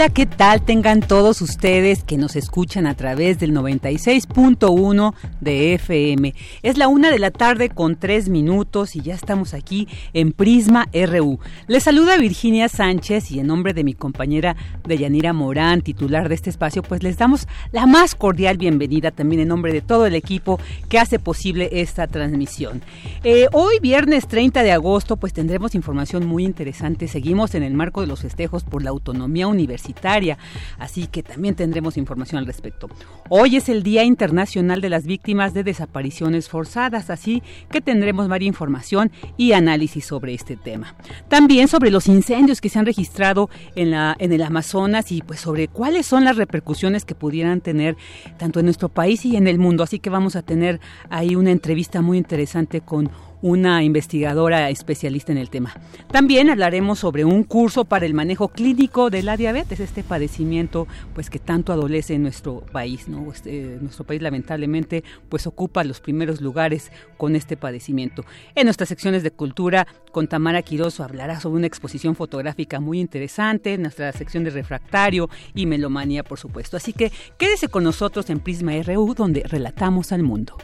Hola, ¿qué tal? Tengan todos ustedes que nos escuchan a través del 96.1 de FM. Es la una de la tarde con tres minutos y ya estamos aquí en Prisma RU. Les saluda Virginia Sánchez y en nombre de mi compañera Deyanira Morán, titular de este espacio, pues les damos la más cordial bienvenida también en nombre de todo el equipo que hace posible esta transmisión. Eh, hoy, viernes 30 de agosto, pues tendremos información muy interesante. Seguimos en el marco de los festejos por la autonomía universitaria así que también tendremos información al respecto. Hoy es el Día Internacional de las Víctimas de Desapariciones Forzadas, así que tendremos varias información y análisis sobre este tema. También sobre los incendios que se han registrado en, en el Amazonas y pues sobre cuáles son las repercusiones que pudieran tener tanto en nuestro país y en el mundo. Así que vamos a tener ahí una entrevista muy interesante con una investigadora especialista en el tema. También hablaremos sobre un curso para el manejo clínico de la diabetes, este padecimiento pues que tanto adolece en nuestro país, ¿no? Este, nuestro país lamentablemente pues ocupa los primeros lugares con este padecimiento. En nuestras secciones de cultura con Tamara Quiroso hablará sobre una exposición fotográfica muy interesante, nuestra sección de refractario y melomanía por supuesto. Así que quédese con nosotros en Prisma RU donde relatamos al mundo.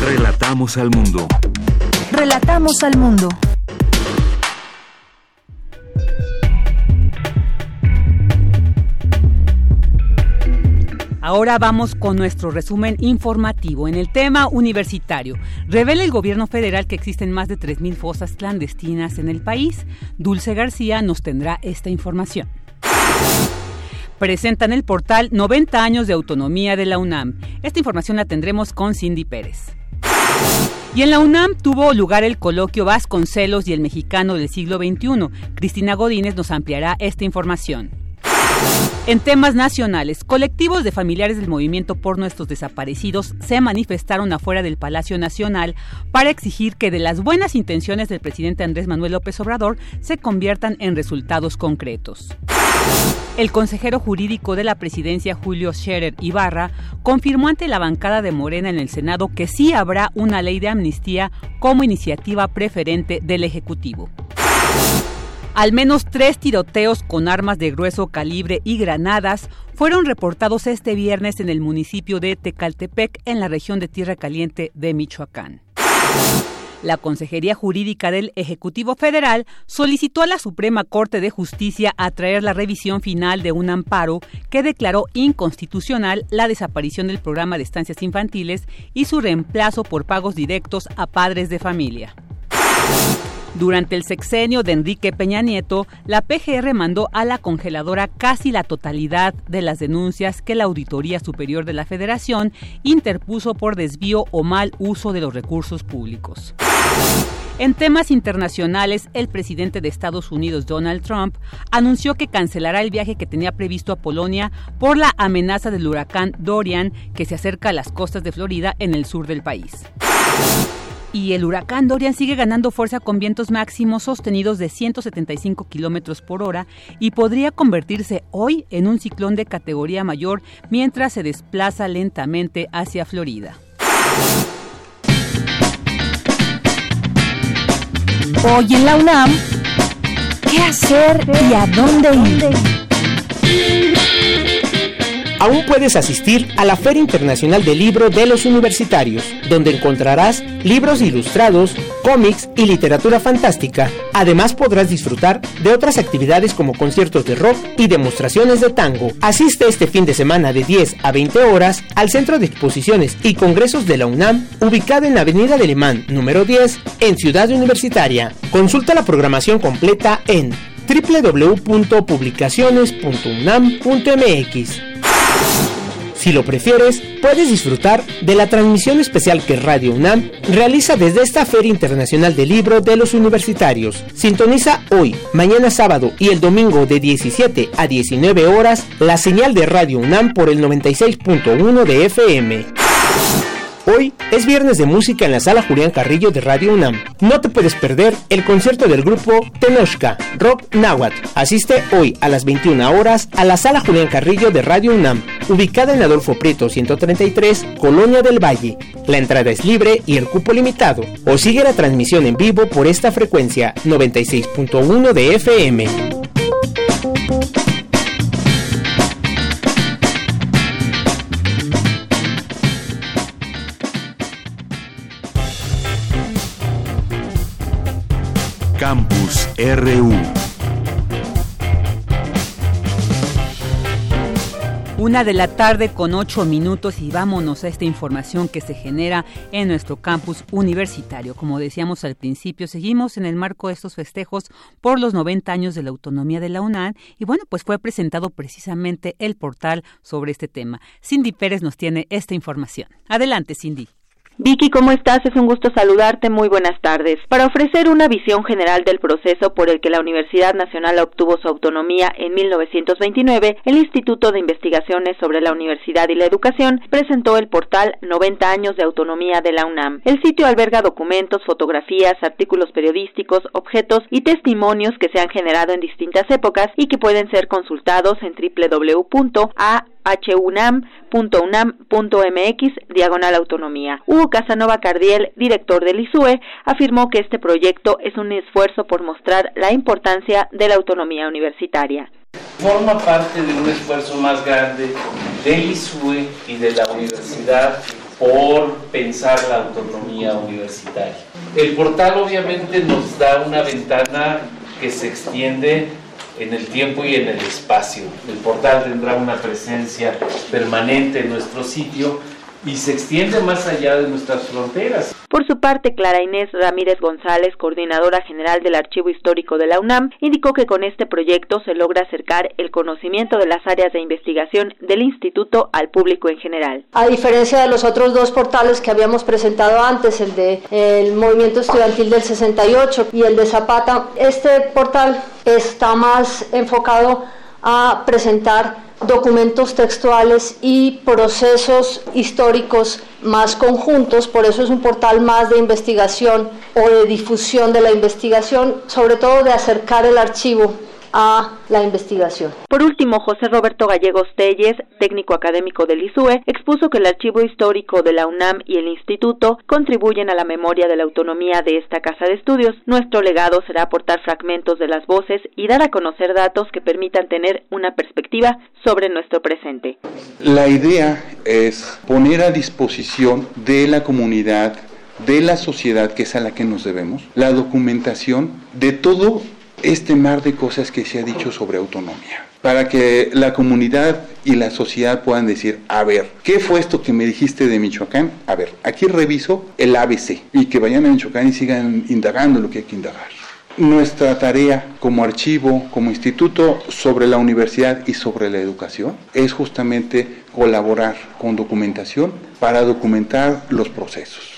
Relatamos al mundo. Relatamos al mundo. Ahora vamos con nuestro resumen informativo. En el tema universitario, revela el gobierno federal que existen más de 3.000 fosas clandestinas en el país. Dulce García nos tendrá esta información. Presentan el portal 90 años de autonomía de la UNAM. Esta información la tendremos con Cindy Pérez. Y en la UNAM tuvo lugar el coloquio Vasconcelos y el mexicano del siglo XXI. Cristina Godínez nos ampliará esta información. En temas nacionales, colectivos de familiares del movimiento por nuestros desaparecidos se manifestaron afuera del Palacio Nacional para exigir que de las buenas intenciones del presidente Andrés Manuel López Obrador se conviertan en resultados concretos. El consejero jurídico de la presidencia, Julio Scherer Ibarra, confirmó ante la bancada de Morena en el Senado que sí habrá una ley de amnistía como iniciativa preferente del Ejecutivo. Al menos tres tiroteos con armas de grueso calibre y granadas fueron reportados este viernes en el municipio de Tecaltepec, en la región de Tierra Caliente de Michoacán. La Consejería Jurídica del Ejecutivo Federal solicitó a la Suprema Corte de Justicia atraer la revisión final de un amparo que declaró inconstitucional la desaparición del programa de estancias infantiles y su reemplazo por pagos directos a padres de familia. Durante el sexenio de Enrique Peña Nieto, la PGR mandó a la congeladora casi la totalidad de las denuncias que la Auditoría Superior de la Federación interpuso por desvío o mal uso de los recursos públicos. En temas internacionales, el presidente de Estados Unidos, Donald Trump, anunció que cancelará el viaje que tenía previsto a Polonia por la amenaza del huracán Dorian que se acerca a las costas de Florida en el sur del país. Y el huracán Dorian sigue ganando fuerza con vientos máximos sostenidos de 175 kilómetros por hora y podría convertirse hoy en un ciclón de categoría mayor mientras se desplaza lentamente hacia Florida. Hoy en la UNAM, ¿qué hacer y a dónde ir? Aún puedes asistir a la Feria Internacional del Libro de los Universitarios, donde encontrarás libros ilustrados, cómics y literatura fantástica. Además podrás disfrutar de otras actividades como conciertos de rock y demostraciones de tango. Asiste este fin de semana de 10 a 20 horas al Centro de Exposiciones y Congresos de la UNAM, ubicado en la Avenida de Alemán número 10, en Ciudad Universitaria. Consulta la programación completa en www.publicaciones.unam.mx. Si lo prefieres, puedes disfrutar de la transmisión especial que Radio UNAM realiza desde esta Feria Internacional del Libro de los Universitarios. Sintoniza hoy, mañana sábado y el domingo de 17 a 19 horas la señal de Radio UNAM por el 96.1 de FM. Hoy es viernes de música en la sala Julián Carrillo de Radio UNAM. No te puedes perder el concierto del grupo Tenochca, Rock Nahuatl. Asiste hoy a las 21 horas a la sala Julián Carrillo de Radio UNAM, ubicada en Adolfo Prieto 133, Colonia del Valle. La entrada es libre y el cupo limitado. O sigue la transmisión en vivo por esta frecuencia 96.1 de FM. Campus RU. Una de la tarde con ocho minutos y vámonos a esta información que se genera en nuestro campus universitario. Como decíamos al principio, seguimos en el marco de estos festejos por los 90 años de la autonomía de la UNAM y bueno, pues fue presentado precisamente el portal sobre este tema. Cindy Pérez nos tiene esta información. Adelante, Cindy. Vicky, ¿cómo estás? Es un gusto saludarte. Muy buenas tardes. Para ofrecer una visión general del proceso por el que la Universidad Nacional obtuvo su autonomía en 1929, el Instituto de Investigaciones sobre la Universidad y la Educación presentó el portal 90 años de autonomía de la UNAM. El sitio alberga documentos, fotografías, artículos periodísticos, objetos y testimonios que se han generado en distintas épocas y que pueden ser consultados en www.a hunam.unam.mx diagonal autonomía. Hugo Casanova Cardiel, director del ISUE, afirmó que este proyecto es un esfuerzo por mostrar la importancia de la autonomía universitaria. Forma parte de un esfuerzo más grande del ISUE y de la universidad por pensar la autonomía universitaria. El portal obviamente nos da una ventana que se extiende en el tiempo y en el espacio. El portal tendrá una presencia permanente en nuestro sitio y se extiende más allá de nuestras fronteras. Por su parte, Clara Inés Ramírez González, coordinadora general del Archivo Histórico de la UNAM, indicó que con este proyecto se logra acercar el conocimiento de las áreas de investigación del instituto al público en general. A diferencia de los otros dos portales que habíamos presentado antes, el de el Movimiento Estudiantil del 68 y el de Zapata, este portal está más enfocado a presentar documentos textuales y procesos históricos más conjuntos, por eso es un portal más de investigación o de difusión de la investigación, sobre todo de acercar el archivo a la investigación. Por último, José Roberto Gallegos Telles, técnico académico del ISUE, expuso que el archivo histórico de la UNAM y el instituto contribuyen a la memoria de la autonomía de esta casa de estudios. Nuestro legado será aportar fragmentos de las voces y dar a conocer datos que permitan tener una perspectiva sobre nuestro presente. La idea es poner a disposición de la comunidad de la sociedad que es a la que nos debemos, la documentación de todo este mar de cosas que se ha dicho sobre autonomía, para que la comunidad y la sociedad puedan decir, a ver, ¿qué fue esto que me dijiste de Michoacán? A ver, aquí reviso el ABC y que vayan a Michoacán y sigan indagando lo que hay que indagar. Nuestra tarea como archivo, como instituto sobre la universidad y sobre la educación es justamente colaborar con documentación para documentar los procesos.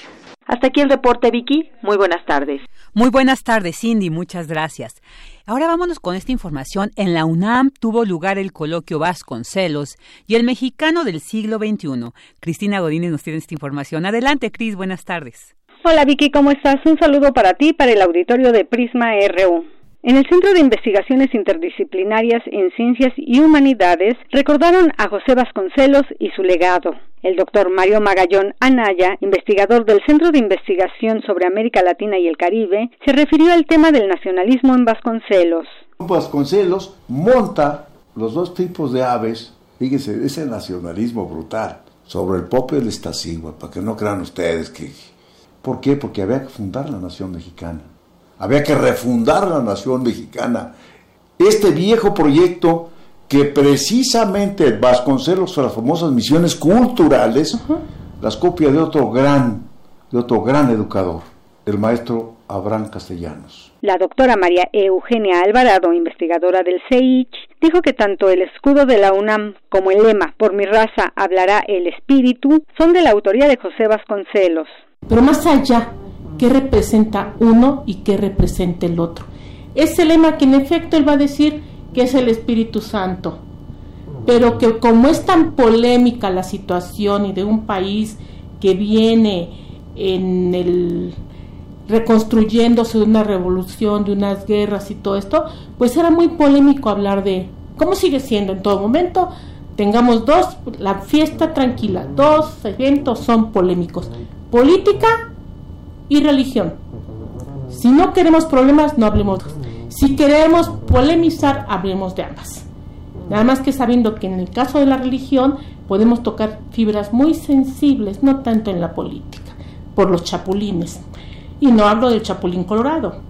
Hasta aquí el reporte, Vicky. Muy buenas tardes. Muy buenas tardes, Cindy, muchas gracias. Ahora vámonos con esta información. En la UNAM tuvo lugar el coloquio Vasconcelos y el mexicano del siglo XXI. Cristina Godínez nos tiene esta información. Adelante, Cris, buenas tardes. Hola, Vicky, ¿cómo estás? Un saludo para ti y para el auditorio de Prisma RU. En el Centro de Investigaciones Interdisciplinarias en Ciencias y Humanidades recordaron a José Vasconcelos y su legado. El doctor Mario Magallón Anaya, investigador del Centro de Investigación sobre América Latina y el Caribe, se refirió al tema del nacionalismo en Vasconcelos. Vasconcelos monta los dos tipos de aves, fíjense, ese nacionalismo brutal, sobre el popio del Estacigua, para que no crean ustedes que... ¿Por qué? Porque había que fundar la nación mexicana había que refundar la nación mexicana. Este viejo proyecto que precisamente Vasconcelos, las famosas misiones culturales, las copia de otro gran, de otro gran educador, el maestro Abraham Castellanos. La doctora María Eugenia Alvarado, investigadora del CEICH, dijo que tanto el escudo de la UNAM como el lema Por mi raza hablará el espíritu son de la autoría de José Vasconcelos. Pero más allá, ¿qué representa uno y qué representa el otro? Ese lema que en efecto él va a decir que es el Espíritu Santo, pero que como es tan polémica la situación y de un país que viene en el reconstruyéndose de una revolución, de unas guerras y todo esto, pues era muy polémico hablar de, ¿cómo sigue siendo en todo momento? Tengamos dos, la fiesta tranquila, dos eventos son polémicos, política y religión. Si no queremos problemas, no hablemos. Si queremos polemizar, hablemos de ambas. Nada más que sabiendo que en el caso de la religión podemos tocar fibras muy sensibles, no tanto en la política, por los chapulines y no hablo del Chapulín Colorado.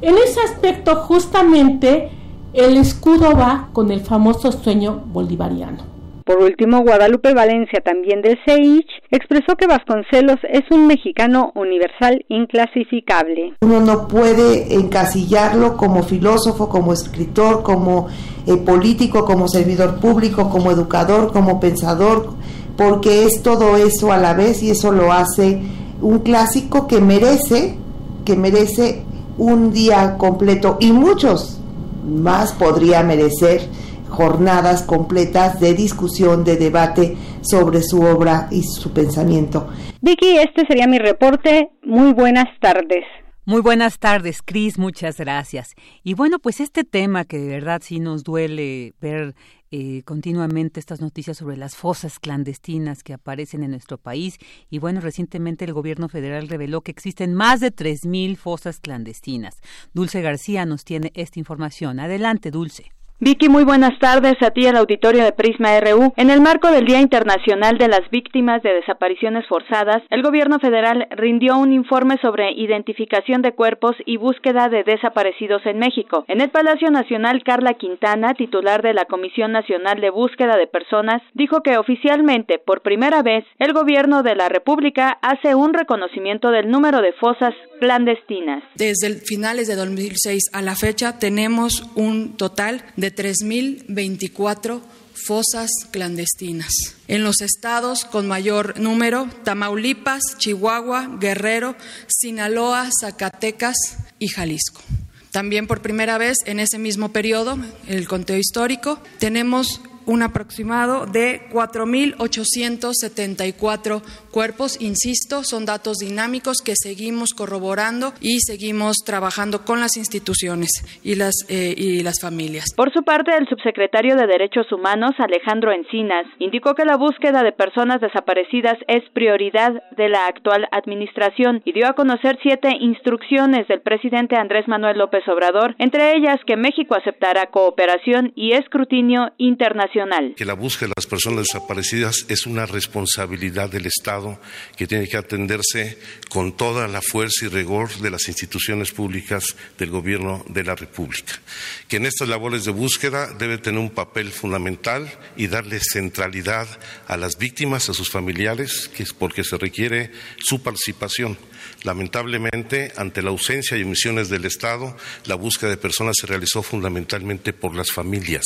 En ese aspecto justamente el escudo va con el famoso sueño bolivariano. Por último, Guadalupe Valencia, también del CEICH, expresó que Vasconcelos es un mexicano universal inclasificable. Uno no puede encasillarlo como filósofo, como escritor, como eh, político, como servidor público, como educador, como pensador, porque es todo eso a la vez y eso lo hace un clásico que merece, que merece un día completo y muchos más podría merecer jornadas completas de discusión, de debate sobre su obra y su pensamiento. Vicky, este sería mi reporte. Muy buenas tardes. Muy buenas tardes, Cris, muchas gracias. Y bueno, pues este tema que de verdad sí nos duele ver eh, continuamente estas noticias sobre las fosas clandestinas que aparecen en nuestro país. Y bueno, recientemente el gobierno federal reveló que existen más de 3.000 fosas clandestinas. Dulce García nos tiene esta información. Adelante, Dulce. Vicky, muy buenas tardes a ti al auditorio de Prisma RU. En el marco del Día Internacional de las Víctimas de Desapariciones Forzadas, el gobierno federal rindió un informe sobre identificación de cuerpos y búsqueda de desaparecidos en México. En el Palacio Nacional, Carla Quintana, titular de la Comisión Nacional de Búsqueda de Personas, dijo que oficialmente, por primera vez, el gobierno de la República hace un reconocimiento del número de fosas clandestinas. Desde finales de 2006 a la fecha tenemos un total de de 3.024 fosas clandestinas. En los estados con mayor número, Tamaulipas, Chihuahua, Guerrero, Sinaloa, Zacatecas y Jalisco. También por primera vez en ese mismo periodo, el conteo histórico, tenemos un aproximado de 4.874 cuerpos. Insisto, son datos dinámicos que seguimos corroborando y seguimos trabajando con las instituciones y las, eh, y las familias. Por su parte, el subsecretario de Derechos Humanos, Alejandro Encinas, indicó que la búsqueda de personas desaparecidas es prioridad de la actual administración y dio a conocer siete instrucciones del presidente Andrés Manuel López Obrador, entre ellas que México aceptará cooperación y escrutinio internacional que la búsqueda de las personas desaparecidas es una responsabilidad del Estado que tiene que atenderse con toda la fuerza y rigor de las instituciones públicas del Gobierno de la República. Que en estas labores de búsqueda debe tener un papel fundamental y darle centralidad a las víctimas, a sus familiares, porque se requiere su participación. Lamentablemente, ante la ausencia y omisiones del Estado, la búsqueda de personas se realizó fundamentalmente por las familias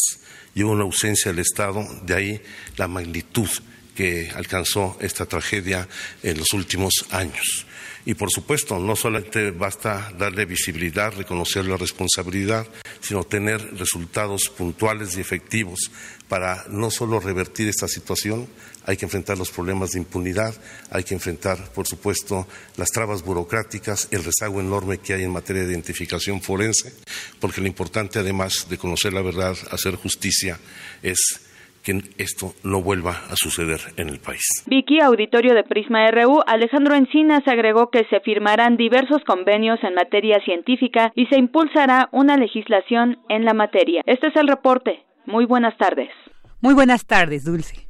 y una ausencia del Estado, de ahí la magnitud que alcanzó esta tragedia en los últimos años. Y por supuesto, no solamente basta darle visibilidad, reconocer la responsabilidad, sino tener resultados puntuales y efectivos para no solo revertir esta situación, hay que enfrentar los problemas de impunidad, hay que enfrentar, por supuesto, las trabas burocráticas, el rezago enorme que hay en materia de identificación forense, porque lo importante, además de conocer la verdad, hacer justicia, es que esto no vuelva a suceder en el país. Vicky, auditorio de Prisma RU, Alejandro Encinas agregó que se firmarán diversos convenios en materia científica y se impulsará una legislación en la materia. Este es el reporte. Muy buenas tardes. Muy buenas tardes, Dulce.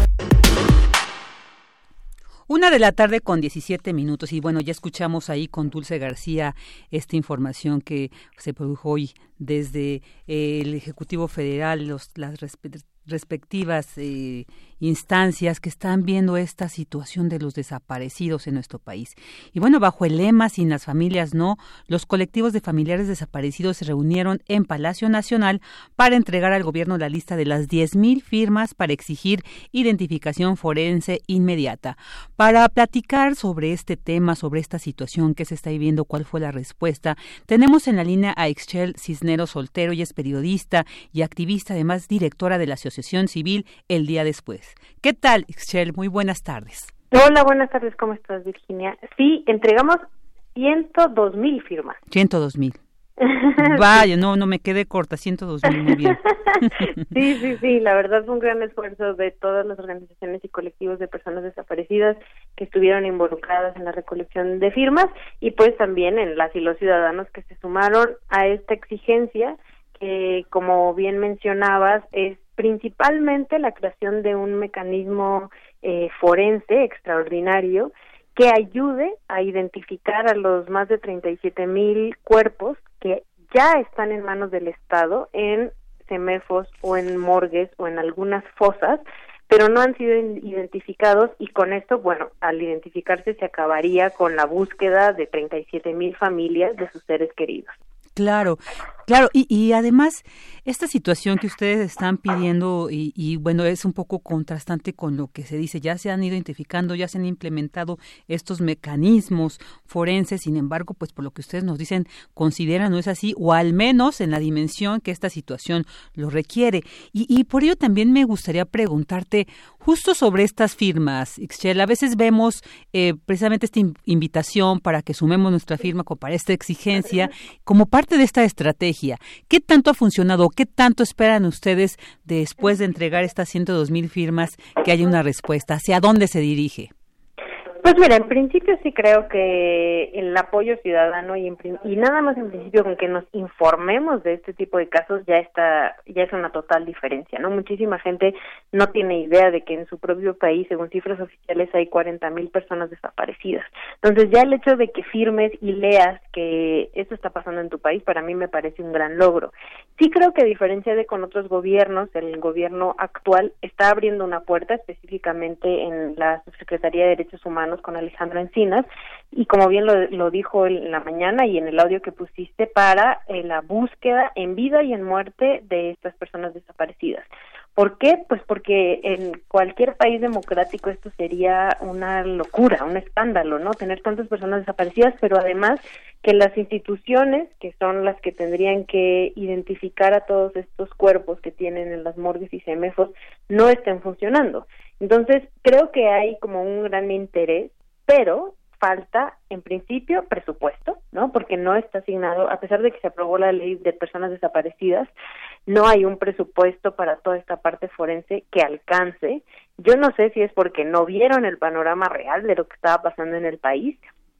Una de la tarde con 17 minutos y bueno, ya escuchamos ahí con Dulce García esta información que se produjo hoy desde el Ejecutivo Federal, los, las respectivas eh, instancias que están viendo esta situación de los desaparecidos en nuestro país. Y bueno, bajo el lema Sin las familias no, los colectivos de familiares desaparecidos se reunieron en Palacio Nacional para entregar al gobierno la lista de las 10.000 firmas para exigir identificación forense inmediata. Para platicar sobre este tema, sobre esta situación que se está viviendo, cuál fue la respuesta, tenemos en la línea a Excel Cisneros Soltero, y es periodista y activista, además directora de la Asociación Civil El Día Después. ¿Qué tal, Excel? Muy buenas tardes. Hola, buenas tardes, ¿cómo estás, Virginia? Sí, entregamos 102 mil firmas. 102 mil. Vaya, no, no me quedé corta, 102 mil, muy bien. sí, sí, sí, la verdad fue un gran esfuerzo de todas las organizaciones y colectivos de personas desaparecidas que estuvieron involucradas en la recolección de firmas y pues también en las y los ciudadanos que se sumaron a esta exigencia que, como bien mencionabas, es principalmente la creación de un mecanismo eh, forense extraordinario que ayude a identificar a los más de 37 mil cuerpos que ya están en manos del Estado en semefos o en morgues o en algunas fosas, pero no han sido identificados y con esto, bueno, al identificarse se acabaría con la búsqueda de 37 mil familias de sus seres queridos. Claro, claro, y, y, además esta situación que ustedes están pidiendo y, y, bueno es un poco contrastante con lo que se dice, ya se han ido identificando, ya se han implementado estos mecanismos forenses, sin embargo, pues por lo que ustedes nos dicen, consideran no es así, o al menos en la dimensión que esta situación lo requiere. Y, y por ello también me gustaría preguntarte justo sobre estas firmas, Ixchel, a veces vemos eh, precisamente esta invitación para que sumemos nuestra firma para esta exigencia como parte parte de esta estrategia, ¿qué tanto ha funcionado? ¿Qué tanto esperan ustedes después de entregar estas 102 mil firmas que haya una respuesta? ¿Hacia dónde se dirige? Pues mira, en principio sí creo que el apoyo ciudadano y, y nada más en principio con que nos informemos de este tipo de casos ya está ya es una total diferencia, ¿no? Muchísima gente no tiene idea de que en su propio país, según cifras oficiales, hay 40 mil personas desaparecidas. Entonces ya el hecho de que firmes y leas que esto está pasando en tu país para mí me parece un gran logro. Sí creo que a diferencia de con otros gobiernos, el gobierno actual está abriendo una puerta específicamente en la Subsecretaría de Derechos Humanos con Alejandro Encinas y como bien lo, dijo en la mañana y en el audio que pusiste para eh, la búsqueda en vida y en muerte de estas personas desaparecidas. ¿Por qué? Pues porque en cualquier país democrático esto sería una locura, un escándalo, ¿no? Tener tantas personas desaparecidas, pero además que las instituciones, que son las que tendrían que identificar a todos estos cuerpos que tienen en las morgues y semefos, no estén funcionando. Entonces, creo que hay como un gran interés, pero falta, en principio, presupuesto, ¿no? Porque no está asignado, a pesar de que se aprobó la ley de personas desaparecidas, no hay un presupuesto para toda esta parte forense que alcance. Yo no sé si es porque no vieron el panorama real de lo que estaba pasando en el país,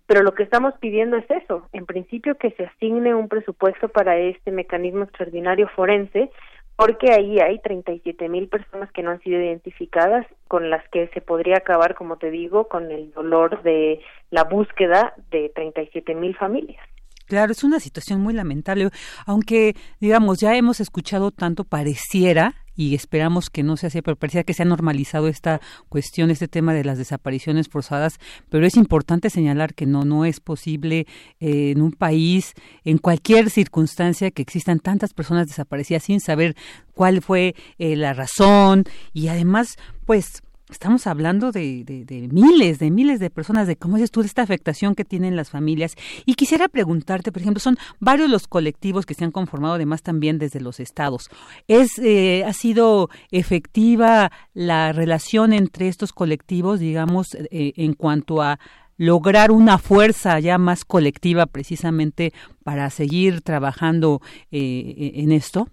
pero lo que estamos pidiendo es eso, en principio que se asigne un presupuesto para este mecanismo extraordinario forense porque ahí hay 37 mil personas que no han sido identificadas, con las que se podría acabar, como te digo, con el dolor de la búsqueda de 37 mil familias. Claro, es una situación muy lamentable, aunque digamos ya hemos escuchado tanto pareciera y esperamos que no sea así, pero parecía que se ha normalizado esta cuestión, este tema de las desapariciones forzadas, pero es importante señalar que no, no es posible eh, en un país, en cualquier circunstancia, que existan tantas personas desaparecidas sin saber cuál fue eh, la razón y además, pues, Estamos hablando de, de, miles, de miles de personas, de cómo es tú, de esta afectación que tienen las familias. Y quisiera preguntarte, por ejemplo, son varios los colectivos que se han conformado, además también desde los estados. ¿Es, eh, ¿Ha sido efectiva la relación entre estos colectivos, digamos, eh, en cuanto a lograr una fuerza ya más colectiva precisamente para seguir trabajando eh, en esto?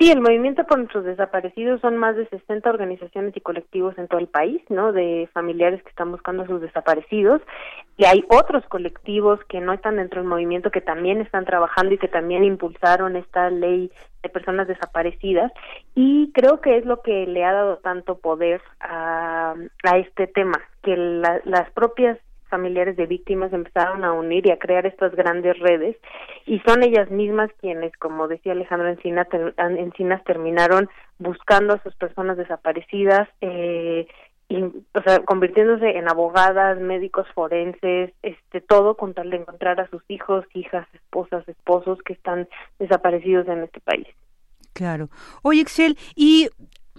Sí, el movimiento por nuestros desaparecidos son más de 60 organizaciones y colectivos en todo el país, ¿no? De familiares que están buscando a sus desaparecidos. Y hay otros colectivos que no están dentro del movimiento que también están trabajando y que también impulsaron esta ley de personas desaparecidas. Y creo que es lo que le ha dado tanto poder a, a este tema, que las propias familiares de víctimas empezaron a unir y a crear estas grandes redes y son ellas mismas quienes, como decía Alejandro Encina, Encinas, terminaron buscando a sus personas desaparecidas, eh, y, o sea, convirtiéndose en abogadas, médicos forenses, este, todo con tal de encontrar a sus hijos, hijas, esposas, esposos que están desaparecidos en este país. Claro. Oye, Excel, y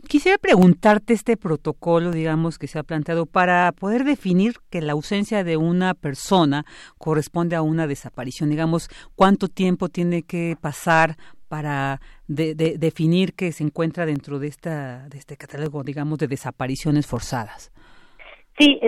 Quisiera preguntarte este protocolo, digamos, que se ha planteado para poder definir que la ausencia de una persona corresponde a una desaparición. Digamos, cuánto tiempo tiene que pasar para definir que se encuentra dentro de, esta, de este catálogo, digamos, de desapariciones forzadas. Sí,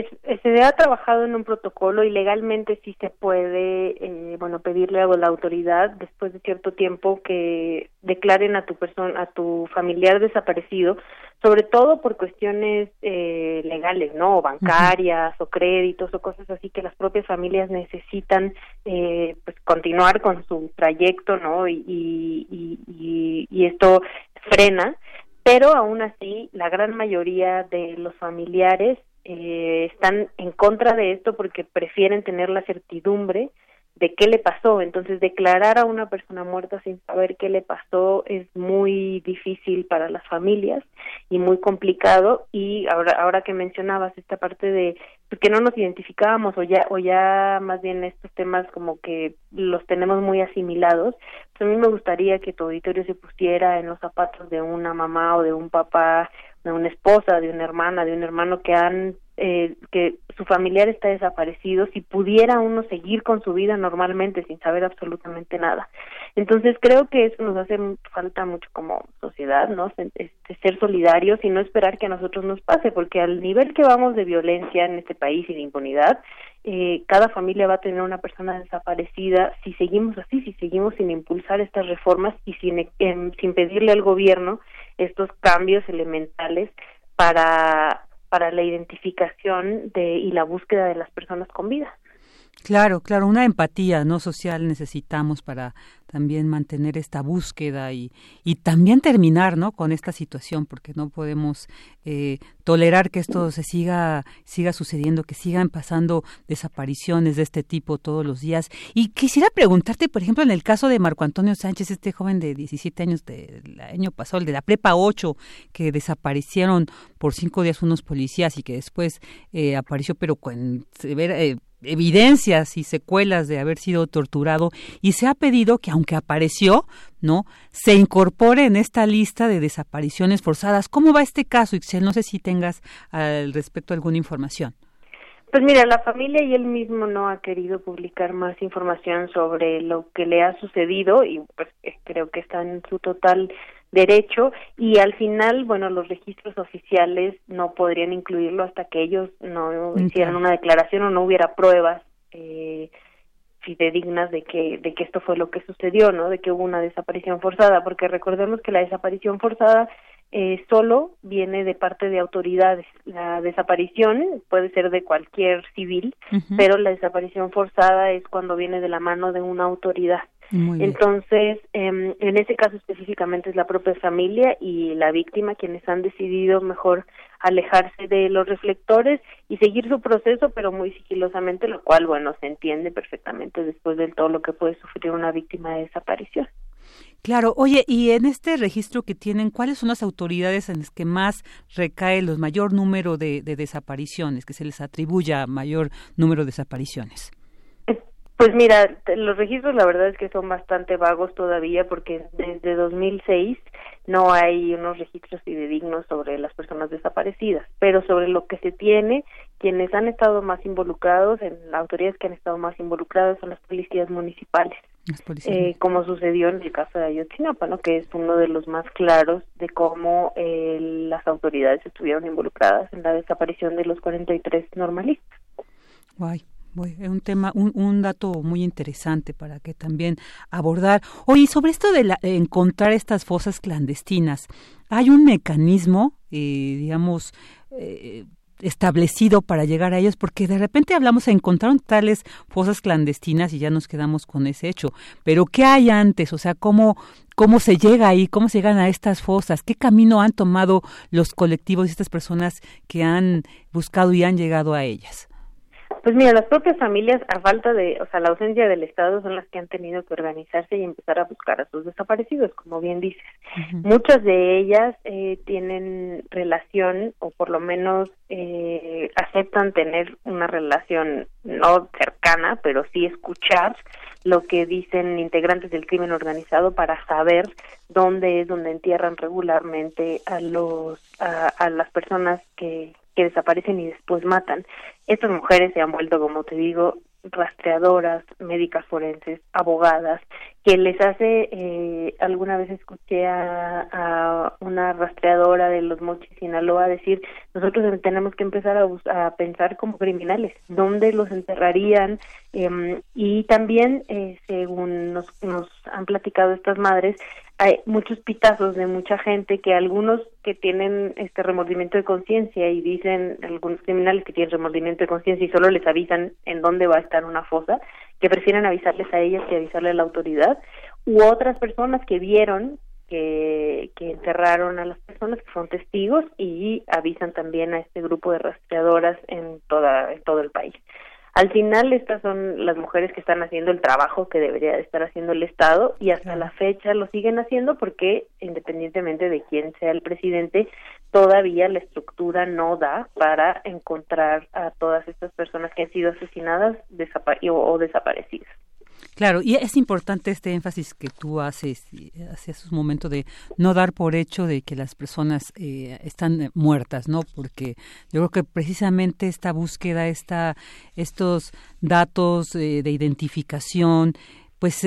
se ha trabajado en un protocolo y legalmente sí se puede, eh, bueno, pedirle a la autoridad después de cierto tiempo que declaren a tu persona, a tu familiar desaparecido, sobre todo por cuestiones eh, legales, ¿no? O bancarias o créditos o cosas así que las propias familias necesitan, eh, pues, continuar con su trayecto, ¿no? Y, y, y, y esto frena pero aún así la gran mayoría de los familiares eh, están en contra de esto porque prefieren tener la certidumbre de qué le pasó. Entonces, declarar a una persona muerta sin saber qué le pasó es muy difícil para las familias y muy complicado. Y ahora, ahora que mencionabas esta parte de pues, que no nos identificábamos o ya, o ya más bien estos temas como que los tenemos muy asimilados, a mí me gustaría que tu auditorio se pusiera en los zapatos de una mamá o de un papá de una esposa, de una hermana, de un hermano que han eh, que su familiar está desaparecido, si pudiera uno seguir con su vida normalmente sin saber absolutamente nada. Entonces creo que eso nos hace falta mucho como sociedad, ¿no? Este, ser solidarios y no esperar que a nosotros nos pase, porque al nivel que vamos de violencia en este país y de impunidad, eh, cada familia va a tener una persona desaparecida si seguimos así, si seguimos sin impulsar estas reformas y sin, em, sin pedirle al gobierno estos cambios elementales para, para la identificación de, y la búsqueda de las personas con vida. Claro, claro, una empatía no social necesitamos para también mantener esta búsqueda y, y también terminar ¿no? con esta situación, porque no podemos eh, tolerar que esto se siga, siga sucediendo, que sigan pasando desapariciones de este tipo todos los días. Y quisiera preguntarte, por ejemplo, en el caso de Marco Antonio Sánchez, este joven de 17 años del año pasado, el de la Prepa 8, que desaparecieron por cinco días unos policías y que después eh, apareció, pero con. Eh, evidencias y secuelas de haber sido torturado y se ha pedido que aunque apareció, ¿no? se incorpore en esta lista de desapariciones forzadas. ¿Cómo va este caso, Ixel? No sé si tengas al respecto alguna información. Pues mira, la familia y él mismo no ha querido publicar más información sobre lo que le ha sucedido y pues eh, creo que está en su total derecho y al final, bueno, los registros oficiales no podrían incluirlo hasta que ellos no hicieran una declaración o no hubiera pruebas eh, fidedignas de que de que esto fue lo que sucedió, ¿no? De que hubo una desaparición forzada, porque recordemos que la desaparición forzada eh, solo viene de parte de autoridades. La desaparición puede ser de cualquier civil, pero la desaparición forzada es cuando viene de la mano de una autoridad. Entonces, em, en ese caso específicamente es la propia familia y la víctima quienes han decidido mejor alejarse de los reflectores y seguir su proceso, pero muy sigilosamente, lo cual, bueno, se entiende perfectamente después de todo lo que puede sufrir una víctima de desaparición. Claro, oye, y en este registro que tienen, ¿cuáles son las autoridades en las que más recae el mayor número de, de desapariciones, que se les atribuya mayor número de desapariciones? Pues mira, los registros la verdad es que son bastante vagos todavía porque desde 2006 no hay unos registros fidedignos sobre las personas desaparecidas, pero sobre lo que se tiene, quienes han estado más involucrados, en las autoridades que han estado más involucradas son las policías municipales, eh, como sucedió en el caso de Ayotzinapa, ¿no? que es uno de los más claros de cómo eh, las autoridades estuvieron involucradas en la desaparición de los 43 normalistas. Guay. Es un tema, un, dato muy interesante para que también abordar. Oye, sobre esto de, encontrar estas fosas clandestinas, ¿hay un mecanismo, eh, digamos, eh, establecido para llegar a ellos, porque de repente hablamos, encontraron tales fosas clandestinas y ya nos quedamos con ese hecho. Pero ¿qué hay antes? O sea, ¿cómo, cómo se llega ahí? ¿Cómo se llegan a estas fosas? ¿Qué camino han tomado los colectivos y estas personas que han buscado y han llegado a ellas? Pues mira, las propias familias, a falta de, o sea, la ausencia del Estado, son las que han tenido que organizarse y empezar a buscar a sus desaparecidos, como bien dices. Muchas de ellas eh, tienen relación, o por lo menos eh, aceptan tener una relación no cercana, pero sí escuchar lo que dicen integrantes del crimen organizado para saber dónde es donde entierran regularmente a los a, a las personas que que desaparecen y después matan. Estas mujeres se han vuelto, como te digo, rastreadoras, médicas forenses, abogadas, que les hace, eh, alguna vez escuché a, una rastreadora de los Mochis Sinaloa decir, nosotros tenemos que empezar a, a pensar como criminales, dónde los enterrarían, eh, y también, eh, según nos, nos han platicado estas madres, hay muchos pitazos de mucha gente que algunos que tienen este remordimiento de conciencia y dicen algunos criminales que tienen remordimiento de conciencia y solo les avisan en dónde va a estar una fosa, que prefieren avisarles a ellas que avisarle a la autoridad, u otras personas que vieron que, que enterraron a las personas que son testigos y avisan también a este grupo de rastreadoras en toda en todo el país. Al final, estas son las mujeres que están haciendo el trabajo que debería estar haciendo el Estado y hasta la fecha lo siguen haciendo porque, independientemente de quién sea el presidente, todavía la estructura no da para encontrar a todas estas personas que han sido asesinadas o desaparecidas. Claro, y es importante este énfasis que tú haces hace un momento de no dar por hecho de que las personas eh, están eh, muertas, ¿no? Porque yo creo que precisamente esta búsqueda, esta, estos datos eh, de identificación, pues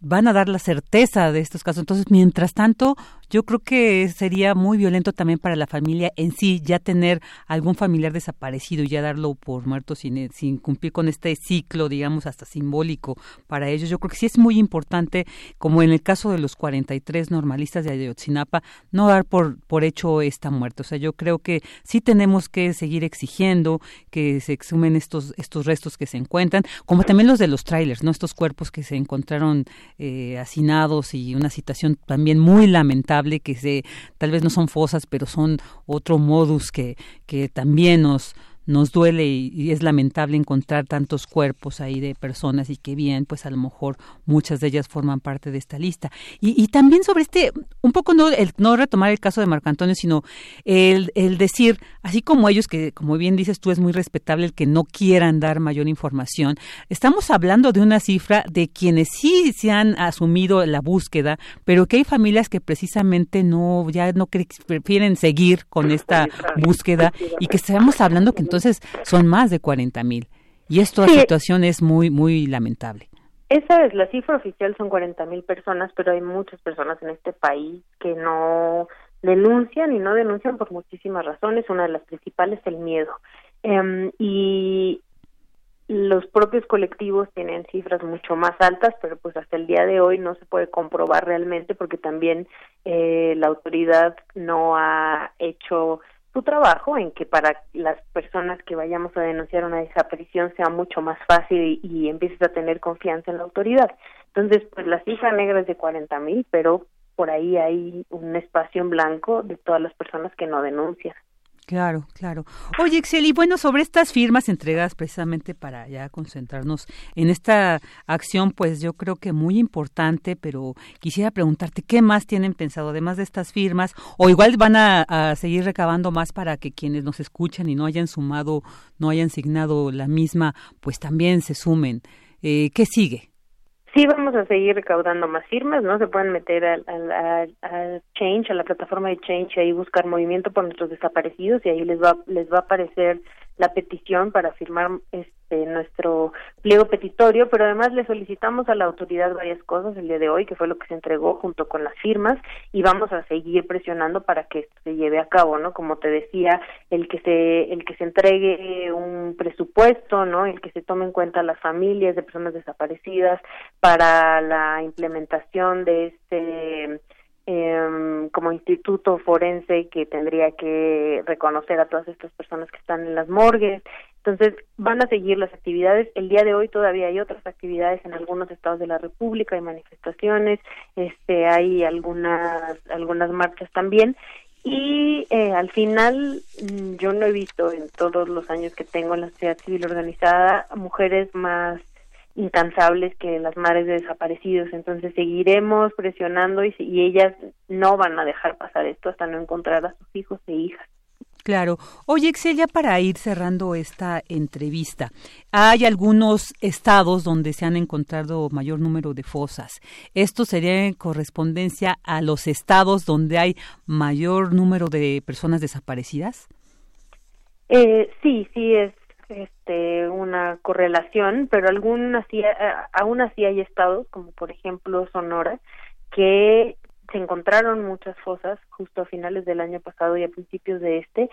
van a dar la certeza de estos casos. Entonces, mientras tanto, yo creo que sería muy violento también para la familia en sí ya tener algún familiar desaparecido y ya darlo por muerto sin, sin cumplir con este ciclo, digamos, hasta simbólico para ellos. Yo creo que sí es muy importante, como en el caso de los 43 normalistas de Ayotzinapa, no dar por, por hecho esta muerte. O sea, yo creo que sí tenemos que seguir exigiendo que se exhumen estos, estos restos que se encuentran, como también los de los trailers, ¿no? Estos cuerpos que se encontraron eh, hacinados y una situación también muy lamentable que se tal vez no son fosas pero son otro modus que que también nos nos duele y, es lamentable encontrar tantos cuerpos ahí de personas y que bien, pues a lo mejor muchas de ellas forman parte de esta lista. Y, y también sobre este, un poco no, el, no retomar el caso de Marco Antonio, sino el, el decir, así como ellos, que como bien dices tú, es muy respetable el que no quieran dar mayor información, estamos hablando de una cifra de quienes sí se han asumido la búsqueda, pero que hay familias que precisamente no, ya no prefieren seguir con esta búsqueda y que estamos hablando que entonces entonces son más de 40 mil. Y esta situación es muy, muy lamentable. Esa es la cifra oficial, son 40 mil personas, pero hay muchas personas en este país que no denuncian y no denuncian por muchísimas razones. Una de las principales es el miedo. Em, y los propios colectivos tienen cifras mucho más altas, pero pues hasta el día de hoy no se puede comprobar realmente porque también eh, la autoridad no ha hecho su trabajo en que para las personas que vayamos a denunciar una desaparición sea mucho más fácil y, empieces a tener confianza en la autoridad. Entonces, pues la cifra negra es de 40 mil, pero por ahí hay un espacio en blanco de todas las personas que no denuncian. Claro, claro. Oye, Excel, y bueno, sobre estas firmas entregadas precisamente para ya concentrarnos en esta acción, pues yo creo que muy importante, pero quisiera preguntarte qué más tienen pensado, además de estas firmas, o igual van a, seguir recabando más para que quienes nos escuchan y no hayan sumado, no hayan signado la misma, pues también se sumen. Eh, ¿Qué sigue? Sí, vamos a seguir recaudando más firmas, ¿no? Se pueden meter al, al, Change, a la plataforma de Change, ahí buscar movimiento por nuestros desaparecidos y ahí les va, les va a aparecer la petición para firmar este nuestro pliego petitorio, pero además le solicitamos a la autoridad varias cosas el día de hoy, que fue lo que se entregó junto con las firmas, y vamos a seguir presionando para que se lleve a cabo, ¿no? Como te decía, el que se el que se entregue un presupuesto, ¿no? El que se tome en cuenta las familias de personas desaparecidas para la implementación de este eh, como instituto forense que tendría que reconocer a todas estas personas que están en las morgues. Entonces, van a seguir las actividades. El día de hoy todavía hay otras actividades en algunos estados de la República, hay manifestaciones, este, hay algunas, algunas marchas también. Y eh, al final, mm, yo no he visto en todos los años que tengo en la sociedad civil organizada mujeres más incansables que las madres de desaparecidos. Entonces seguiremos presionando y, y ellas no van a dejar pasar esto hasta no encontrar a sus hijos e hijas. Claro. Oye, Excelia, para ir cerrando esta entrevista, hay algunos estados donde se han encontrado mayor número de fosas. ¿Esto sería en correspondencia a los estados donde hay mayor número de personas desaparecidas? Eh, sí, sí, es este, una correlación, pero algún así, eh, aún así hay estados, como por ejemplo Sonora, que se encontraron muchas fosas justo a finales del año pasado y a principios de este,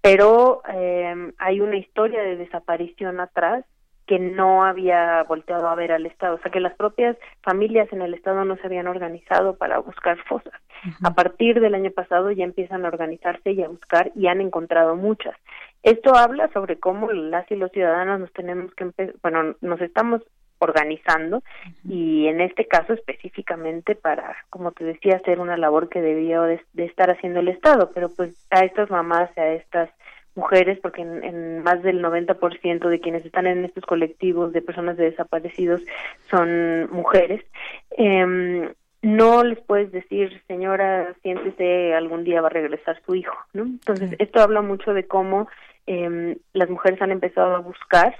pero eh, hay una historia de desaparición atrás que no había volteado a ver al Estado, o sea que las propias familias en el Estado no se habían organizado para buscar fosas. A partir del año pasado ya empiezan a organizarse y a buscar y han encontrado muchas. Esto habla sobre cómo las y los ciudadanos nos tenemos que, bueno, nos estamos organizando y en este caso específicamente para, como te decía, hacer una labor que debía de, estar haciendo el Estado, pero pues a estas mamás, a estas mujeres, porque en, más del 90% de quienes están en estos colectivos de personas de desaparecidos son mujeres. Eh, no les puedes decir, señora, siéntese, algún día va a regresar su hijo, ¿no? Entonces, esto habla mucho de cómo eh, las mujeres han empezado a buscar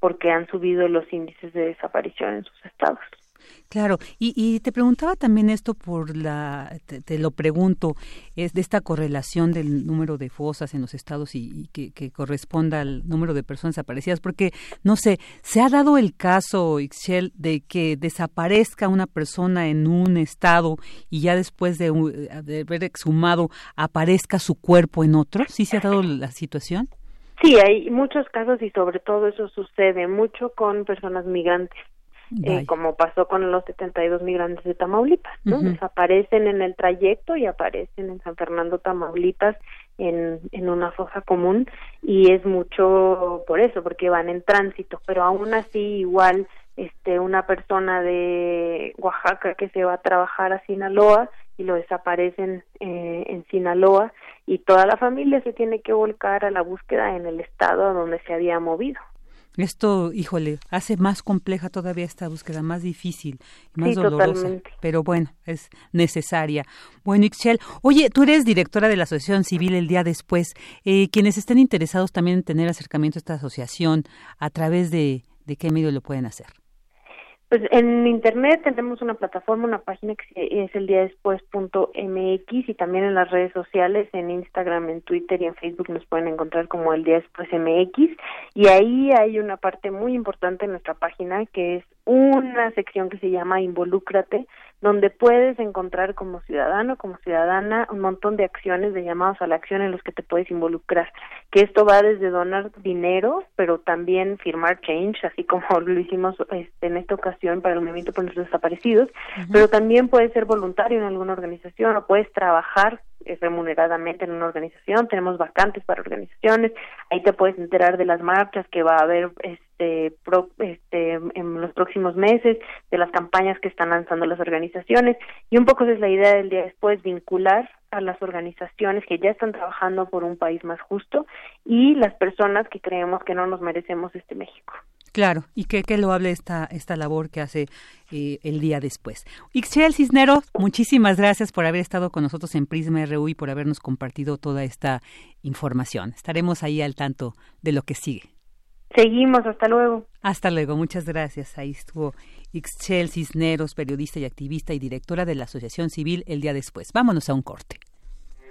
porque han subido los índices de desaparición en sus estados. Claro, y, te preguntaba también esto por la, te, lo pregunto, es de esta correlación del número de fosas en los estados y, que, corresponda al número de personas desaparecidas, porque, no sé, ¿se ha dado el caso, Ixchel, de que desaparezca una persona en un estado y ya después de, de haber exhumado aparezca su cuerpo en otro? ¿Sí se ha dado la situación? Sí, hay muchos casos y sobre todo eso sucede mucho con personas migrantes. Eh, como pasó con los 72 migrantes de Tamaulipas, ¿no? Desaparecen en el trayecto y aparecen en San Fernando, Tamaulipas, en, en una fosa común y es mucho por eso, porque van en tránsito, pero aún así igual este una persona de Oaxaca que se va a trabajar a Sinaloa y lo desaparecen eh, en Sinaloa y toda la familia se tiene que volcar a la búsqueda en el estado a donde se había movido. Esto, híjole, hace más compleja todavía esta búsqueda, más difícil, más dolorosa, pero bueno, es necesaria. Bueno, Ixchel, oye, tú eres directora de la Asociación Civil el día después. Eh, quienes estén interesados también en tener acercamiento a esta asociación, ¿a través de, de qué medio lo pueden hacer? Pues en internet tenemos una plataforma, una página que es el día después.mx y también en las redes sociales, en Instagram, en Twitter y en Facebook nos pueden encontrar como el día después y ahí hay una parte muy importante en nuestra página que es una sección que se llama Involúcrate, donde puedes encontrar como ciudadano, como ciudadana, un montón de acciones, de llamados a la acción en los que te puedes involucrar. Que esto va desde donar dinero, pero también firmar change, así como lo hicimos este, en esta ocasión para el movimiento por los desaparecidos, pero también puedes ser voluntario en alguna organización o puedes trabajar remuneradamente en una organización, tenemos vacantes para organizaciones, ahí te puedes enterar de las marchas que va a haber este, este, en los próximos meses, de las campañas que están lanzando las organizaciones y un poco esa es la idea del día después, vincular a las organizaciones que ya están trabajando por un país más justo y las personas que creemos que no nos merecemos este México. Claro, y que, que lo hable esta, esta labor que hace eh, el día después. Ixchel Cisneros, muchísimas gracias por haber estado con nosotros en Prisma RU y por habernos compartido toda esta información. Estaremos ahí al tanto de lo que sigue. Seguimos, hasta luego. Hasta luego, muchas gracias. Ahí estuvo Ixchel Cisneros, periodista y activista y directora de la Asociación Civil el día después. Vámonos a un corte.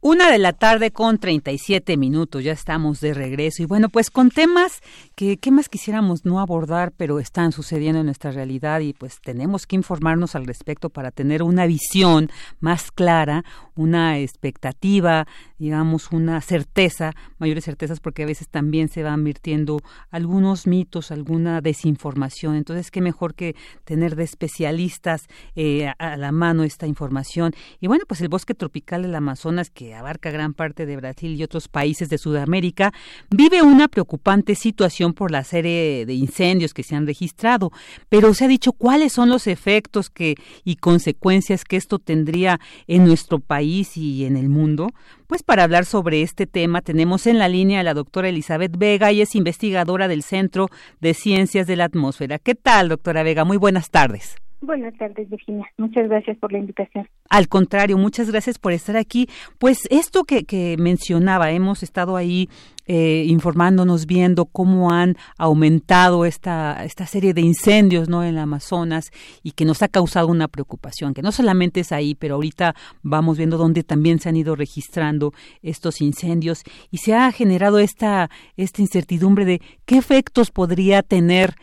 Una de la tarde con 37 minutos, ya estamos de regreso. Y bueno, pues con temas que qué más quisiéramos no abordar, pero están sucediendo en nuestra realidad y pues tenemos que informarnos al respecto para tener una visión más clara, una expectativa, digamos, una certeza, mayores certezas, porque a veces también se van virtiendo algunos mitos, alguna desinformación. Entonces, qué mejor que tener de especialistas eh, a la mano esta información. Y bueno, pues el bosque tropical del Amazonas, que abarca gran parte de Brasil y otros países de Sudamérica, vive una preocupante situación por la serie de incendios que se han registrado, pero se ha dicho cuáles son los efectos que y consecuencias que esto tendría en nuestro país y en el mundo. Pues para hablar sobre este tema tenemos en la línea a la doctora Elizabeth Vega y es investigadora del Centro de Ciencias de la Atmósfera. ¿Qué tal, doctora Vega? Muy buenas tardes. Buenas tardes, Virginia. Muchas gracias por la invitación. Al contrario, muchas gracias por estar aquí. Pues esto que, que mencionaba, hemos estado ahí eh, informándonos, viendo cómo han aumentado esta, esta serie de incendios ¿no? en el Amazonas y que nos ha causado una preocupación, que no solamente es ahí, pero ahorita vamos viendo dónde también se han ido registrando estos incendios y se ha generado esta, esta incertidumbre de qué efectos podría tener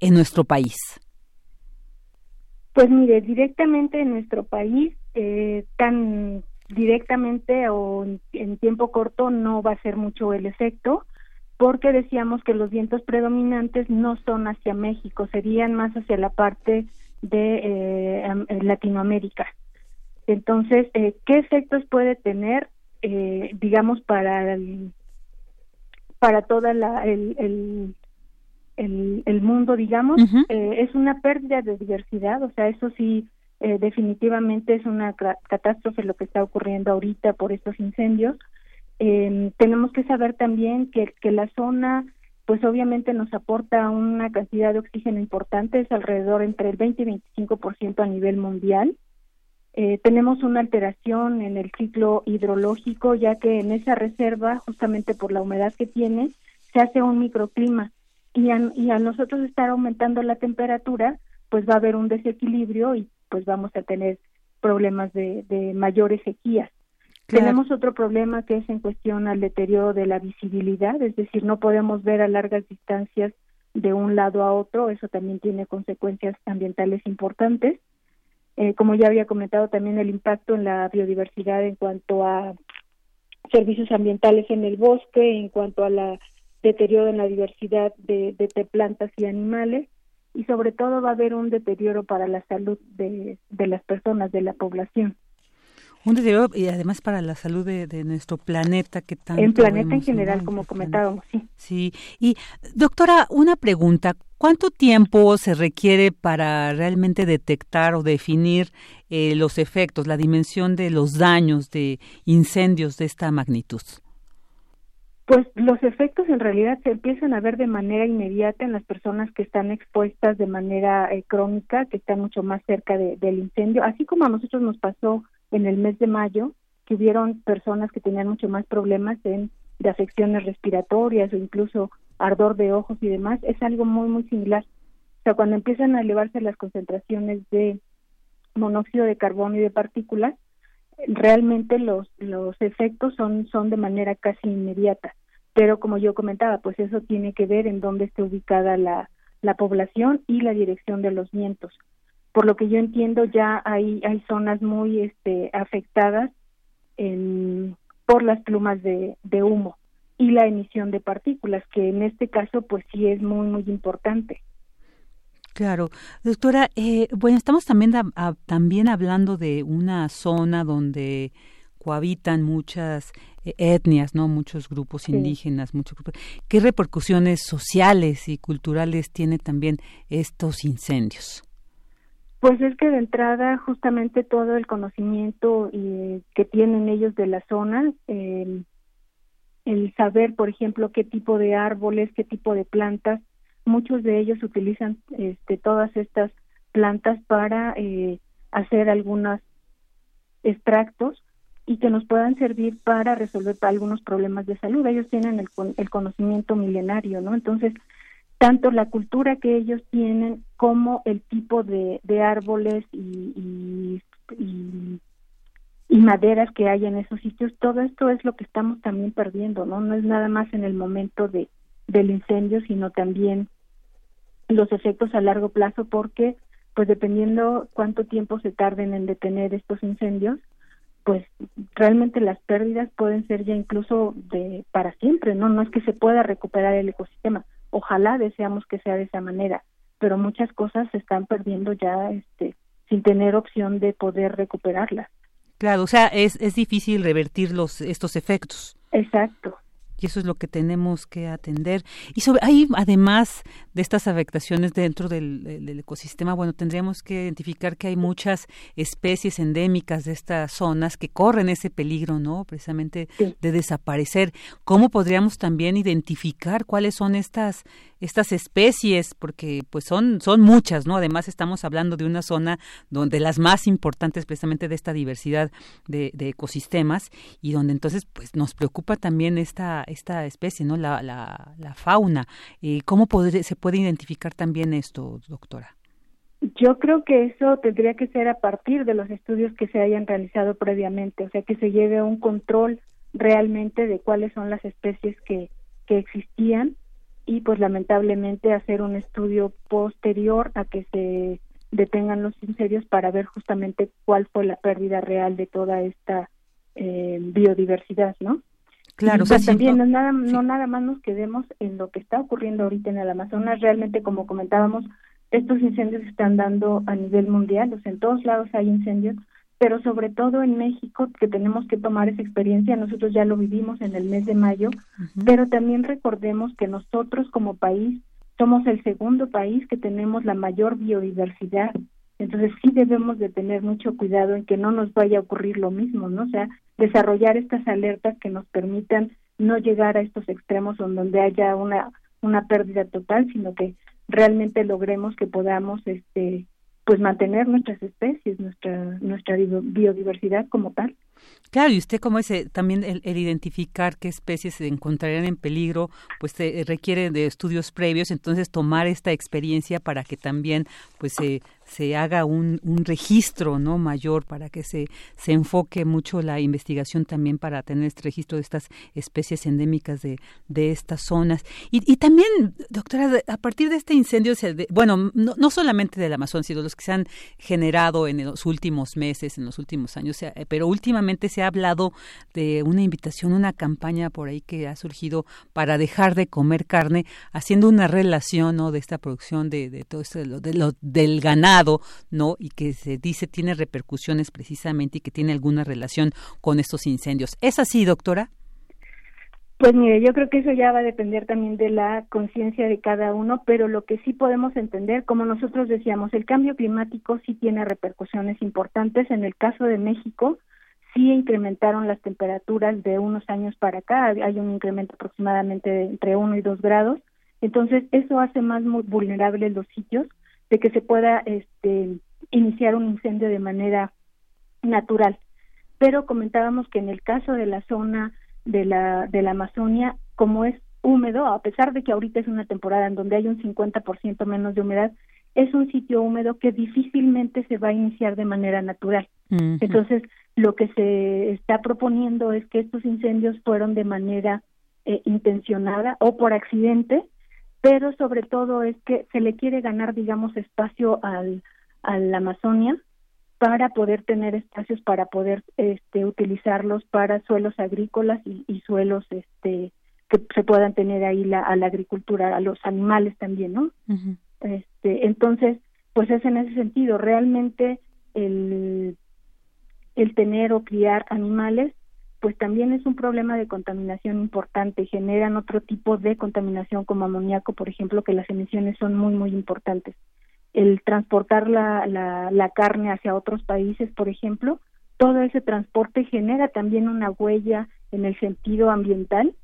en nuestro país. Pues mire, directamente en nuestro país, eh, tan directamente o en tiempo corto no va a ser mucho el efecto, porque decíamos que los vientos predominantes no son hacia México, serían más hacia la parte de eh, Latinoamérica. Entonces, eh, ¿qué efectos puede tener, eh, digamos, para el, para toda la el, el, el, mundo, digamos, eh, es una pérdida de diversidad, o sea, eso sí, eh, definitivamente es una catástrofe lo que está ocurriendo ahorita por estos incendios. Eh, tenemos que saber también que, que la zona, pues obviamente nos aporta una cantidad de oxígeno importante, es alrededor entre el 20 y 25% a nivel mundial. Eh, tenemos una alteración en el ciclo hidrológico, ya que en esa reserva, justamente por la humedad que tiene, se hace un microclima y, y a nosotros estar aumentando la temperatura, pues va a haber un desequilibrio y pues vamos a tener problemas de, de mayores sequías. Tenemos otro problema que es en cuestión al deterioro de la visibilidad, es decir, no podemos ver a largas distancias de un lado a otro, eso también tiene consecuencias ambientales importantes. Eh, como ya había comentado, también el impacto en la biodiversidad en cuanto a servicios ambientales en el bosque, en cuanto a la deterioro en la diversidad de, de plantas y animales y sobre todo va a haber un deterioro para la salud de, de las personas, de la población. Un deterioro y además para la salud de, nuestro planeta que tanto En planeta en general, como comentábamos, sí. Sí. Y doctora, una pregunta. ¿Cuánto tiempo se requiere para realmente detectar o definir eh, los efectos, la dimensión de los daños de incendios de esta magnitud? Pues los efectos en realidad se empiezan a ver de manera inmediata en las personas que están expuestas de manera eh, crónica, que están mucho más cerca del incendio, así como a nosotros nos pasó en el mes de mayo, que hubieron personas que tenían mucho más problemas en, de afecciones respiratorias o incluso ardor de ojos y demás, es algo muy, muy similar. O sea, cuando empiezan a elevarse las concentraciones de monóxido de carbono y de partículas, realmente los, los efectos son, son de manera casi inmediata. Pero como yo comentaba, pues eso tiene que ver en dónde está ubicada la, la población y la dirección de los vientos. Por lo que yo entiendo, ya hay, hay zonas muy este, afectadas en, por las plumas de, de humo y la emisión de partículas, que en este caso pues sí es muy, muy importante. Claro, doctora, eh, bueno, estamos también, también hablando de una zona donde cohabitan muchas eh, etnias, no, muchos grupos indígenas, muchos grupos. ¿Qué repercusiones sociales y culturales tiene también estos incendios? Pues es que de entrada justamente todo el conocimiento eh, que tienen ellos de la zona, el saber, por ejemplo, qué tipo de árboles, qué tipo de plantas muchos de ellos utilizan este, todas estas plantas para eh, hacer algunos extractos y que nos puedan servir para resolver algunos problemas de salud. Ellos tienen el, el conocimiento milenario, ¿no? Entonces, tanto la cultura que ellos tienen como el tipo de, árboles y, y, y, maderas que hay en esos sitios, todo esto es lo que estamos también perdiendo, ¿no? No es nada más en el momento de, del incendio, sino también los efectos a largo plazo porque pues dependiendo cuánto tiempo se tarden en detener estos incendios, pues realmente las pérdidas pueden ser ya incluso de para siempre, ¿no? No es que se pueda recuperar el ecosistema. Ojalá deseamos que sea de esa manera, pero muchas cosas se están perdiendo ya este sin tener opción de poder recuperarlas. Claro, o sea, es, es difícil revertir los estos efectos. Exacto y eso es lo que tenemos que atender. Y sobre, hay además de estas afectaciones dentro del, ecosistema, bueno, tendríamos que identificar que hay muchas especies endémicas de estas zonas que corren ese peligro, ¿no? Precisamente de desaparecer. ¿Cómo podríamos también identificar cuáles son estas estas especies, porque pues son, son muchas, ¿no? Además estamos hablando de una zona donde las más importantes precisamente de esta diversidad de, ecosistemas y donde entonces pues nos preocupa también esta, esta especie, ¿no? La, la, la fauna. Eh, ¿Cómo se puede identificar también esto, doctora? Yo creo que eso tendría que ser a partir de los estudios que se hayan realizado previamente, o sea, que se lleve un control realmente de cuáles son las especies que, que existían y pues lamentablemente hacer un estudio posterior a que se detengan los incendios para ver justamente cuál fue la pérdida real de toda esta eh, biodiversidad, ¿no? Claro, pues también no, nada, no nada más nos quedemos en lo que está ocurriendo ahorita en el Amazonas, realmente como comentábamos, estos incendios se están dando a nivel mundial, o sea, en todos lados hay incendios, pero sobre todo en México, que tenemos que tomar esa experiencia, nosotros ya lo vivimos en el mes de mayo, pero también recordemos que nosotros como país somos el segundo país que tenemos la mayor biodiversidad, entonces sí debemos de tener mucho cuidado en que no nos vaya a ocurrir lo mismo, ¿no? O sea, desarrollar estas alertas que nos permitan no llegar a estos extremos donde haya una una pérdida total, sino que realmente logremos que podamos este pues mantener nuestras especies, nuestra nuestra biodiversidad como tal. Claro, y usted como ese también el, identificar qué especies se encontrarían en peligro, pues se requiere de estudios previos, entonces tomar esta experiencia para que también pues se se haga un, un registro no mayor para que se, se enfoque mucho la investigación también para tener este registro de estas especies endémicas de, de estas zonas. Y, y también doctora a partir de este incendio bueno no, no solamente del Amazon sino los que se han generado en los últimos meses en los últimos años pero últimamente se ha hablado de una invitación una campaña por ahí que ha surgido para dejar de comer carne haciendo una relación no de esta producción de, de todo esto de lo, del ganado ¿no? Y que se dice tiene repercusiones precisamente y que tiene alguna relación con estos incendios. ¿Es así, doctora? Pues mire, yo creo que eso ya va a depender también de la conciencia de cada uno, pero lo que sí podemos entender, como nosotros decíamos, el cambio climático sí tiene repercusiones importantes. En el caso de México, sí incrementaron las temperaturas de unos años para acá, hay un incremento aproximadamente de entre 1 y 2 grados. Entonces, eso hace más vulnerables los sitios de que se pueda este, iniciar un incendio de manera natural. Pero comentábamos que en el caso de la zona de la, de la Amazonia, como es húmedo, a pesar de que ahorita es una temporada en donde hay un 50% menos de humedad, es un sitio húmedo que difícilmente se va a iniciar de manera natural. Entonces, lo que se está proponiendo es que estos incendios fueron de manera eh, intencionada o por accidente pero sobre todo es que se le quiere ganar, digamos, espacio al, a la Amazonia para poder tener espacios para poder este, utilizarlos para suelos agrícolas y, suelos este, que se puedan tener ahí la, a la agricultura, a los animales también, ¿no? este, entonces, pues es en ese sentido, realmente el, el tener o criar animales pues también es un problema de contaminación importante, generan otro tipo de contaminación como amoníaco, por ejemplo, que las emisiones son muy, muy importantes. El transportar la, la, la carne hacia otros países, por ejemplo, todo ese transporte genera también una huella en el sentido ambiental,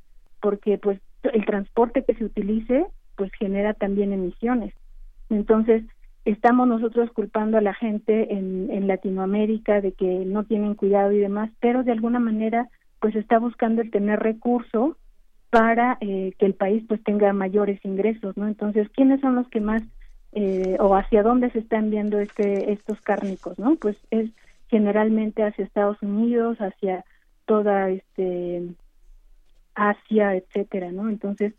porque pues el transporte que se utilice pues genera también emisiones. Entonces, estamos nosotros culpando a la gente en, Latinoamérica de que no tienen cuidado y demás, pero de alguna manera pues está buscando el tener recurso para eh, que el país pues tenga mayores ingresos, ¿no? Entonces, ¿quiénes son los que más eh, o hacia dónde se están viendo este estos cárnicos, ¿no? Pues es generalmente hacia Estados Unidos, hacia toda este Asia, etcétera, ¿no? Entonces,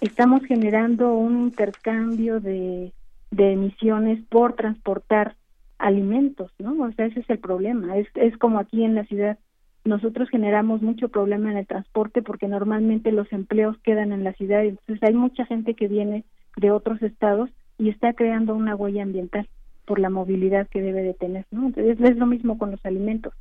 estamos generando un intercambio de de emisiones por transportar alimentos, ¿no? O sea, ese es el problema. Es, es como aquí en la ciudad. Nosotros generamos mucho problema en el transporte porque normalmente los empleos quedan en la ciudad. Entonces hay mucha gente que viene de otros estados y está creando una huella ambiental por la movilidad que debe de tener, ¿no? Entonces es lo mismo con los alimentos.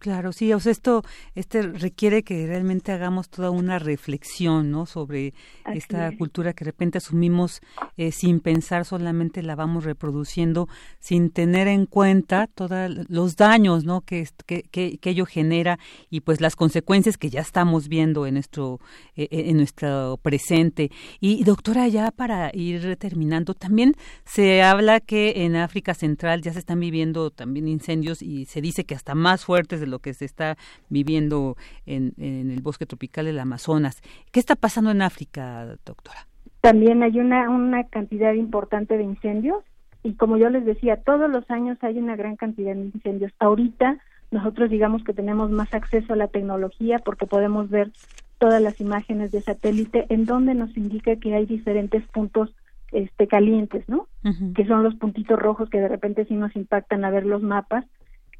Claro, sí, o sea, esto este requiere que realmente hagamos toda una reflexión, ¿no? Sobre esta cultura que de repente asumimos eh, sin pensar, solamente la vamos reproduciendo sin tener en cuenta todos los daños, ¿no? Que, que, que, ello genera y pues las consecuencias que ya estamos viendo en nuestro eh, eh, en nuestro presente. Y doctora, ya para ir terminando, también se habla que en África Central ya se están viviendo también incendios y se dice que hasta más fuertes de lo que se está viviendo en, el bosque tropical del Amazonas. ¿Qué está pasando en África, doctora? También hay una, una cantidad importante de incendios y como yo les decía, todos los años hay una gran cantidad de incendios. Ahorita nosotros digamos que tenemos más acceso a la tecnología porque podemos ver todas las imágenes de satélite en donde nos indica que hay diferentes puntos este calientes, ¿no? Que son los puntitos rojos que de repente sí nos impactan a ver los mapas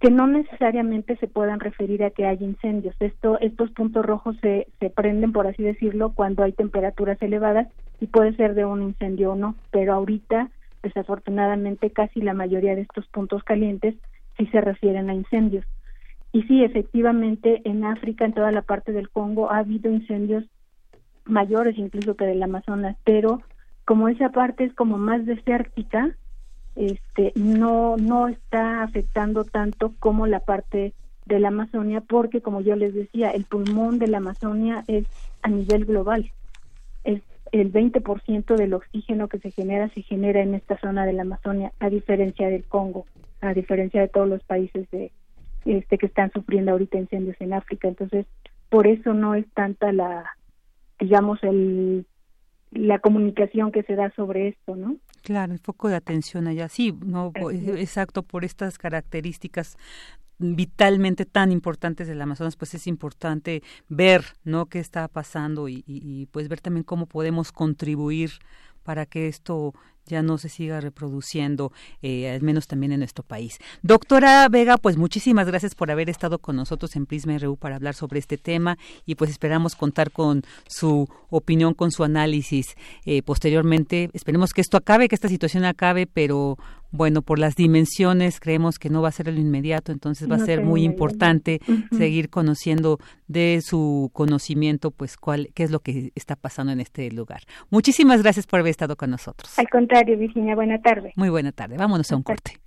que no necesariamente se puedan referir a que hay incendios. Esto, estos puntos rojos se, se prenden, por así decirlo, cuando hay temperaturas elevadas y puede ser de un incendio o no, pero ahorita, desafortunadamente, casi la mayoría de estos puntos calientes sí se refieren a incendios. Y sí, efectivamente, en África, en toda la parte del Congo, ha habido incendios mayores incluso que del Amazonas, pero como esa parte es como más desértica, este no no está afectando tanto como la parte de la Amazonia porque como yo les decía el pulmón de la Amazonia es a nivel global es el 20% del oxígeno que se genera se genera en esta zona de la Amazonia a diferencia del Congo a diferencia de todos los países de este que están sufriendo ahorita incendios en África entonces por eso no es tanta la digamos el la comunicación que se da sobre esto, ¿no? Claro, el foco de atención allá, sí, no, exacto, por estas características vitalmente tan importantes del Amazonas, pues es importante ver, ¿no? Qué está pasando y, y pues ver también cómo podemos contribuir para que esto ya no se siga reproduciendo, eh, al menos también en nuestro país. Doctora Vega, pues muchísimas gracias por haber estado con nosotros en Prisma RU para hablar sobre este tema y pues esperamos contar con su opinión, con su análisis eh, posteriormente. Esperemos que esto acabe, que esta situación acabe, pero bueno, por las dimensiones creemos que no va a ser lo inmediato, entonces va a ser muy importante seguir conociendo de su conocimiento, pues cuál, qué es lo que está pasando en este lugar. Muchísimas gracias por haber estado con nosotros. Al contrario, Virginia, buena tarde. Muy buena tarde. Vámonos a un corte.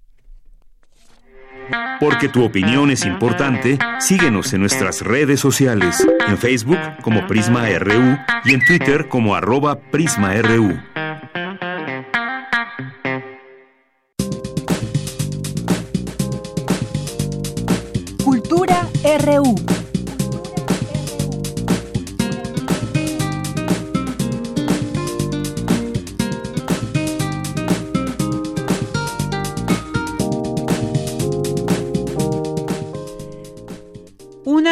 Porque tu opinión es importante, síguenos en nuestras redes sociales, en Facebook como Prisma RU y en Twitter como arroba PrismaRU. Cultura RU.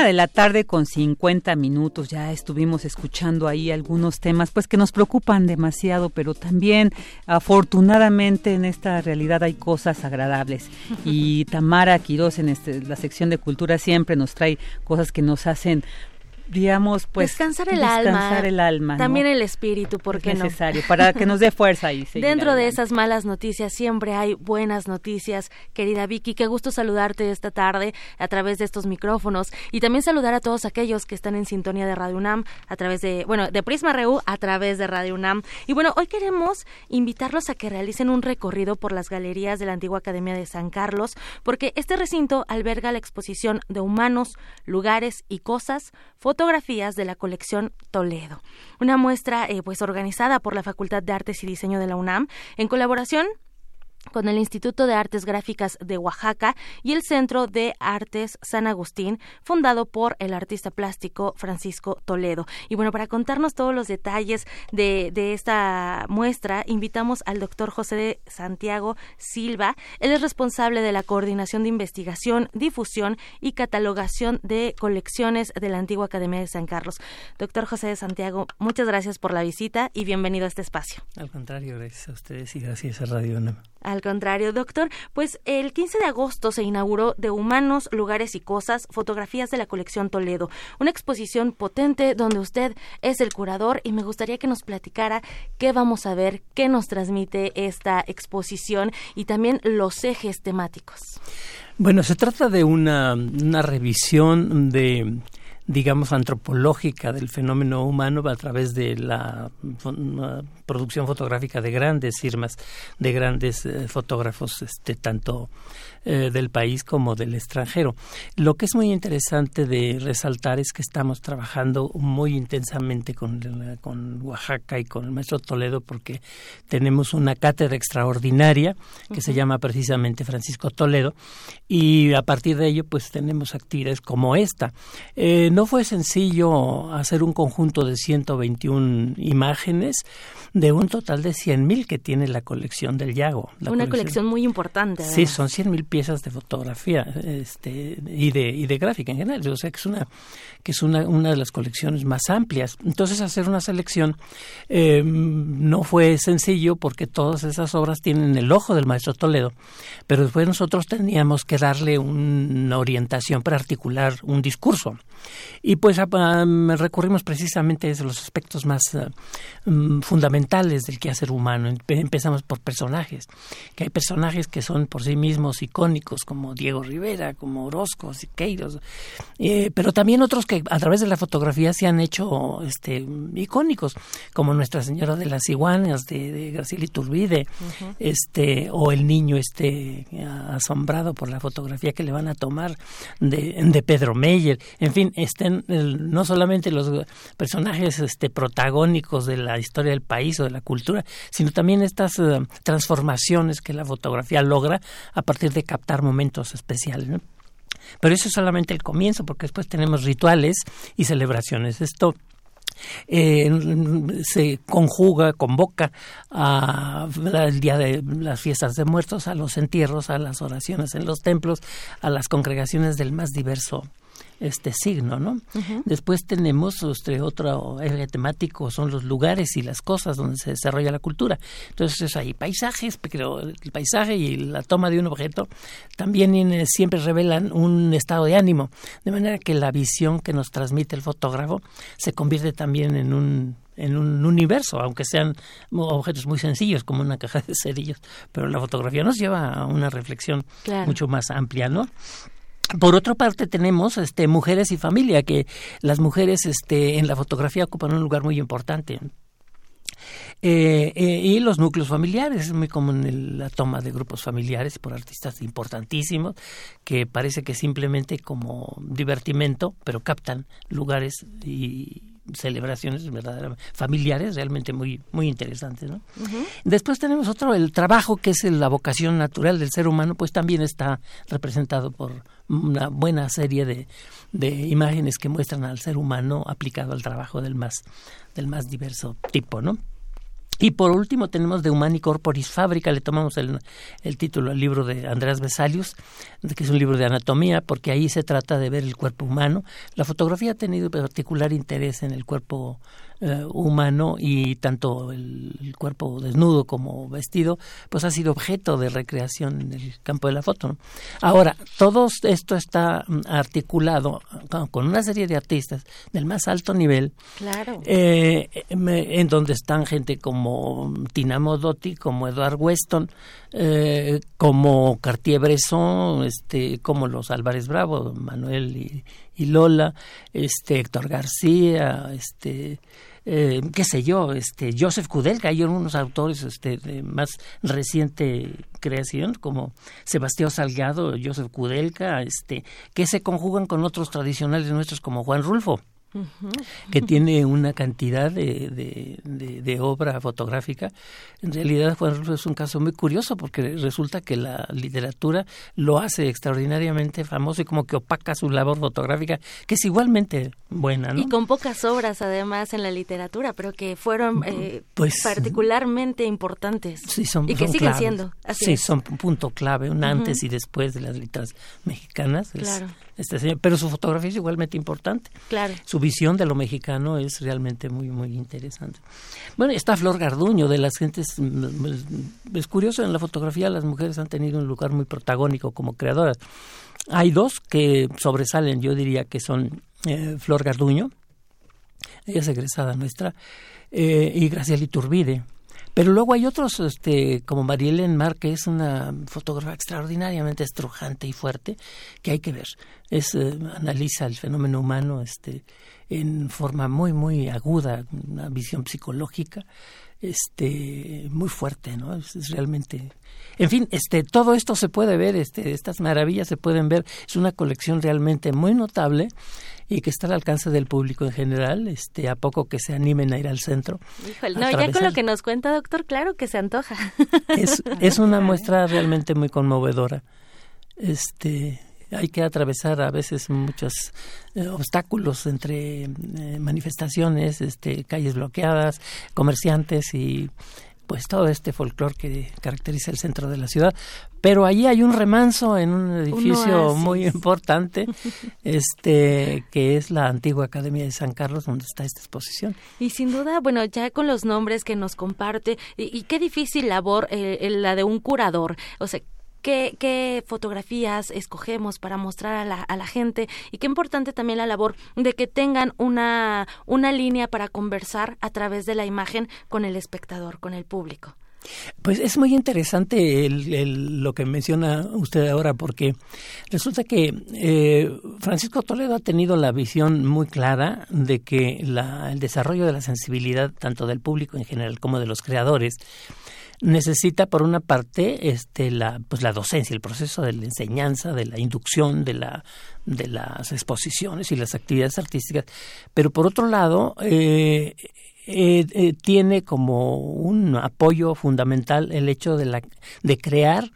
De la tarde con 50 minutos, ya estuvimos escuchando ahí algunos temas pues que nos preocupan demasiado, pero también afortunadamente en esta realidad hay cosas agradables. Y Tamara Quiroz en este, la sección de cultura siempre nos trae cosas que nos hacen digamos, pues descansar el alma, el alma, también el espíritu, porque es necesario para que nos dé fuerza y Dentro de esas malas noticias siempre hay buenas noticias, querida Vicky. Qué gusto saludarte esta tarde a través de estos micrófonos y también saludar a todos aquellos que están en sintonía de Radio UNAM a través de, bueno, de Prisma Reu a través de Radio UNAM. Y bueno, hoy queremos invitarlos a que realicen un recorrido por las galerías de la antigua Academia de San Carlos, porque este recinto alberga la exposición de humanos, lugares y cosas, fotos fotografías de la colección Toledo. Una muestra eh, pues organizada por la Facultad de Artes y Diseño de la UNAM en colaboración con el Instituto de Artes Gráficas de Oaxaca y el Centro de Artes San Agustín, fundado por el artista plástico Francisco Toledo. Y bueno, para contarnos todos los detalles de, esta muestra, invitamos al doctor José de Santiago Silva. Él es responsable de la coordinación de investigación, difusión y catalogación de colecciones de la antigua Academia de San Carlos. Doctor José de Santiago, muchas gracias por la visita y bienvenido a este espacio. Al contrario, gracias a ustedes y gracias a Radio UNAM. Al contrario, doctor, pues el 15 de agosto se inauguró De Humanos, Lugares y Cosas, fotografías de la colección Toledo, una exposición potente donde usted es el curador y me gustaría que nos platicara qué vamos a ver, qué nos transmite esta exposición y también los ejes temáticos. Bueno, se trata de una, una revisión de digamos, antropológica del fenómeno humano a través de la producción fotográfica de grandes firmas, de grandes eh, fotógrafos, este, tanto eh, del país como del extranjero. Lo que es muy interesante de resaltar es que estamos trabajando muy intensamente con, con Oaxaca y con el maestro Toledo porque tenemos una cátedra extraordinaria que se llama precisamente Francisco Toledo y a partir de ello pues tenemos actividades como esta. Eh, no fue sencillo hacer un conjunto de 121 imágenes de un total de 100.000 que tiene la colección del Yago. Una colección, muy importante. Sí, son 100.000 piezas de fotografía este, y, de, y de gráfica en general. O sea, que es una, que es una, una de las colecciones más amplias. Entonces, hacer una selección eh, no fue sencillo porque todas esas obras tienen el ojo del maestro Toledo, pero después nosotros teníamos que darle una orientación para articular un discurso. Y pues recurrimos precisamente a los aspectos más mm, fundamentales del quehacer humano. Empezamos por personajes, que hay personajes que son por sí mismos icónicos, como Diego Rivera, como Orozco, Siqueiros, eh, pero también otros que a través de la fotografía se han hecho este, icónicos, como Nuestra Señora de las Iguanas, de, de Graciela Iturbide, este, o el niño este asombrado por la fotografía que le van a tomar de, de Pedro Meyer, en fin, estén no solamente los personajes este, protagónicos de la historia del país o de la cultura, sino también estas eh, transformaciones que la fotografía logra a partir de captar momentos especiales. Pero eso es solamente el comienzo, porque después tenemos rituales y celebraciones. Esto eh, se conjuga, convoca al día de las fiestas de muertos, a los entierros, a las oraciones en los templos, a las congregaciones del más diverso este signo, ¿no? Después tenemos este, otro eje temático, son los lugares y las cosas donde se desarrolla la cultura. Entonces hay paisajes, pero el paisaje y la toma de un objeto también siempre revelan un estado de ánimo, de manera que la visión que nos transmite el fotógrafo se convierte también en un en un universo, aunque sean objetos muy sencillos como una caja de cerillos, pero la fotografía nos lleva a una reflexión mucho más amplia, ¿no? Por otra parte tenemos este mujeres y familia que las mujeres este en la fotografía ocupan un lugar muy importante. Eh, eh, y los núcleos familiares, es muy común la toma de grupos familiares por artistas importantísimos que parece que simplemente como divertimento, pero captan lugares y celebraciones verdaderamente familiares realmente muy muy interesantes ¿no? después tenemos otro el trabajo que es la vocación natural del ser humano pues también está representado por una buena serie de, de imágenes que muestran al ser humano aplicado al trabajo del más del más diverso tipo no y por último tenemos de Humani Corporis Fábrica, le tomamos el, el, título al libro de Andrés Besalius, que es un libro de anatomía, porque ahí se trata de ver el cuerpo humano. La fotografía ha tenido particular interés en el cuerpo eh, humano y tanto el, cuerpo desnudo como vestido, pues ha sido objeto de recreación en el campo de la foto. Ahora, todo esto está mm, articulado con una serie de artistas del más alto nivel, claro. Eh, en donde están gente como Tina Modotti, como Edward Weston, eh, como Cartier-Bresson, este, como los Álvarez Bravo, Manuel y, y Lola, este Héctor García, este eh, qué sé yo, este Joseph Kudelka, hay unos autores este, de más reciente creación como Sebastián Salgado, Joseph Kudelka, este, que se conjugan con otros tradicionales nuestros como Juan Rulfo. Que tiene una cantidad de, de, obra fotográfica. En realidad, es un caso muy curioso porque resulta que la literatura lo hace extraordinariamente famoso y como que opaca su labor fotográfica, que es igualmente buena. ¿no? Y con pocas obras, además, en la literatura, pero que fueron eh, pues, particularmente importantes. Sí, son, y que siguen siendo. sí, son un punto clave, un antes y después de las letras mexicanas. Claro. este señor, pero su fotografía es igualmente importante. Claro. Su visión de lo mexicano es realmente muy, muy interesante. Bueno, está Flor Garduño, de las gentes. Mm, es curioso, en la fotografía las mujeres han tenido un lugar muy protagónico como creadoras. Hay dos que sobresalen, yo diría que son eh, Flor Garduño, ella es egresada nuestra, eh, y Graciela Iturbide. Pero luego hay otros, este, como Marielen Mar, que es una fotógrafa extraordinariamente estrujante y fuerte, que hay que ver. Es, eh, analiza el fenómeno humano este, en forma muy, muy aguda, una visión psicológica este muy fuerte no es, realmente en fin este todo esto se puede ver este estas maravillas se pueden ver es una colección realmente muy notable y que está al alcance del público en general, este, a poco que se animen a ir al centro. Híjole, no, ya con lo que nos cuenta, doctor, claro que se antoja. Es, es una muestra realmente muy conmovedora. Este, hay que atravesar a veces muchos eh, obstáculos entre eh, manifestaciones, este, calles bloqueadas, comerciantes y pues todo este folclore que caracteriza el centro de la ciudad. Pero allí hay un remanso en un edificio muy importante, este que es la antigua Academia de San Carlos, donde está esta exposición. Y sin duda, bueno, ya con los nombres que nos comparte, y, qué difícil labor eh, la de un curador. O sea, qué, fotografías escogemos para mostrar a la, a la gente y qué importante también la labor de que tengan una, una línea para conversar a través de la imagen con el espectador, con el público. Pues es muy interesante el, lo que menciona usted ahora, porque resulta que eh, Francisco Toledo ha tenido la visión muy clara de que la, el desarrollo de la sensibilidad, tanto del público en general como de los creadores, necesita por una parte este la pues la docencia el proceso de la enseñanza de la inducción de la de las exposiciones y las actividades artísticas pero por otro lado eh, eh, eh, tiene como un apoyo fundamental el hecho de la de crear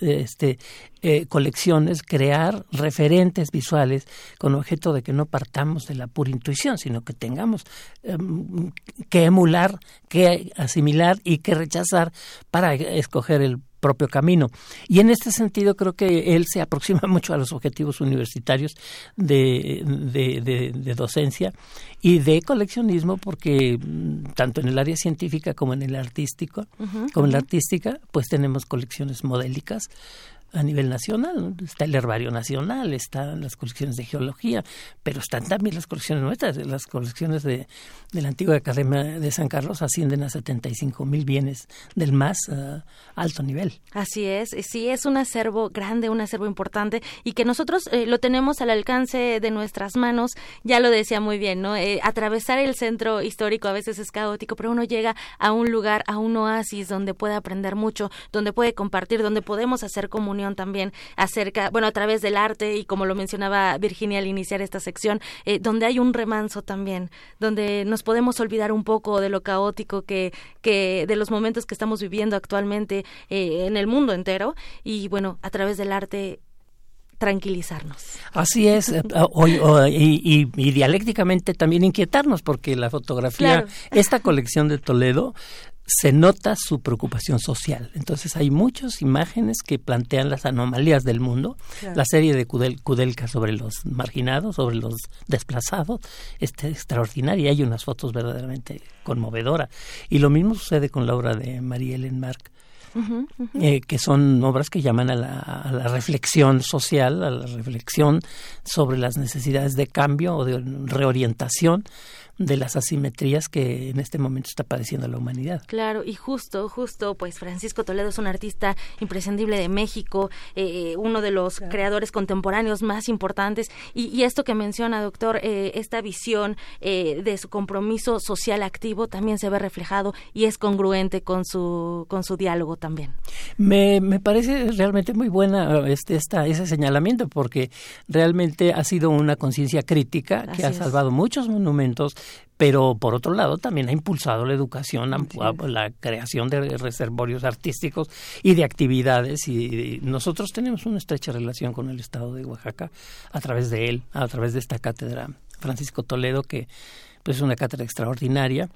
este, eh, colecciones, crear referentes visuales con objeto de que no partamos de la pura intuición, sino que tengamos em, que emular, que asimilar y que rechazar para escoger el propio camino. Y en este sentido creo que él se aproxima mucho a los objetivos universitarios de, de, docencia y de coleccionismo porque mm, tanto en el área científica como en el artístico, como en la artística, pues tenemos colecciones modélicas a nivel nacional. Está el herbario nacional, están las colecciones de geología, pero están también las colecciones nuestras. Las colecciones de, de la antigua Academia de San Carlos ascienden a 75 mil bienes del más eh, alto nivel. Así es, sí, es un acervo grande, un acervo importante y que nosotros eh, lo tenemos al alcance de nuestras manos. Ya lo decía muy bien, ¿no? Eh, atravesar el centro histórico a veces es caótico, pero uno llega a un lugar, a un oasis donde puede aprender mucho, donde puede compartir, donde podemos hacer comunión también acerca, bueno, a través del arte y como lo mencionaba Virginia al iniciar esta sección, eh, donde hay un remanso también, donde nos podemos olvidar un poco de lo caótico que, que de los momentos que estamos viviendo actualmente eh, en el mundo entero y bueno, a través del arte tranquilizarnos. Así es, eh, y, dialécticamente también inquietarnos, porque la fotografía, esta colección de Toledo, se nota su preocupación social. Entonces hay muchas imágenes que plantean las anomalías del mundo. La serie de Kudelka sobre los marginados, sobre los desplazados, es extraordinaria. Hay unas fotos verdaderamente conmovedoras. Y lo mismo sucede con la obra de María Ellen Mark. Eh, que son obras que llaman a la, a la, reflexión social, a la reflexión sobre las necesidades de cambio o de reorientación de las asimetrías que en este momento está padeciendo la humanidad. Claro, y justo, justo, pues Francisco Toledo es un artista imprescindible de México, eh, uno de los creadores contemporáneos más importantes, y, esto que menciona, doctor, eh, esta visión eh, de su compromiso social activo también se ve reflejado y es congruente con su, con su diálogo también. Me, me parece realmente muy buena este, esta, ese señalamiento porque realmente ha sido una conciencia crítica que ha salvado muchos monumentos, pero por otro lado también ha impulsado la educación, la creación de reservorios artísticos y de actividades. Y, nosotros tenemos una estrecha relación con el estado de Oaxaca a través de él, a través de esta cátedra. Francisco Toledo que pues es una cátedra extraordinaria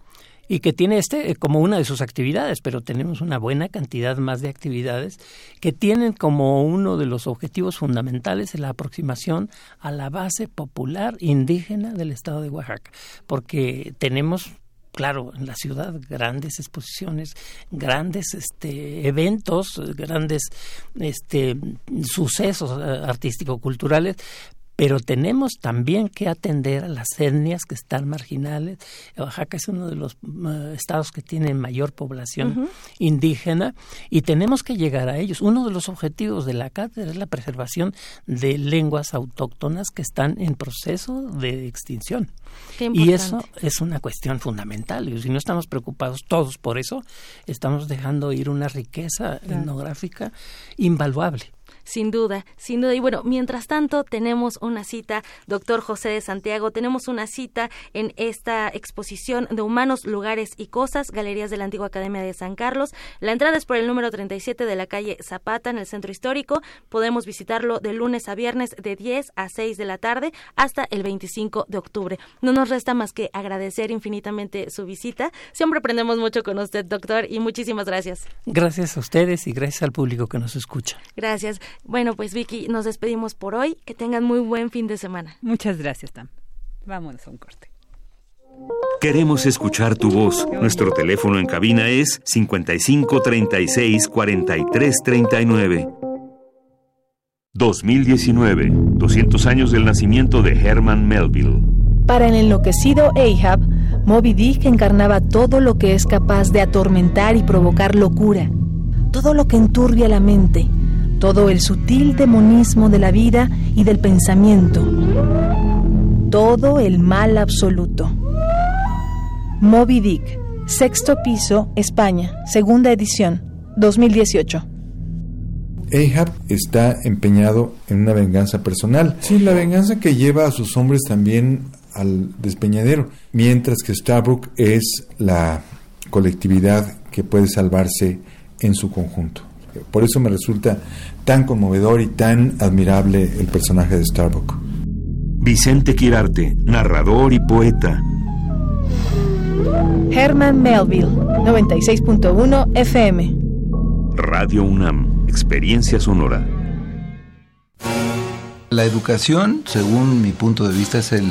y que tiene este eh, como una de sus actividades, pero tenemos una buena cantidad más de actividades que tienen como uno de los objetivos fundamentales la aproximación a la base popular indígena del estado de Oaxaca, porque tenemos claro, en la ciudad grandes exposiciones, grandes este, eventos, grandes este, sucesos eh, artístico-culturales, pero tenemos también que atender a las etnias que están marginales. Oaxaca es uno de los eh, estados que tiene mayor población indígena y tenemos que llegar a ellos. Uno de los objetivos de la cátedra es la preservación de lenguas autóctonas que están en proceso de extinción. Y eso es una cuestión fundamental. Y si no estamos preocupados todos por eso, estamos dejando ir una riqueza etnográfica invaluable. Sin duda, sin duda. Y bueno, mientras tanto tenemos una cita, doctor José de Santiago, tenemos una cita en esta exposición de humanos, lugares y cosas, Galerías de la Antigua Academia de San Carlos. La entrada es por el número 37 de la calle Zapata en el centro histórico. Podemos visitarlo de lunes a viernes de 10 a 6 de la tarde hasta el 25 de octubre. No nos resta más que agradecer infinitamente su visita. Siempre aprendemos mucho con usted, doctor, y muchísimas gracias. Gracias a ustedes y gracias al público que nos escucha. Gracias. Bueno, pues Vicky, nos despedimos por hoy. Que tengan muy buen fin de semana. Muchas gracias, Tam. Vámonos a un corte. Queremos escuchar tu voz. Nuestro teléfono en cabina es 55 36 43 39. 2019, 200 años del nacimiento de Herman Melville. Para el enloquecido Ahab, Moby Dick encarnaba todo lo que es capaz de atormentar y provocar locura, todo lo que enturbia la mente, todo el sutil demonismo de la vida y del pensamiento, todo el mal absoluto. Moby Dick, sexto piso, España, segunda edición, 2018. Ahab está empeñado en una venganza personal. Sí, la venganza que lleva a sus hombres también al despeñadero, mientras que Starbuck es la colectividad que puede salvarse en su conjunto. Por eso me resulta tan conmovedor y tan admirable el personaje de Starbuck. Vicente Quirarte, narrador y poeta. Herman Melville, 96.1 FM. Radio UNAM, experiencia sonora. La educación, según mi punto de vista, es el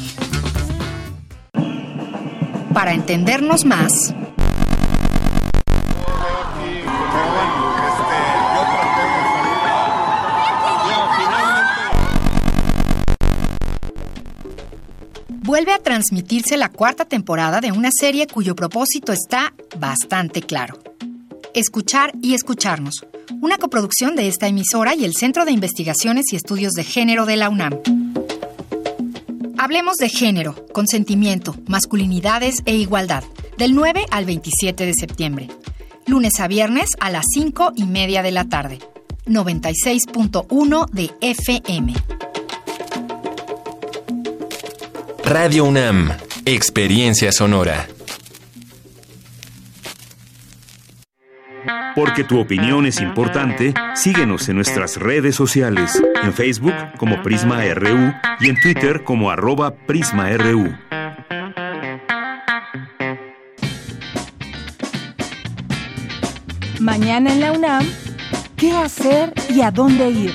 Para entendernos más, vuelve a transmitirse la cuarta temporada de una serie cuyo propósito está bastante claro. Escuchar y escucharnos, una coproducción de esta emisora y el Centro de Investigaciones y Estudios de Género de la UNAM. Hablemos de género, consentimiento, masculinidades e igualdad, del 9 al 27 de septiembre. Lunes a viernes a las 5 y media de la tarde. 96.1 de FM. Radio UNAM, Experiencia Sonora. Porque tu opinión es importante, síguenos en nuestras redes sociales, en Facebook como Prisma RU y en Twitter como arroba PrismaRU. Mañana en la UNAM, ¿qué hacer y a dónde ir?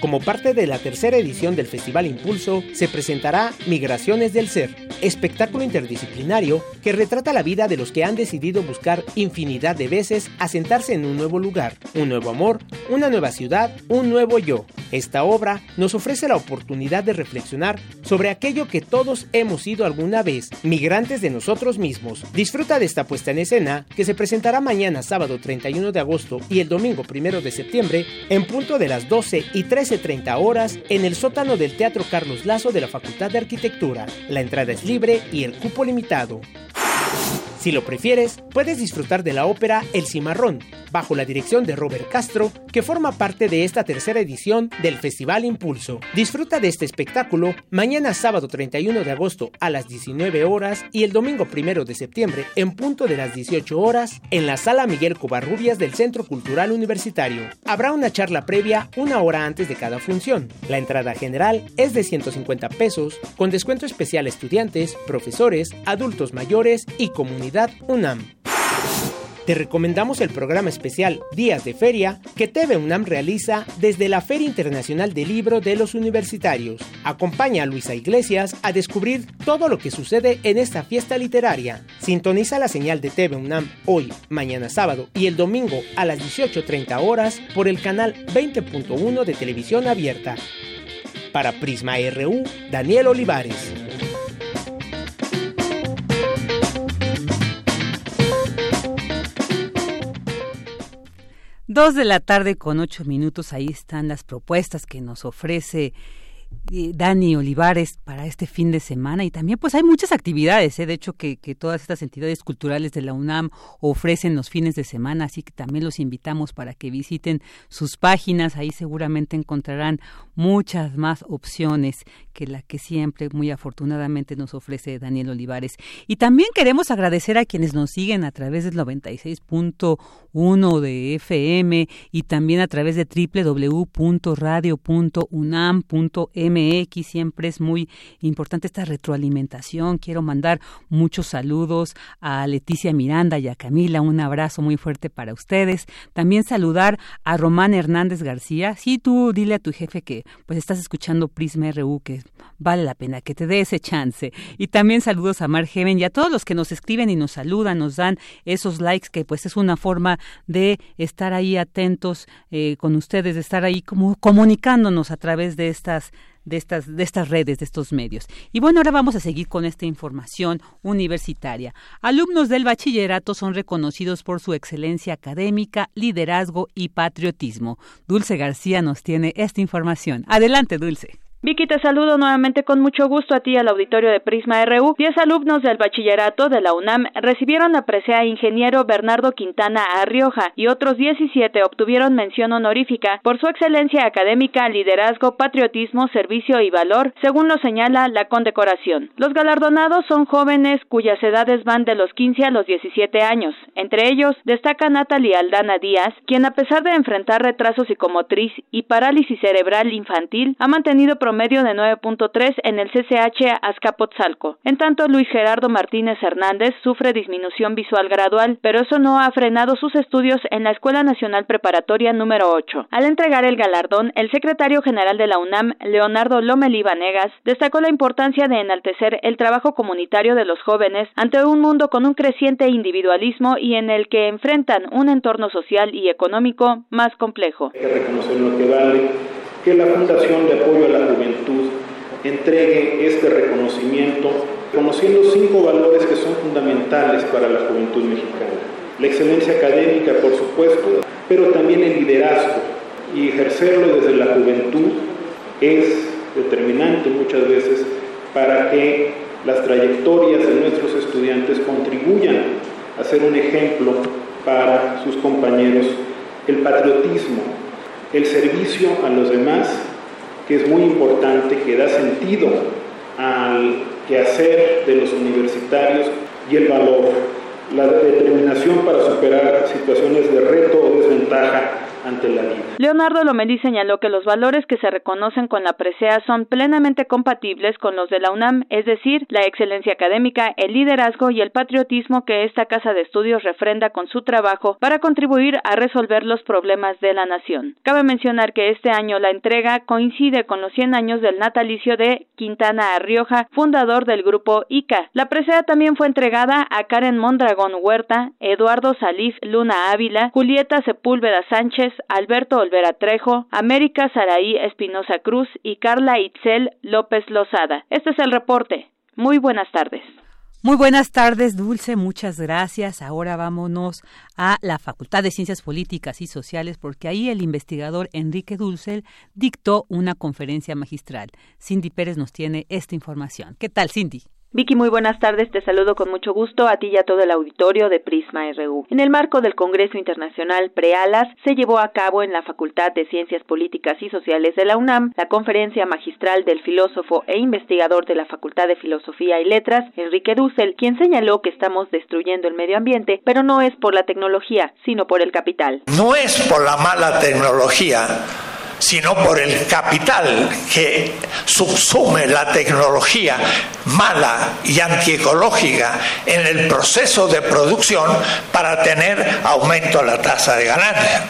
Como parte de la tercera edición del Festival Impulso, se presentará Migraciones del Ser, espectáculo interdisciplinario que retrata la vida de los que han decidido buscar infinidad de veces asentarse en un nuevo lugar, un nuevo amor, una nueva ciudad, un nuevo yo. Esta obra nos ofrece la oportunidad de reflexionar sobre aquello que todos hemos sido alguna vez, migrantes de nosotros mismos. Disfruta de esta puesta en escena que se presentará mañana sábado 31 de agosto y el domingo 1 de septiembre en punto de las 12 y 13.30 horas en el sótano del Teatro Carlos Lazo de la Facultad de Arquitectura. La entrada es libre y el cupo limitado. Si lo prefieres, puedes disfrutar de la ópera El Cimarrón, bajo la dirección de Robert Castro, que forma parte de esta tercera edición del Festival Impulso. Disfruta de este espectáculo mañana sábado 31 de agosto a las 19 horas y el domingo 1 de septiembre en punto de las 18 horas en la sala Miguel Covarrubias del Centro Cultural Universitario. Habrá una charla previa una hora antes de cada función. La entrada general es de 150 pesos, con descuento especial a estudiantes, profesores, adultos mayores y UNAM. Te recomendamos el programa especial Días de Feria que TV UNAM realiza desde la Feria Internacional del Libro de los Universitarios. Acompaña a Luisa Iglesias a descubrir todo lo que sucede en esta fiesta literaria. Sintoniza la señal de TV UNAM hoy, mañana sábado y el domingo a las 18.30 horas por el canal 20.1 de televisión abierta. Para Prisma RU, Daniel Olivares. Dos de la tarde con ocho minutos, ahí están las propuestas que nos ofrece Dani Olivares para este fin de semana y también pues hay muchas actividades, ¿eh? de hecho que, todas estas entidades culturales de la UNAM ofrecen los fines de semana, así que también los invitamos para que visiten sus páginas, ahí seguramente encontrarán muchas más opciones que la que siempre muy afortunadamente nos ofrece Daniel Olivares. Y también queremos agradecer a quienes nos siguen a través del 96.1 de FM y también a través de www.radio.unam.mx MX. Siempre es muy importante esta retroalimentación. Quiero mandar muchos saludos a Leticia Miranda y a Camila. Un abrazo muy fuerte para ustedes. También saludar a Román Hernández García. Sí, tú dile a tu jefe que pues estás escuchando Prisma RU, que vale la pena que te dé ese chance. Y también saludos a Mar y a todos los que nos escriben y nos saludan, nos dan esos likes, que pues es una forma de estar ahí atentos eh, con ustedes, de estar ahí como comunicándonos a través de estas de estas, de estas redes, de estos medios. Y bueno, ahora vamos a seguir con esta información universitaria. Alumnos del bachillerato son reconocidos por su excelencia académica, liderazgo y patriotismo. Dulce García nos tiene esta información. Adelante, Dulce. Vicky, te saludo nuevamente con mucho gusto a ti al auditorio de Prisma RU. Diez alumnos del bachillerato de la UNAM recibieron la presea ingeniero Bernardo Quintana Arrioja y otros 17 obtuvieron mención honorífica por su excelencia académica, liderazgo, patriotismo, servicio y valor, según lo señala la condecoración. Los galardonados son jóvenes cuyas edades van de los 15 a los 17 años. Entre ellos destaca Natalie Aldana Díaz, quien a pesar de enfrentar retraso psicomotriz y parálisis cerebral infantil, ha mantenido promedio de 9.3 en el CCH Azcapotzalco. En tanto, Luis Gerardo Martínez Hernández sufre disminución visual gradual, pero eso no ha frenado sus estudios en la Escuela Nacional Preparatoria número 8. Al entregar el galardón, el secretario general de la UNAM, Leonardo Lomelí Vanegas, destacó la importancia de enaltecer el trabajo comunitario de los jóvenes ante un mundo con un creciente individualismo y en el que enfrentan un entorno social y económico más complejo. Hay que reconocer lo que vale que la Fundación de Apoyo a la Juventud entregue este reconocimiento, conociendo cinco valores que son fundamentales para la juventud mexicana. La excelencia académica, por supuesto, pero también el liderazgo y ejercerlo desde la juventud es determinante muchas veces para que las trayectorias de nuestros estudiantes contribuyan a ser un ejemplo para sus compañeros. El patriotismo, el servicio a los demás, que es muy importante, que da sentido al quehacer de los universitarios y el valor, la determinación para superar situaciones de reto o desventaja Leonardo Lomelí señaló que los valores que se reconocen con la presea son plenamente compatibles con los de la UNAM, es decir, la excelencia académica, el liderazgo y el patriotismo que esta casa de estudios refrenda con su trabajo para contribuir a resolver los problemas de la nación. Cabe mencionar que este año la entrega coincide con los 100 años del natalicio de Quintana Arrioja, fundador del grupo ICA. La presea también fue entregada a Karen Mondragón Huerta, Eduardo Salif Luna Ávila, Julieta Sepúlveda Sánchez, Alberto Olvera Trejo, América Saraí Espinosa Cruz y Carla Itzel López Lozada. Este es el reporte. Muy buenas tardes. Muy buenas tardes, Dulce, muchas gracias. Ahora vámonos a la Facultad de Ciencias Políticas y Sociales porque ahí el investigador Enrique Dulce dictó una conferencia magistral. Cindy Pérez nos tiene esta información. ¿Qué tal, Cindy? Vicky, muy buenas tardes. Te saludo con mucho gusto a ti y a todo el auditorio de Prisma RU. En el marco del Congreso Internacional Prealas, se llevó a cabo en la Facultad de Ciencias Políticas y Sociales de la UNAM la conferencia magistral del filósofo e investigador de la Facultad de Filosofía y Letras, Enrique Dussel, quien señaló que estamos destruyendo el medio ambiente, pero no es por la tecnología, sino por el capital. No es por la mala tecnología sino por el capital que subsume la tecnología mala y antiecológica en el proceso de producción para tener aumento de la tasa de ganancia.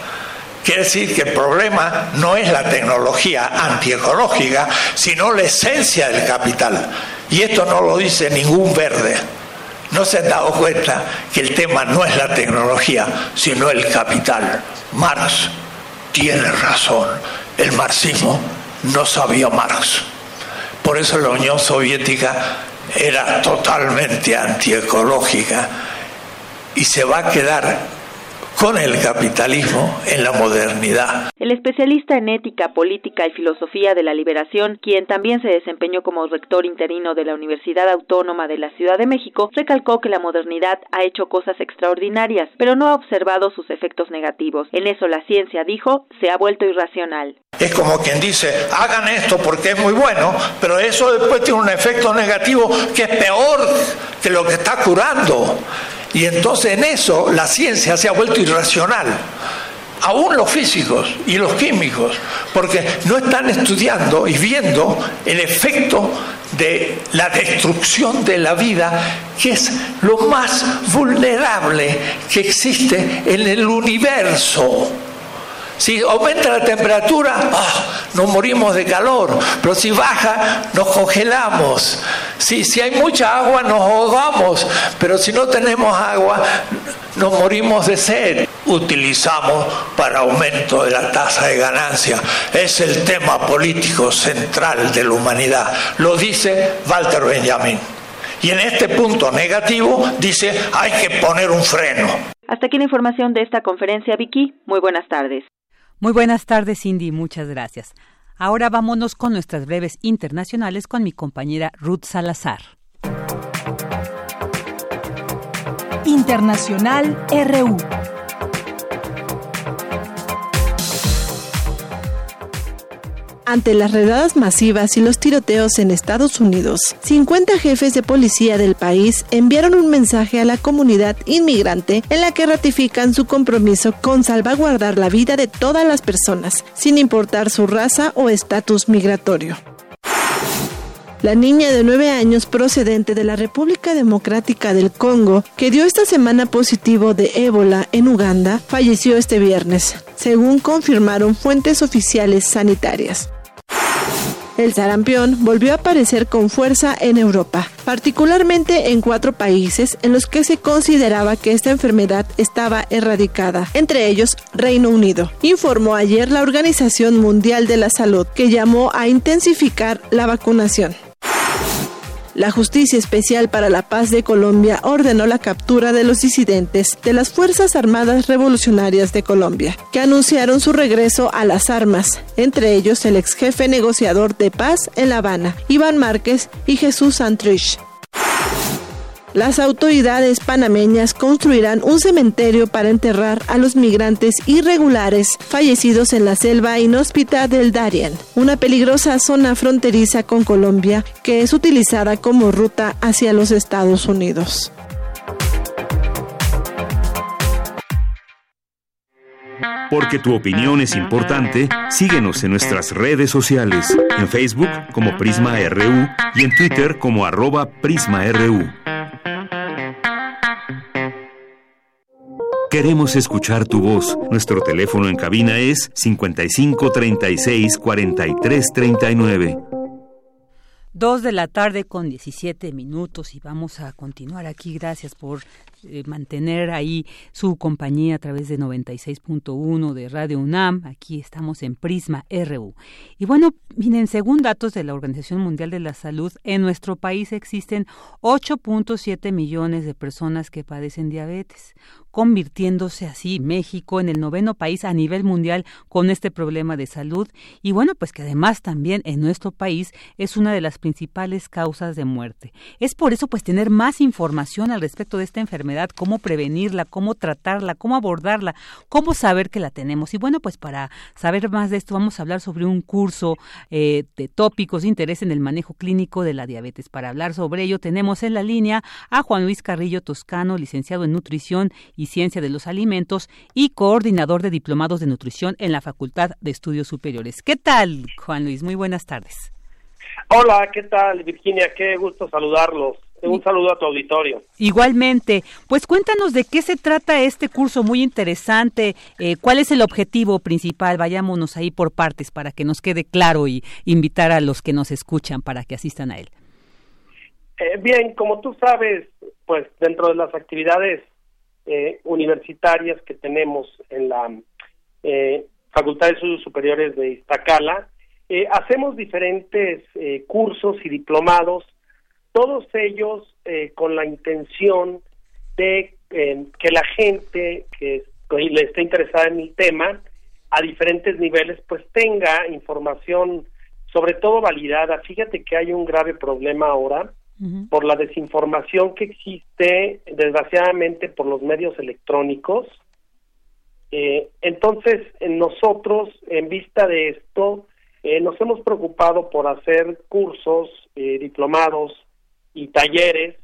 Quiere decir que el problema no es la tecnología antiecológica, sino la esencia del capital. Y esto no lo dice ningún verde. No se han dado cuenta que el tema no es la tecnología, sino el capital. Marx tiene razón. El marxismo no sabía Marx. Por eso la Unión Soviética era totalmente antiecológica y se va a quedar con el capitalismo en la modernidad. El especialista en ética, política y filosofía de la liberación, quien también se desempeñó como rector interino de la Universidad Autónoma de la Ciudad de México, recalcó que la modernidad ha hecho cosas extraordinarias, pero no ha observado sus efectos negativos. En eso la ciencia, dijo, se ha vuelto irracional. Es como quien dice, hagan esto porque es muy bueno, pero eso después tiene un efecto negativo que es peor que lo que está curando. Y entonces en eso la ciencia se ha vuelto irracional. Aún los físicos y los químicos, porque no están estudiando y viendo el efecto de la destrucción de la vida, que es lo más vulnerable que existe en el universo. Si aumenta la temperatura, ah, nos morimos de calor, pero si baja, nos congelamos. Si, si hay mucha agua, nos ahogamos, pero si no tenemos agua, nos morimos de sed. Utilizamos para aumento de la tasa de ganancia. Es el tema político central de la humanidad. Lo dice Walter Benjamin. Y en este punto negativo dice hay que poner un freno. Hasta aquí la información de esta conferencia, Vicky. Muy buenas tardes. Muy buenas tardes, Cindy, muchas gracias. Ahora vámonos con nuestras breves internacionales con mi compañera Ruth Salazar. Internacional RU. Ante las redadas masivas y los tiroteos en Estados Unidos, 50 jefes de policía del país enviaron un mensaje a la comunidad inmigrante en la que ratifican su compromiso con salvaguardar la vida de todas las personas, sin importar su raza o estatus migratorio. La niña de 9 años procedente de la República Democrática del Congo, que dio esta semana positivo de ébola en Uganda, falleció este viernes, según confirmaron fuentes oficiales sanitarias. El sarampión volvió a aparecer con fuerza en Europa, particularmente en cuatro países en los que se consideraba que esta enfermedad estaba erradicada, entre ellos Reino Unido, informó ayer la Organización Mundial de la Salud, que llamó a intensificar la vacunación. La Justicia Especial para la Paz de Colombia ordenó la captura de los disidentes de las Fuerzas Armadas Revolucionarias de Colombia, que anunciaron su regreso a las armas, entre ellos el ex jefe negociador de paz en La Habana, Iván Márquez y Jesús Santrich. Las autoridades panameñas construirán un cementerio para enterrar a los migrantes irregulares fallecidos en la selva inhóspita del Darien, una peligrosa zona fronteriza con Colombia que es utilizada como ruta hacia los Estados Unidos. Porque tu opinión es importante, síguenos en nuestras redes sociales, en Facebook como Prisma RU y en Twitter como arroba PrismaRU. Queremos escuchar tu voz. Nuestro teléfono en cabina es 55 36 43 39. Dos de la tarde con 17 minutos y vamos a continuar aquí. Gracias por eh, mantener ahí su compañía a través de 96.1 de Radio UNAM. Aquí estamos en Prisma RU. Y bueno, miren, según datos de la Organización Mundial de la Salud, en nuestro país existen 8.7 millones de personas que padecen diabetes, convirtiéndose así México en el noveno país a nivel mundial con este problema de salud y bueno, pues que además también en nuestro país es una de las principales causas de muerte. Es por eso pues tener más información al respecto de esta enfermedad, cómo prevenirla, cómo tratarla, cómo abordarla, cómo saber que la tenemos. Y bueno, pues para saber más de esto vamos a hablar sobre un curso eh, de tópicos de interés en el manejo clínico de la diabetes. Para hablar sobre ello tenemos en la línea a Juan Luis Carrillo Toscano, licenciado en nutrición y Ciencia de los Alimentos y coordinador de diplomados de nutrición en la Facultad de Estudios Superiores. ¿Qué tal, Juan Luis? Muy buenas tardes. Hola, ¿qué tal, Virginia? Qué gusto saludarlos. Un saludo a tu auditorio. Igualmente, pues cuéntanos de qué se trata este curso muy interesante, eh, cuál es el objetivo principal, vayámonos ahí por partes para que nos quede claro y invitar a los que nos escuchan para que asistan a él. Eh, bien, como tú sabes, pues dentro de las actividades eh, universitarias que tenemos en la eh, Facultad de Estudios Superiores de Iztacala, eh, hacemos diferentes cursos y diplomados, todos ellos con la intención de que la gente que le esté interesada en el tema a diferentes niveles pues tenga información sobre todo validada. Fíjate que hay un grave problema ahora por la desinformación que existe, desgraciadamente, por los medios electrónicos. Eh, entonces, nosotros, en vista de esto, eh, nos hemos preocupado por hacer cursos, eh, diplomados y talleres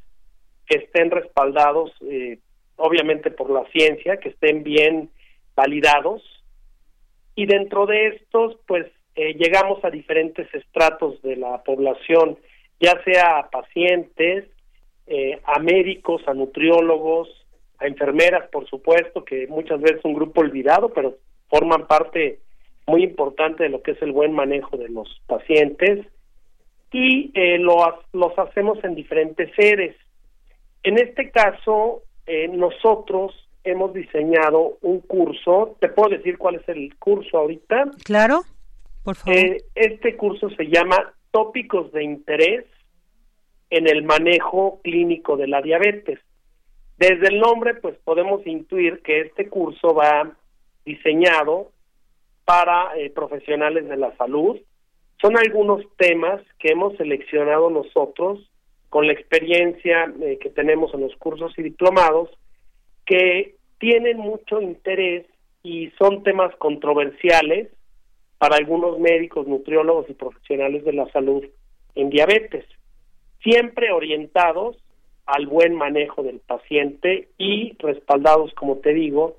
que estén respaldados, obviamente, por la ciencia, que estén bien validados. Y dentro de estos, pues, llegamos a diferentes estratos de la población ya sea a pacientes, eh, a médicos, a nutriólogos, a enfermeras, por supuesto, que muchas veces es un grupo olvidado, pero forman parte muy importante de lo que es el buen manejo de los pacientes y eh, lo, los hacemos en diferentes sedes. En este caso, eh, nosotros hemos diseñado un curso. ¿Te puedo decir cuál es el curso ahorita? Claro, por favor. este curso se llama tópicos de interés en el manejo clínico de la diabetes. Desde el nombre, pues podemos intuir que este curso va diseñado para eh, profesionales de la salud. Son algunos temas que hemos seleccionado nosotros con la experiencia eh, que tenemos en los cursos y diplomados que tienen mucho interés y son temas controversiales para algunos médicos, nutriólogos y profesionales de la salud en diabetes, siempre orientados al buen manejo del paciente y respaldados, como te digo,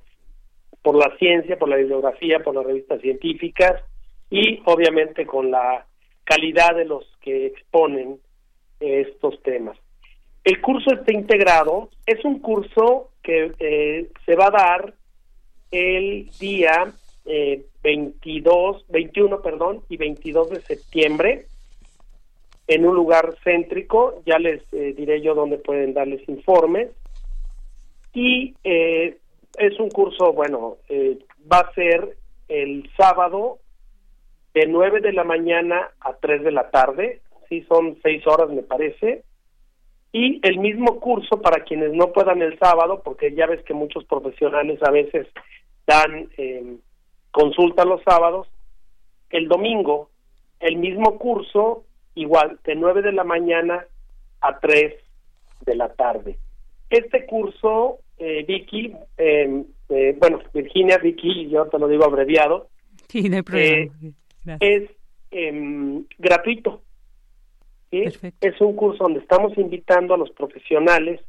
por la ciencia, por la bibliografía, por las revistas científicas y obviamente con la calidad de los que exponen estos temas. El curso está integrado, es un curso que eh, se va a dar el día eh, 22, 21, perdón, y 22 de septiembre en un lugar céntrico, ya les eh, diré yo dónde pueden darles informes. Y eh, es un curso, bueno, eh, va a ser el sábado de 9 de la mañana a 3 de la tarde, sí, son 6 horas me parece, y el mismo curso para quienes no puedan el sábado, porque ya ves que muchos profesionales a veces dan eh, consulta los sábados, el domingo el mismo curso igual de 9 de la mañana a 3 de la tarde. Este curso, eh, Vicky, em, eh, bueno, Virginia, Vicky, yo te lo digo abreviado, eh, es em, gratuito. Es un curso donde estamos invitando a los profesionales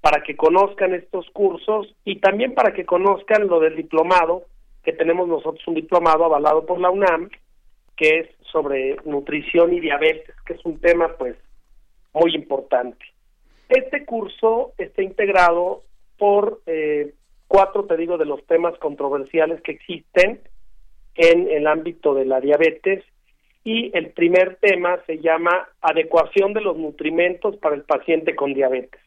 para que conozcan estos cursos y también para que conozcan lo del diplomado, que tenemos nosotros un diplomado avalado por la UNAM, que es sobre nutrición y diabetes, que es un tema pues muy importante. Este curso está integrado por eh, cuatro, te digo, de los temas controversiales que existen en el ámbito de la diabetes y el primer tema se llama adecuación de los nutrimentos para el paciente con diabetes.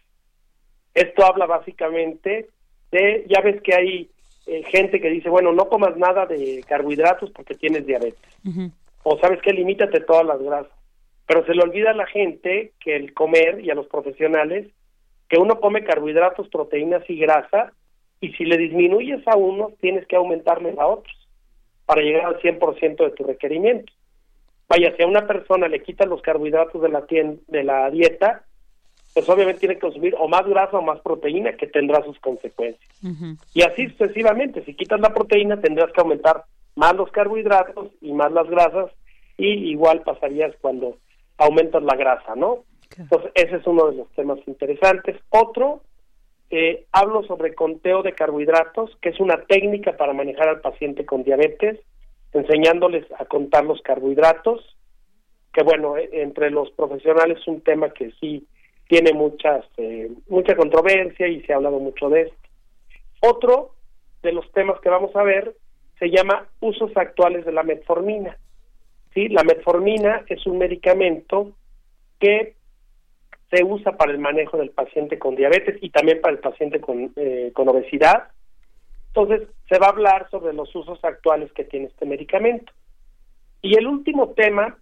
Esto habla básicamente de, ya ves que hay eh, gente que dice, bueno, no comas nada de carbohidratos porque tienes diabetes. O sabes que limítate todas las grasas. Pero se le olvida a la gente que el comer y a los profesionales que uno come carbohidratos, proteínas y grasa y si le disminuyes a uno tienes que aumentarle a otros para llegar al 100% de tu requerimiento. Vaya, si a una persona le quitan los carbohidratos de la, de la dieta, pues obviamente tiene que consumir o más grasa o más proteína que tendrá sus consecuencias. Y así sucesivamente, si quitas la proteína tendrás que aumentar más los carbohidratos y más las grasas y igual pasarías cuando aumentas la grasa, ¿no? Entonces, ese es uno de los temas interesantes. Otro, eh, hablo sobre conteo de carbohidratos, que es una técnica para manejar al paciente con diabetes, enseñándoles a contar los carbohidratos, que bueno, eh, entre los profesionales es un tema que sí tiene muchas, eh, mucha controversia y se ha hablado mucho de esto. Otro de los temas que vamos a ver se llama usos actuales de la metformina. ¿sí? La metformina es un medicamento que se usa para el manejo del paciente con diabetes y también para el paciente con, eh, con obesidad. Entonces, se va a hablar sobre los usos actuales que tiene este medicamento. Y el último tema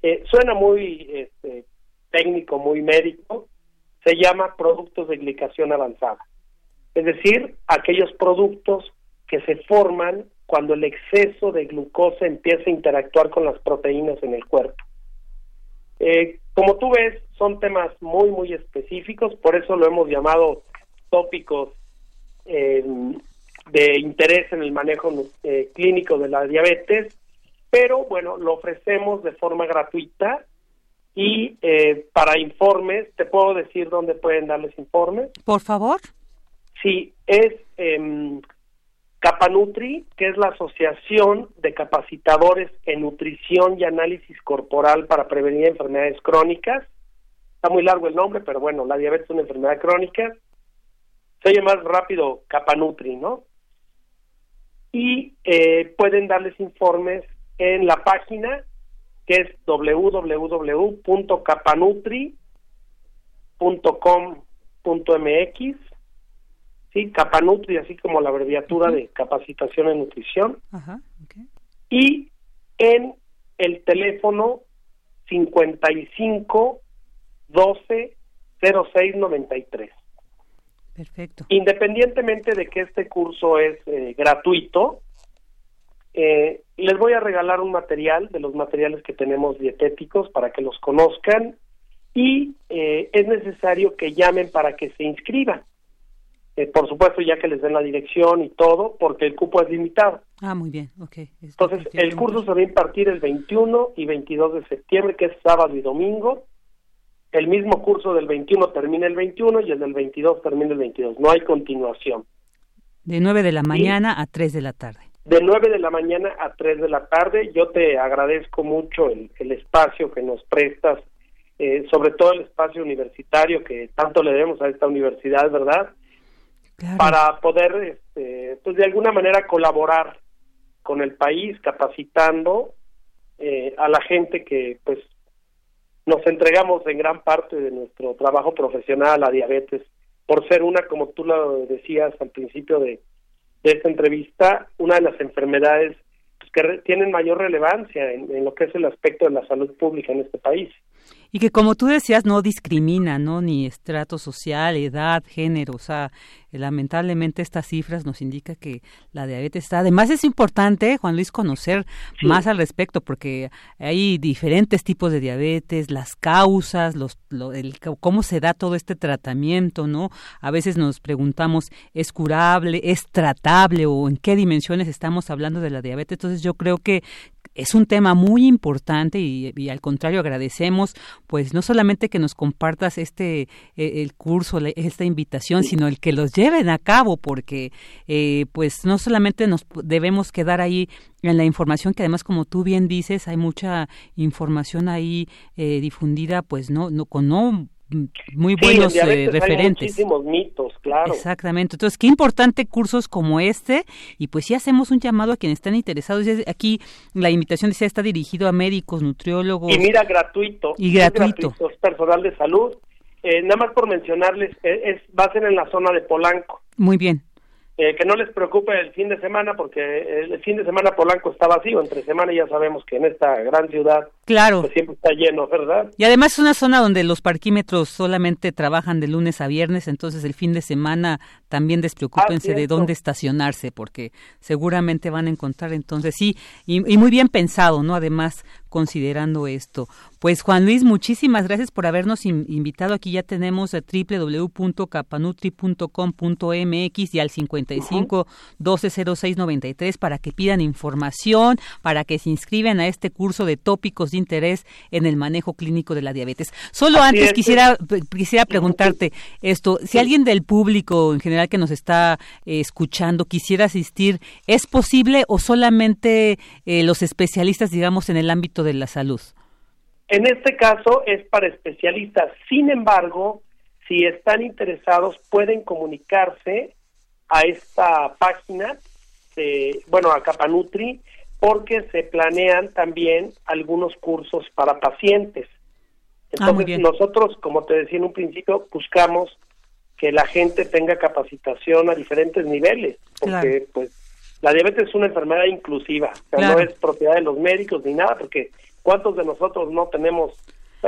eh, suena muy este, técnico, muy médico, se llama productos de glicación avanzada. Es decir, aquellos productos que se forman cuando el exceso de glucosa empieza a interactuar con las proteínas en el cuerpo. Eh, como tú ves, son temas muy, muy específicos, por eso lo hemos llamado tópicos eh, de interés en el manejo eh, clínico de la diabetes, pero bueno, lo ofrecemos de forma gratuita y para informes, ¿te puedo decir dónde pueden darles informes? Por favor. Sí, es em, Capanutri, que es la Asociación de Capacitadores en Nutrición y Análisis Corporal para Prevenir Enfermedades Crónicas. Está muy largo el nombre, pero bueno, la diabetes es una enfermedad crónica. Se oye más rápido Capanutri, ¿no? Y eh, pueden darles informes en la página que es www.capanutri.com.mx ¿sí? Capanutri, así como la abreviatura de capacitación en nutrición. Y en el teléfono 55 12 06 93. Perfecto. Independientemente de que este curso es eh, gratuito, eh, les voy a regalar un material de los materiales que tenemos dietéticos para que los conozcan y eh, es necesario que llamen para que se inscriban. Eh, por supuesto ya que les den la dirección y todo, porque el cupo es limitado. Ah, muy bien, ok. Entonces, el curso se va a impartir el 21 y 22 de septiembre, que es sábado y domingo. El mismo curso del 21 termina el 21 y el del 22 termina el 22. No hay continuación. De 9 de la mañana a 3 de la tarde. De 9 de la mañana a 3 de la tarde. Yo te agradezco mucho el, el espacio que nos prestas, eh, sobre todo el espacio universitario que tanto le debemos a esta universidad, ¿verdad? para poder, este, pues de alguna manera colaborar con el país, capacitando eh, a la gente que, pues, nos entregamos en gran parte de nuestro trabajo profesional a la diabetes, por ser una, como tú lo decías al principio de, de esta entrevista, una de las enfermedades pues, que tienen mayor relevancia en, en, lo que es el aspecto de la salud pública en este país. Y que como tú decías, no discrimina, ¿no? Ni estrato social, edad, género, o sea, lamentablemente estas cifras nos indican que la diabetes está. Además es importante, Juan Luis, conocer más al respecto, porque hay diferentes tipos de diabetes, las causas, los, el, cómo se da todo este tratamiento, ¿no? A veces nos preguntamos, ¿es curable? ¿Es tratable? ¿O en qué dimensiones estamos hablando de la diabetes? Entonces yo creo que es un tema muy importante y, al contrario agradecemos pues no solamente que nos compartas este eh, el curso esta invitación sino el que los lleven a cabo porque eh, pues no solamente nos debemos quedar ahí en la información que además como tú bien dices hay mucha información ahí eh, difundida pues no no con no muy buenos eh, referentes. muchísimos mitos, claro. Exactamente. Entonces, qué importante cursos como este y pues sí hacemos un llamado a quienes están interesados. Aquí la invitación decía está dirigido a médicos, nutriólogos. Y mira, gratuito. Y gratuito. Es personal de salud. Eh, nada más por mencionarles, eh, es, va a ser en la zona de Polanco. Muy bien. Eh, que no les preocupe el fin de semana porque el fin de semana Polanco está vacío, entre semana ya sabemos que en esta gran ciudad claro. Pues, siempre está lleno, ¿verdad? Y además es una zona donde los parquímetros solamente trabajan de lunes a viernes, entonces el fin de semana también despreocúpense de dónde estacionarse porque seguramente van a encontrar entonces sí, y, y muy bien pensado, ¿no? Además considerando esto. Pues Juan Luis, muchísimas gracias por habernos invitado. Aquí ya tenemos www.capanutri.com.mx y al 55 1206 93 para que pidan información, para que se inscriban a este curso de tópicos de interés en el manejo clínico de la diabetes. Solo antes quisiera quisiera preguntarte esto, si alguien del público en general que nos está eh, escuchando quisiera asistir, ¿es posible o solamente eh, los especialistas digamos en el ámbito de la salud? En este caso es para especialistas. Sin embargo, si están interesados, pueden comunicarse a esta página, de, bueno, a Capanutri, porque se planean también algunos cursos para pacientes. Ah, Entonces, nosotros, como te decía en un principio, buscamos que la gente tenga capacitación a diferentes niveles, porque pues la diabetes es una enfermedad inclusiva, o sea, no es propiedad de los médicos ni nada, porque ¿cuántos de nosotros no tenemos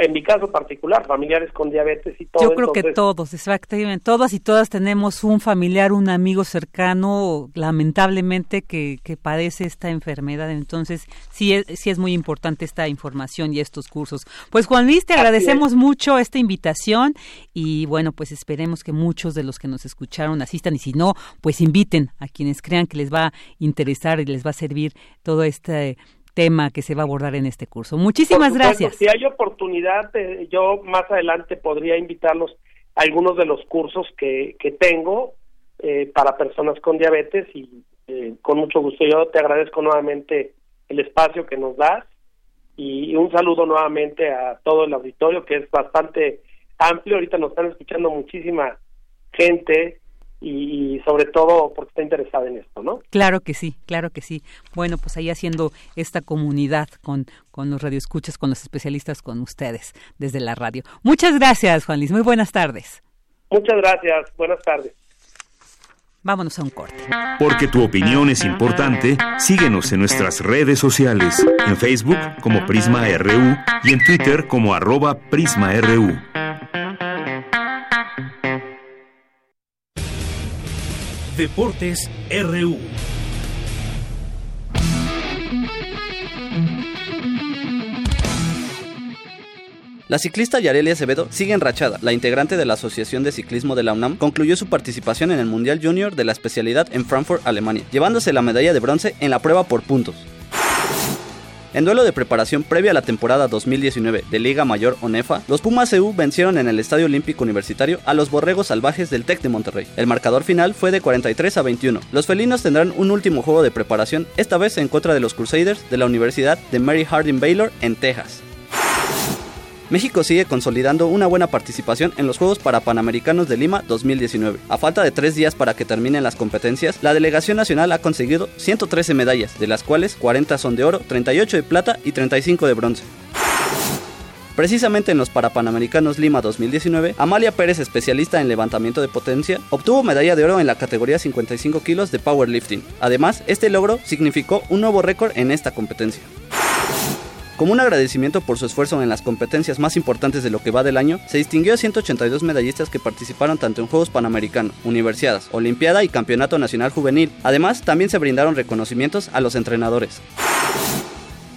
en mi caso particular, familiares con diabetes y todo. Yo creo que todos, exactamente, todas y todas tenemos un familiar, un amigo cercano, lamentablemente, que, que padece esta enfermedad. Entonces, sí es, sí es muy importante esta información y estos cursos. Pues Juan Luis, te agradecemos mucho esta invitación y bueno, pues esperemos que muchos de los que nos escucharon asistan y si no, pues inviten a quienes crean que les va a interesar y les va a servir todo este tema que se va a abordar en este curso. Muchísimas gracias. Si hay oportunidad, eh, yo más adelante podría invitarlos a algunos de los cursos que, que tengo eh, para personas con diabetes y eh, con mucho gusto yo te agradezco nuevamente el espacio que nos das y un saludo nuevamente a todo el auditorio que es bastante amplio. Ahorita nos están escuchando muchísima gente y, sobre todo porque está interesada en esto, ¿no? Claro que sí, claro que sí. Bueno, pues ahí haciendo esta comunidad con, con los radioescuchas, con los especialistas, con ustedes desde la radio. Muchas gracias, Juan Luis. Muy buenas tardes. Muchas gracias. Buenas tardes. Vámonos a un corte. Porque tu opinión es importante, síguenos en nuestras redes sociales, en Facebook como Prisma RU y en Twitter como arroba PrismaRU. Deportes RU. La ciclista Yareli Acevedo sigue enrachada. La integrante de la Asociación de Ciclismo de la UNAM concluyó su participación en el Mundial Junior de la especialidad en Frankfurt, Alemania, llevándose la medalla de bronce en la prueba por puntos. En duelo de preparación previa a la temporada 2019 de Liga Mayor ONEFA, los Pumas EU vencieron en el Estadio Olímpico Universitario a los Borregos Salvajes del TEC de Monterrey. El marcador final fue de 43 a 21. Los felinos tendrán un último juego de preparación, esta vez en contra de los Crusaders de la Universidad de Mary Harding Baylor en Texas. México sigue consolidando una buena participación en los Juegos para Panamericanos de Lima 2019. A falta de tres días para que terminen las competencias, la delegación nacional ha conseguido 113 medallas, de las cuales 40 son de oro, 38 de plata y 35 de bronce. Precisamente en los Parapanamericanos Lima 2019, Amalia Pérez, especialista en levantamiento de potencia, obtuvo medalla de oro en la categoría 55 kilos de powerlifting. Además, este logro significó un nuevo récord en esta competencia. Como un agradecimiento por su esfuerzo en las competencias más importantes de lo que va del año, se distinguió a 182 medallistas que participaron tanto en Juegos Panamericanos, Universiadas, Olimpiada y Campeonato Nacional Juvenil. Además, también se brindaron reconocimientos a los entrenadores.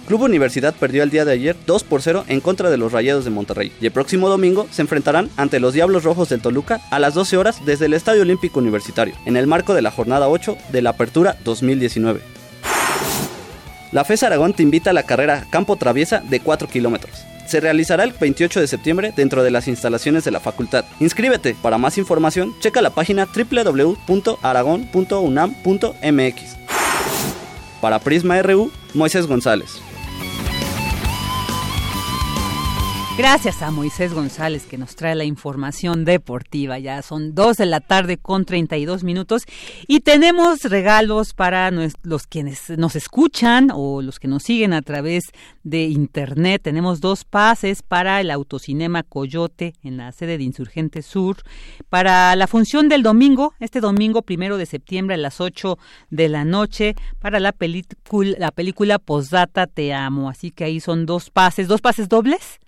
Club Universidad perdió el día de ayer 2 por 0 en contra de los Rayados de Monterrey y el próximo domingo se enfrentarán ante los Diablos Rojos del Toluca a las 12 horas desde el Estadio Olímpico Universitario, en el marco de la jornada 8 de la Apertura 2019. La FES Aragón te invita a la carrera Campo Traviesa de 4 kilómetros. Se realizará el 28 de septiembre dentro de las instalaciones de la facultad. Inscríbete. Para más información, checa la página www.aragon.unam.mx. Para Prisma RU, Moisés González. Gracias a Moisés González que nos trae la información deportiva. Ya son dos de la tarde con 32 minutos y tenemos regalos para los quienes nos escuchan o los que nos siguen a través de internet. Tenemos dos pases para el Autocinema Coyote en la sede de Insurgente Sur para la función del domingo, este domingo primero de septiembre a las 8 de la noche para la película Posdata Te Amo. Así que ahí son dos pases, dos pases dobles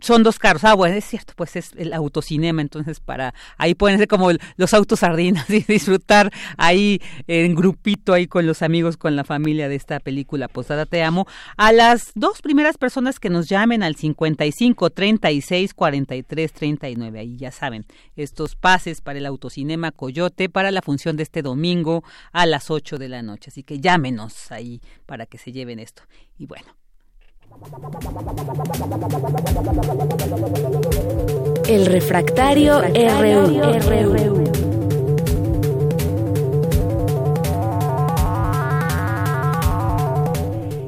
son dos carros. Ah, bueno, es cierto, pues es el autocinema, entonces para ahí pueden ser como los autos sardinas y disfrutar ahí en grupito ahí con los amigos, con la familia de esta película Posada Te Amo. A las dos primeras personas que nos llamen al 55 36 43 39, ahí ya saben, estos pases para el autocinema Coyote para la función de este domingo a las 8 de la noche. Así que llámenos ahí para que se lleven esto. Y bueno, el refractario, RU.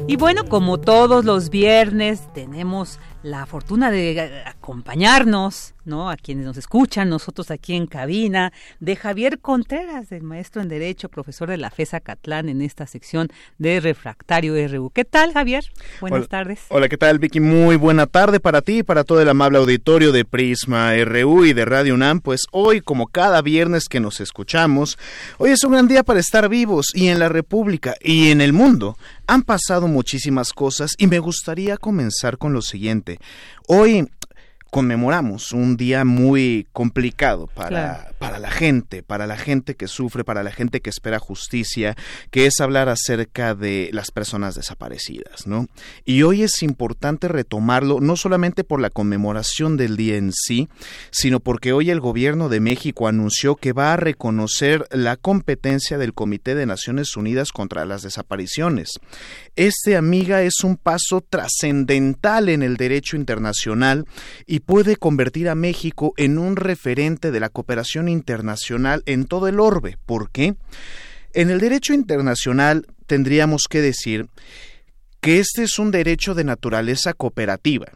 Y bueno, como todos los viernes, tenemos la fortuna de acompañarnos, ¿no? A quienes nos escuchan, nosotros aquí en cabina, de Javier Contreras, el maestro en Derecho, profesor de la FESA Catlán, en esta sección de Refractario RU. ¿Qué tal, Javier? Buenas tardes. Hola, ¿qué tal, Vicky? Muy buena tarde para ti y para todo el amable auditorio de Prisma RU y de Radio UNAM. Pues hoy, como cada viernes que nos escuchamos, hoy es un gran día para estar vivos y en la República y en el mundo han pasado muchísimas cosas y me gustaría comenzar con lo siguiente. Hoy conmemoramos un día muy complicado para, para la gente, para la gente que sufre, para la gente que espera justicia, que es hablar acerca de las personas desaparecidas, ¿no? Y hoy es importante retomarlo, no solamente por la conmemoración del día en sí, sino porque hoy el gobierno de México anunció que va a reconocer la competencia del Comité de Naciones Unidas contra las Desapariciones. Este, amiga, es un paso trascendental en el derecho internacional y puede convertir a México en un referente de la cooperación internacional en todo el orbe. ¿Por qué? En el derecho internacional tendríamos que decir que este es un derecho de naturaleza cooperativa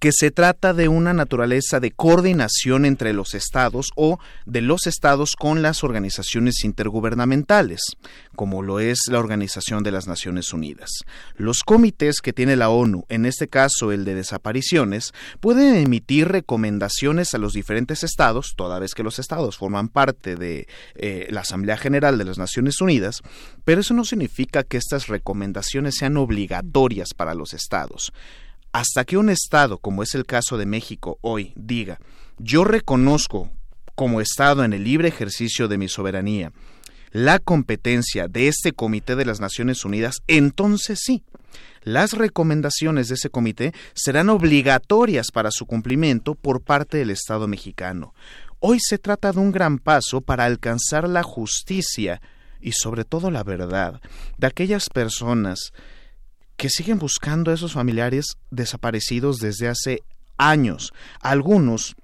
que se trata de una naturaleza de coordinación entre los estados o de los estados con las organizaciones intergubernamentales, como lo es la Organización de las Naciones Unidas. Los comités que tiene la ONU, en este caso el de desapariciones, pueden emitir recomendaciones a los diferentes estados, toda vez que los estados forman parte de eh, la Asamblea General de las Naciones Unidas, pero eso no significa que estas recomendaciones sean obligatorias para los estados. Hasta que un Estado, como es el caso de México hoy, diga, yo reconozco como Estado en el libre ejercicio de mi soberanía la competencia de este Comité de las Naciones Unidas, entonces sí, las recomendaciones de ese comité serán obligatorias para su cumplimiento por parte del Estado mexicano. Hoy se trata de un gran paso para alcanzar la justicia y sobre todo la verdad de aquellas personas que siguen buscando a esos familiares desaparecidos desde hace años. Algunos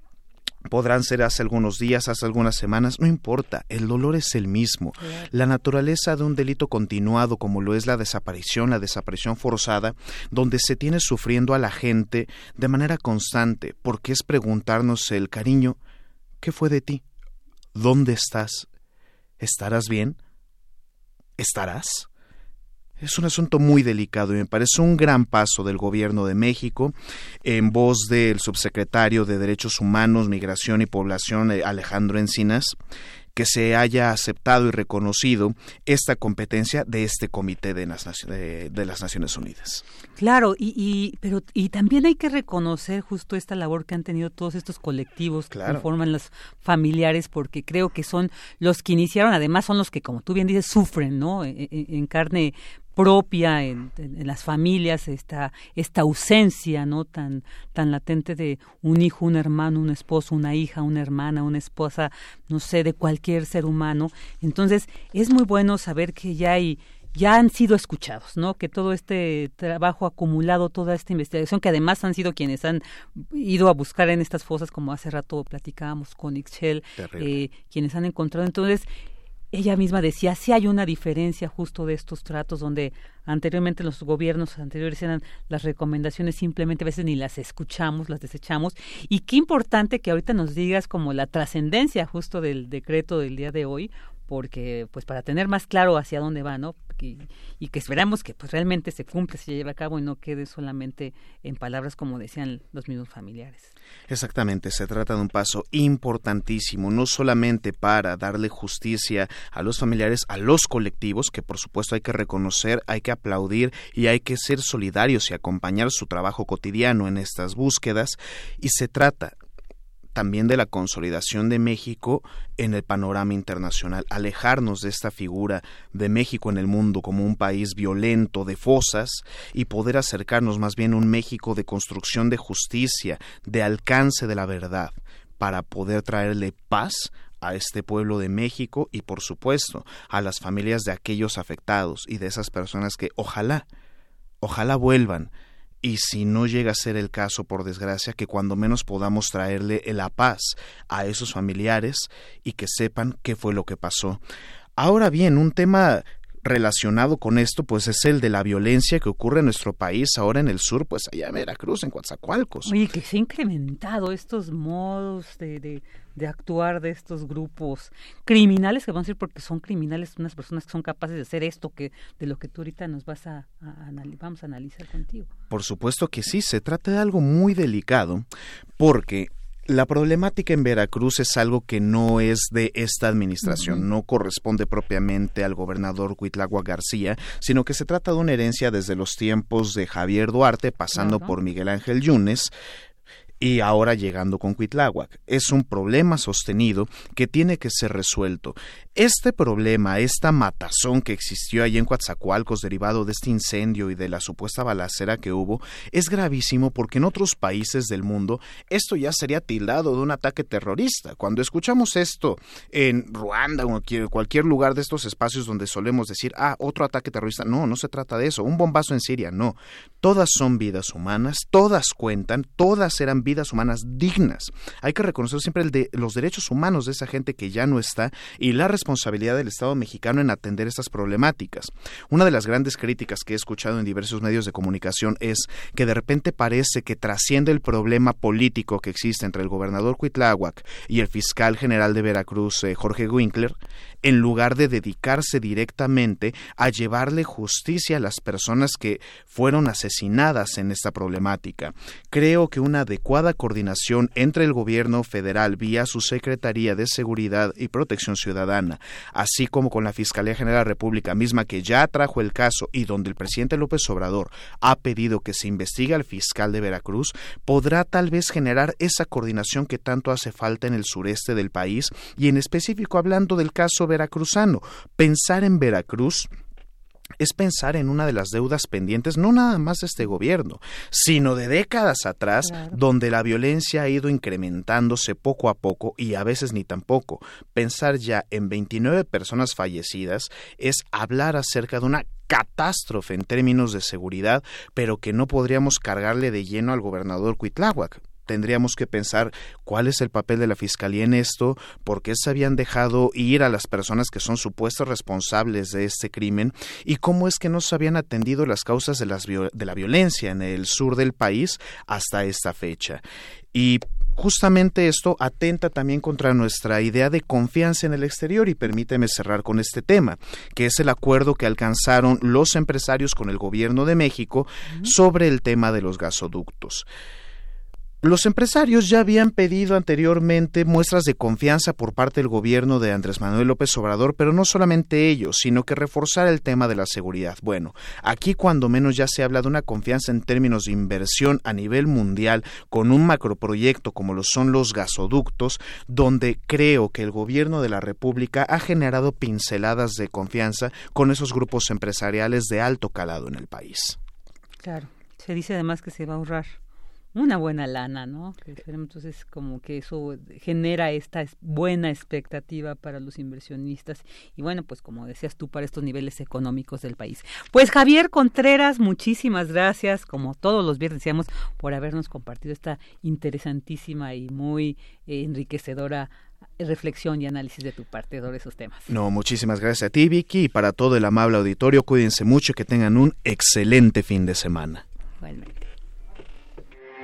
podrán ser hace algunos días, hace algunas semanas, no importa, el dolor es el mismo. La naturaleza de un delito continuado como lo es la desaparición, la desaparición forzada, donde se tiene sufriendo a la gente de manera constante, porque es preguntarnos el cariño, ¿qué fue de ti? ¿Dónde estás? ¿Estarás bien? ¿Estarás? Es un asunto muy delicado y me parece un gran paso del gobierno de México en voz del subsecretario de Derechos Humanos, Migración y Población, eh, Alejandro Encinas, que se haya aceptado y reconocido esta competencia de este comité de las, de, las Naciones Unidas. Claro, y, y, pero, y también hay que reconocer justo esta labor que han tenido todos estos colectivos que conforman los familiares, porque creo que son los que iniciaron, además son los que, como tú bien dices, sufren, ¿no? E, e, en carne propia en, las familias esta esta ausencia no tan tan latente de un hijo un hermano un esposo una hija una hermana una esposa no sé de cualquier ser humano entonces es muy bueno saber que ya hay ya han sido escuchados, ¿no? Que todo este trabajo acumulado, toda esta investigación, que además han sido quienes han ido a buscar en estas fosas, como hace rato platicábamos con Ixchel, eh, quienes han encontrado. Entonces, ella misma decía, sí hay una diferencia justo de estos tratos donde anteriormente los gobiernos anteriores eran las recomendaciones simplemente a veces ni las escuchamos, las desechamos y qué importante que ahorita nos digas como la trascendencia justo del decreto del día de hoy porque pues para tener más claro hacia dónde va, ¿no? Y, que esperamos que pues realmente se cumpla, se lleve a cabo y no quede solamente en palabras como decían los mismos familiares. Exactamente, se trata de un paso importantísimo, no solamente para darle justicia a los familiares, a los colectivos, que por supuesto hay que reconocer, hay que aplaudir y hay que ser solidarios y acompañar su trabajo cotidiano en estas búsquedas, y se trata también de la consolidación de México en el panorama internacional, alejarnos de esta figura de México en el mundo como un país violento de fosas y poder acercarnos más bien a un México de construcción de justicia, de alcance de la verdad, para poder traerle paz a este pueblo de México y por supuesto a las familias de aquellos afectados y de esas personas que ojalá, ojalá vuelvan y si no llega a ser el caso, por desgracia, que cuando menos podamos traerle la paz a esos familiares y que sepan qué fue lo que pasó. Ahora bien, un tema relacionado con esto, pues es el de la violencia que ocurre en nuestro país, ahora en el sur, pues allá en Veracruz, en Coatzacoalcos. Oye, que se ha incrementado estos modos de, de actuar de estos grupos criminales, que vamos a decir porque son criminales, unas personas que son capaces de hacer esto, que de lo que tú ahorita nos vas a, vamos a analizar contigo. Por supuesto que sí, se trata de algo muy delicado, porque la problemática en Veracruz es algo que no es de esta administración, no corresponde propiamente al gobernador Huitlagua García, sino que se trata de una herencia desde los tiempos de Javier Duarte, pasando por Miguel Ángel Yunes, y ahora llegando con Cuitláhuac. Es un problema sostenido que tiene que ser resuelto. Este problema, esta matazón que existió allí en Coatzacoalcos derivado de este incendio y de la supuesta balacera que hubo, es gravísimo porque en otros países del mundo esto ya sería tildado de un ataque terrorista. Cuando escuchamos esto en Ruanda o en cualquier lugar de estos espacios donde solemos decir, ah, otro ataque terrorista, no, no se trata de eso, un bombazo en Siria, no. Todas son vidas humanas, todas cuentan, todas eran vidas humanas dignas. Hay que reconocer siempre los derechos humanos de esa gente que ya no está y la responsabilidad del Estado mexicano en atender estas problemáticas. Una de las grandes críticas que he escuchado en diversos medios de comunicación es que de repente parece que trasciende el problema político que existe entre el gobernador Cuitláhuac y el fiscal general de Veracruz, eh, Jorge Winkler, en lugar de dedicarse directamente a llevarle justicia a las personas que fueron asesinadas en esta problemática. Creo que una adecuada coordinación entre el gobierno federal vía su Secretaría de Seguridad y Protección Ciudadana, así como con la Fiscalía General de la República misma que ya trajo el caso y donde el presidente López Obrador ha pedido que se investigue al fiscal de Veracruz, podrá tal vez generar esa coordinación que tanto hace falta en el sureste del país y en específico hablando del caso veracruzano. Pensar en Veracruz es pensar en una de las deudas pendientes, no nada más de este gobierno, sino de décadas atrás, donde la violencia ha ido incrementándose poco a poco y a veces ni tampoco. Pensar ya en 29 personas fallecidas es hablar acerca de una catástrofe en términos de seguridad, pero que no podríamos cargarle de lleno al gobernador Cuitláhuac tendríamos que pensar cuál es el papel de la Fiscalía en esto, por qué se habían dejado ir a las personas que son supuestos responsables de este crimen y cómo es que no se habían atendido las causas de, las, de la violencia en el sur del país hasta esta fecha. Y justamente esto atenta también contra nuestra idea de confianza en el exterior y permíteme cerrar con este tema, que es el acuerdo que alcanzaron los empresarios con el gobierno de México sobre el tema de los gasoductos Los empresarios ya habían pedido anteriormente muestras de confianza por parte del gobierno de Andrés Manuel López Obrador, pero no solamente ellos, sino que reforzar el tema de la seguridad. Bueno, aquí cuando menos ya se habla de una confianza en términos de inversión a nivel mundial con un macroproyecto como lo son los gasoductos, donde creo que el gobierno de la República ha generado pinceladas de confianza con esos grupos empresariales de alto calado en el país. Claro, se dice además que se va a ahorrar una buena lana, ¿no? Entonces, como que eso genera esta buena expectativa para los inversionistas y bueno, pues como decías tú, para estos niveles económicos del país. Pues Javier Contreras, muchísimas gracias, como todos los viernes decíamos, por habernos compartido esta interesantísima y muy eh, enriquecedora reflexión y análisis de tu parte sobre esos temas. No, muchísimas gracias a ti, Vicky, y para todo el amable auditorio, cuídense mucho y que tengan un excelente fin de semana. Igualmente.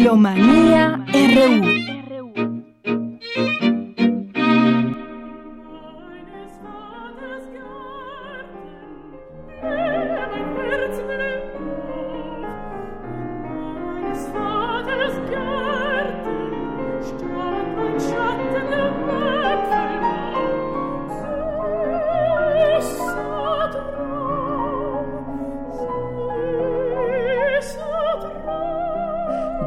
Melomanía RU.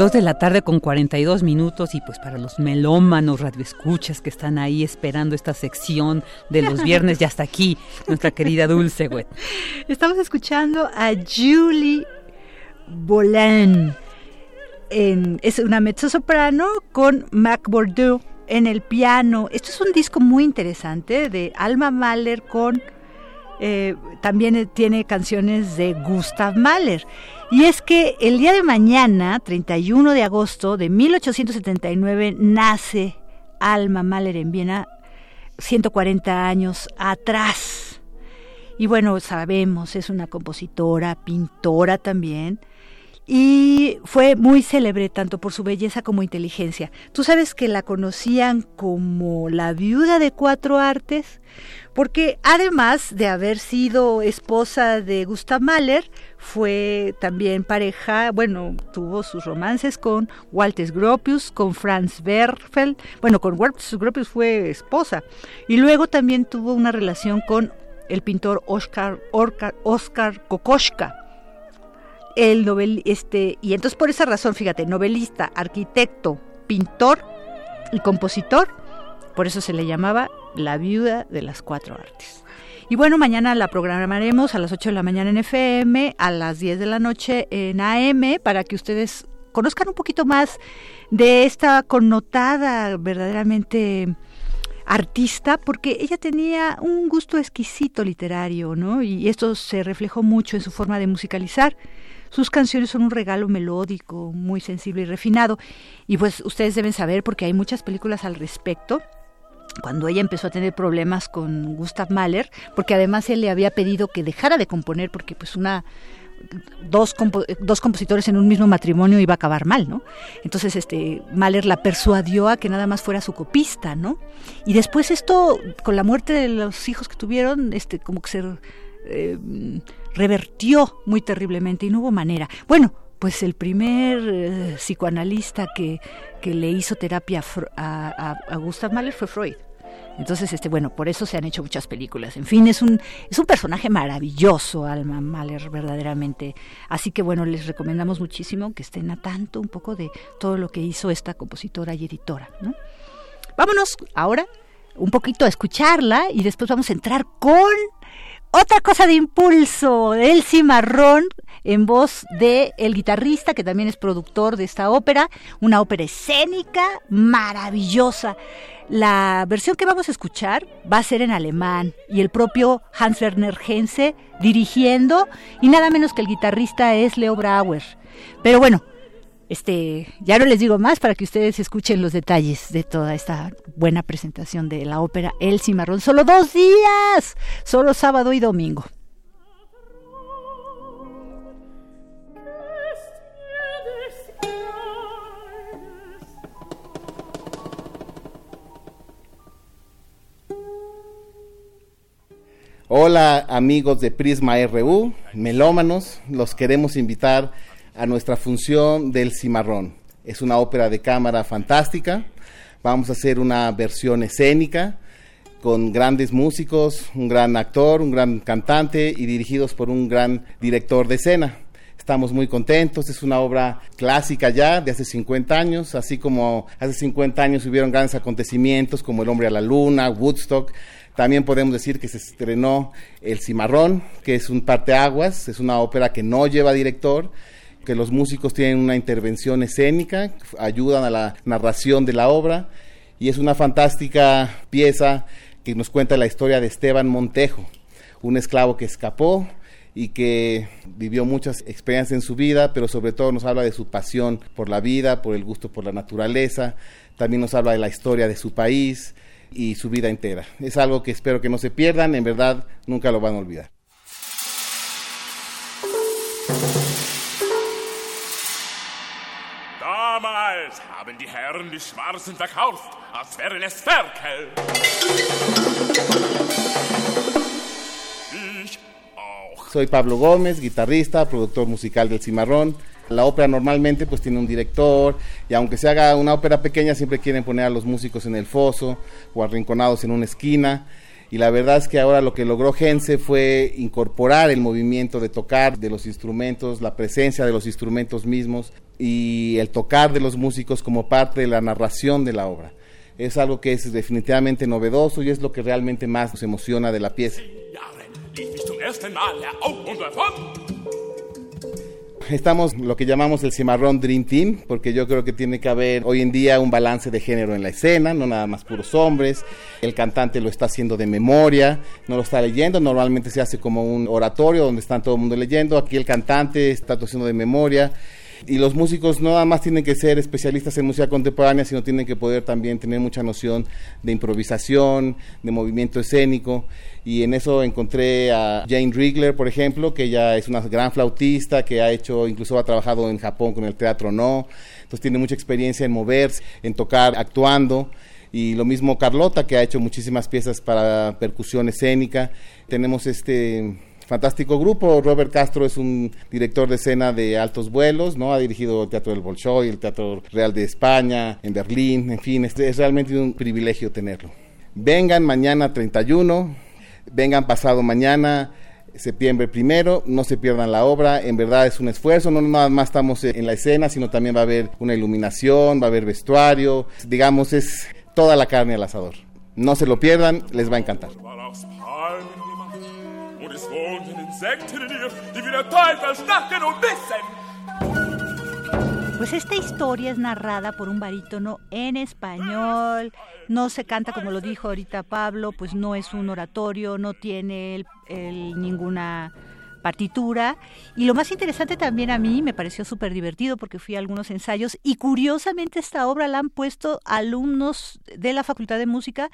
Dos de la tarde con 42 minutos y pues para los melómanos radioescuchas que están ahí esperando esta sección de los viernes ya hasta aquí, nuestra querida Dulce, güey. Estamos escuchando a Julie Bolan. es una mezzosoprano con Mac Bordeaux en el piano. Esto es un disco muy interesante de Alma Mahler con... Eh, también tiene canciones de Gustav Mahler. Y es que el día de mañana, 31 de agosto de 1879, nace Alma Mahler en Viena, 140 años atrás. Y bueno, sabemos, es una compositora, pintora también, y fue muy célebre tanto por su belleza como inteligencia. Tú sabes que la conocían como la viuda de cuatro artes, porque además de haber sido esposa de Gustav Mahler, fue también pareja, bueno, tuvo sus romances con Walter Gropius, con Franz Werfel, bueno, con Walter Gropius fue esposa, y luego también tuvo una relación con el pintor Oscar, Oscar Kokoschka, el novel, este, y entonces por esa razón, fíjate, novelista, arquitecto, pintor y compositor, por eso se le llamaba la viuda de las cuatro artes. Y bueno, mañana la programaremos a las 8 de la mañana en FM, a las 10 de la noche en AM, para que ustedes conozcan un poquito más de esta connotada verdaderamente artista, porque ella tenía un gusto exquisito literario, ¿no? Y esto se reflejó mucho en su forma de musicalizar. Sus canciones son un regalo melódico, muy sensible y refinado. Y pues ustedes deben saber, porque hay muchas películas al respecto, cuando ella empezó a tener problemas con Gustav Mahler, porque además él le había pedido que dejara de componer porque pues una dos, dos compositores en un mismo matrimonio iba a acabar mal, ¿no? Entonces este Mahler la persuadió a que nada más fuera su copista, ¿no? Y después esto con la muerte de los hijos que tuvieron, este como que se eh, revertió muy terriblemente y no hubo manera. Bueno, pues el primer eh, psicoanalista que, que, le hizo terapia a, Gustav Mahler fue Freud. Entonces, este, bueno, por eso se han hecho muchas películas. En fin, es un, es un personaje maravilloso, Alma Mahler, verdaderamente. Así que, bueno, les recomendamos muchísimo que estén a tanto un poco de todo lo que hizo esta compositora y editora. ¿no? Vámonos ahora un poquito a escucharla y después vamos a entrar con otra cosa de impulso, El Cimarrón, en voz de el guitarrista que también es productor de esta ópera, una ópera escénica maravillosa. La versión que vamos a escuchar va a ser en alemán y el propio Hans Werner Henze dirigiendo y nada menos que el guitarrista es Leo Brauer. Pero bueno, este, ya no les digo más para que ustedes escuchen los detalles de toda esta buena presentación de la ópera El Cimarrón. Solo dos días, solo sábado y domingo. Hola amigos de Prisma RU, melómanos, los queremos invitar a nuestra función del Cimarrón. Es una ópera de cámara fantástica, vamos a hacer una versión escénica con grandes músicos, un gran actor, un gran cantante y dirigidos por un gran director de escena. Estamos muy contentos, es una obra clásica ya de hace 50 años, así como hace 50 años hubieron grandes acontecimientos como El hombre a la luna, Woodstock, también podemos decir que se estrenó El Cimarrón, que es un parteaguas, es una ópera que no lleva director, que los músicos tienen una intervención escénica, ayudan a la narración de la obra, y es una fantástica pieza que nos cuenta la historia de Esteban Montejo, un esclavo que escapó y que vivió muchas experiencias en su vida, pero sobre todo nos habla de su pasión por la vida, por el gusto por la naturaleza, también nos habla de la historia de su país, y su vida entera. Es algo que espero que no se pierdan, en verdad nunca lo van a olvidar. Soy Pablo Gómez, guitarrista, productor musical del Cimarrón. La ópera normalmente pues tiene un director y aunque se haga una ópera pequeña siempre quieren poner a los músicos en el foso o arrinconados en una esquina. Y la verdad es que ahora lo que logró Gense fue incorporar el movimiento de tocar de los instrumentos, la presencia de los instrumentos mismos y el tocar de los músicos como parte de la narración de la obra. Es algo que es definitivamente novedoso y es lo que realmente más nos emociona de la pieza. Estamos lo que llamamos el cimarrón Dream Team, porque yo creo que tiene que haber hoy en día un balance de género en la escena, no nada más puros hombres. El cantante lo está haciendo de memoria, no lo está leyendo. Normalmente se hace como un oratorio donde están todo el mundo leyendo. Aquí el cantante está haciendo de memoria y los músicos no nada más tienen que ser especialistas en música contemporánea, sino tienen que poder también tener mucha noción de improvisación, de movimiento escénico. Y en eso encontré a Jane Rigler, por ejemplo, que ella es una gran flautista, que ha hecho, incluso ha trabajado en Japón con el teatro No, entonces tiene mucha experiencia en moverse, en tocar, actuando y lo mismo Carlota que ha hecho muchísimas piezas para percusión escénica. Tenemos este fantástico grupo. Robert Castro es un director de escena de altos vuelos, ¿no? Ha dirigido el Teatro del Bolshoi, el Teatro Real de España, en Berlín, en fin, es, realmente un privilegio tenerlo. Vengan mañana 31, vengan pasado mañana septiembre primero, no se pierdan la obra, en verdad es un esfuerzo, no nada más estamos en la escena, sino también va a haber una iluminación, va a haber vestuario, digamos es toda la carne al asador. No se lo pierdan, les va a encantar. Pues esta historia es narrada por un barítono en español, no se canta como lo dijo ahorita Pablo, pues no es un oratorio, no tiene ninguna partitura. Y lo más interesante también a mí me pareció súper divertido porque fui a algunos ensayos y curiosamente esta obra la han puesto alumnos de la Facultad de Música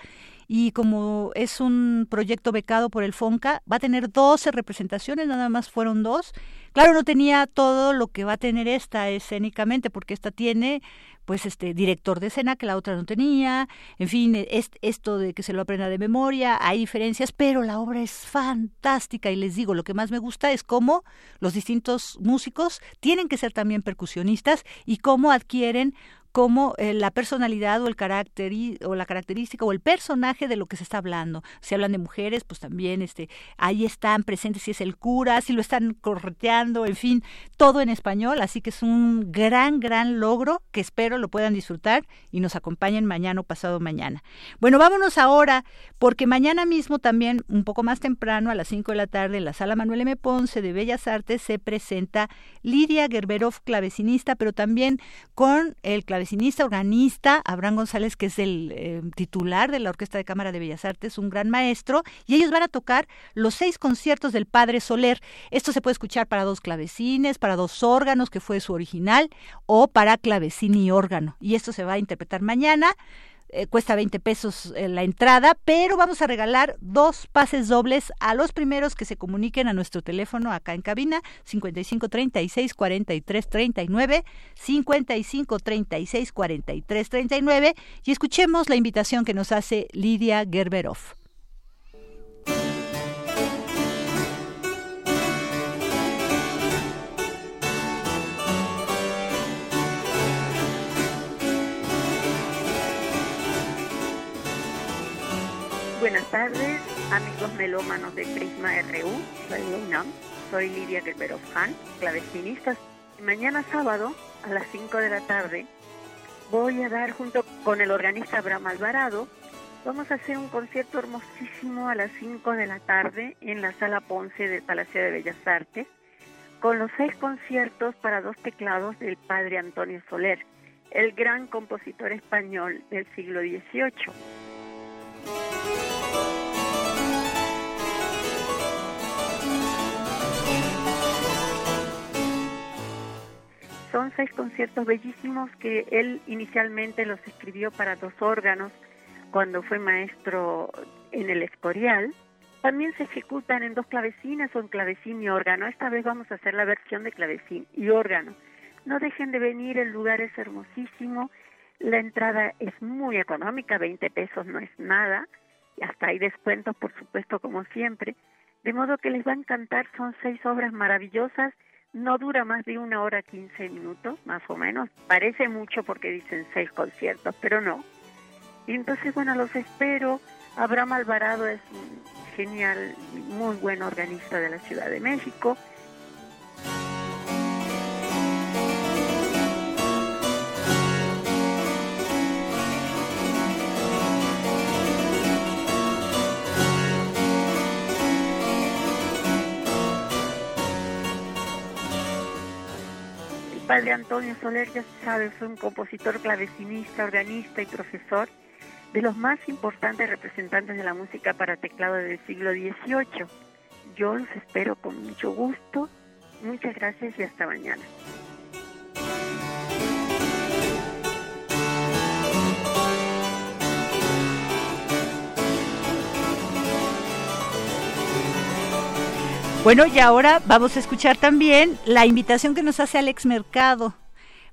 y como es un proyecto becado por el FONCA, va a tener 12 representaciones, nada más fueron dos. Claro, no tenía todo lo que va a tener esta escénicamente, porque esta tiene pues este director de escena que la otra no tenía, en fin, es, esto de que se lo aprenda de memoria, hay diferencias, pero la obra es fantástica y les digo, lo que más me gusta es cómo los distintos músicos tienen que ser también percusionistas y cómo adquieren como eh, la personalidad o el carácter o la característica o el personaje de lo que se está hablando. Si hablan de mujeres, pues también este ahí están presentes si es el cura, si lo están correteando, en fin, todo en español, así que es un gran gran logro que espero lo puedan disfrutar y nos acompañen mañana o pasado mañana. Bueno, vámonos ahora porque mañana mismo también un poco más temprano a las 5 de la tarde en la Sala Manuel M. Ponce de Bellas Artes se presenta Lidia Gerberov, clavecinista, pero también con el clavecinista clavecinista, organista, Abraham González, que es el eh, titular de la Orquesta de Cámara de Bellas Artes, un gran maestro, y ellos van a tocar los seis conciertos del Padre Soler. Esto se puede escuchar para dos clavecines, para dos órganos, que fue su original, o para clavecín y órgano. Y esto se va a interpretar mañana. Eh, cuesta 20 pesos eh, la entrada, pero vamos a regalar dos pases dobles a los primeros que se comuniquen a nuestro teléfono acá en cabina 55 36 43 39 55 36 43 39 y escuchemos la invitación que nos hace Lidia Gerberov. Buenas tardes, amigos melómanos de Prisma RU, soy UNAM, soy Lidia Gerberov Han, clavecinista. Mañana sábado a las 5 de la tarde voy a dar junto con el organista Abraham Alvarado, vamos a hacer un concierto hermosísimo a las 5 de la tarde en la sala Ponce del Palacio de Bellas Artes, con los seis conciertos para dos teclados del padre Antonio Soler, el gran compositor español del siglo XVIII. Son seis conciertos bellísimos que él inicialmente los escribió para dos órganos cuando fue maestro en el Escorial. También se ejecutan en dos clavecines o en clavecín y órgano. Esta vez vamos a hacer la versión de clavecín y órgano. No dejen de venir, el lugar es hermosísimo. La entrada es muy económica, 20 pesos no es nada. Y hasta hay descuentos, por supuesto, como siempre. De modo que les va a encantar, son seis obras maravillosas no dura más de una hora quince minutos, más o menos. Parece mucho porque dicen seis conciertos, pero no. Y entonces, bueno, los espero. Abraham Alvarado es un genial, muy buen organista de la Ciudad de México. Padre Antonio Soler, ya se sabe, fue un compositor clavecinista, organista y profesor de los más importantes representantes de la música para teclado del siglo XVIII. Yo los espero con mucho gusto. Muchas gracias y hasta mañana. Bueno, y ahora vamos a escuchar también la invitación que nos hace Alex Mercado.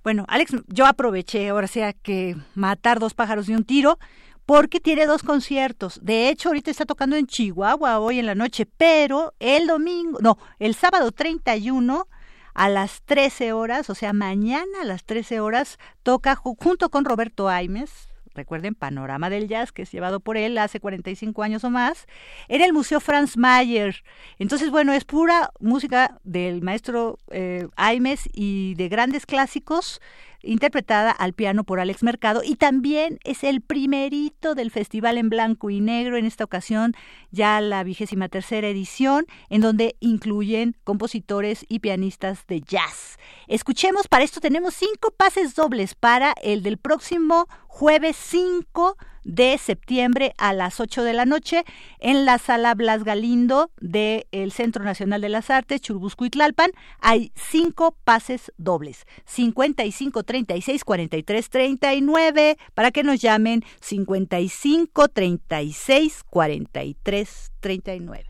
Bueno, Alex, yo aproveché ahora sea que matar dos pájaros de un tiro porque tiene dos conciertos. De hecho, ahorita está tocando en Chihuahua hoy en la noche, pero el domingo, no, el sábado 31 a las 13 horas, o sea, mañana a las 13 horas, toca junto con Roberto Aimes, recuerden, Panorama del Jazz, que es llevado por él hace 45 años o más, en el Museo Franz Mayer. Entonces, bueno, es pura música del maestro eh, Aimes y de grandes clásicos interpretada al piano por Alex Mercado y también es el primerito del festival en blanco y negro, en esta ocasión ya la vigésima tercera edición, en donde incluyen compositores y pianistas de jazz. Escuchemos, para esto tenemos cinco pases dobles para el del próximo jueves 5 de septiembre a las 8 de la noche en la sala Blas Galindo del Centro Nacional de las Artes, Churubusco y Tlalpan. Hay cinco pases dobles, 55 36 43 39, para que nos llamen 55 36 43 39.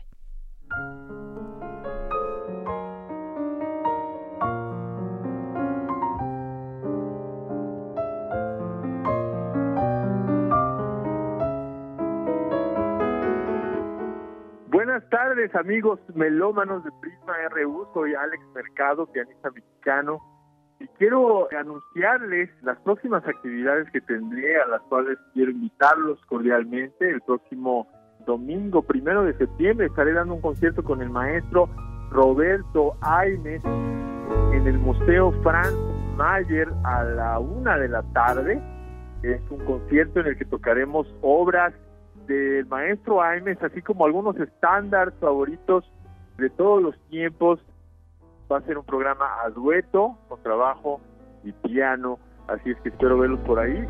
Buenas tardes, amigos melómanos de Prisma RU. Soy Alex Mercado, pianista mexicano, y quiero anunciarles las próximas actividades que tendré, a las cuales quiero invitarlos cordialmente. El próximo domingo, primero de septiembre, estaré dando un concierto con el maestro Roberto Aimes en el Museo Franz Mayer a la una de la tarde. Es un concierto en el que tocaremos obras del maestro Aimes, así como algunos estándares favoritos de todos los tiempos. Va a ser un programa a dueto, con trabajo y piano Así es que espero verlos por ahí.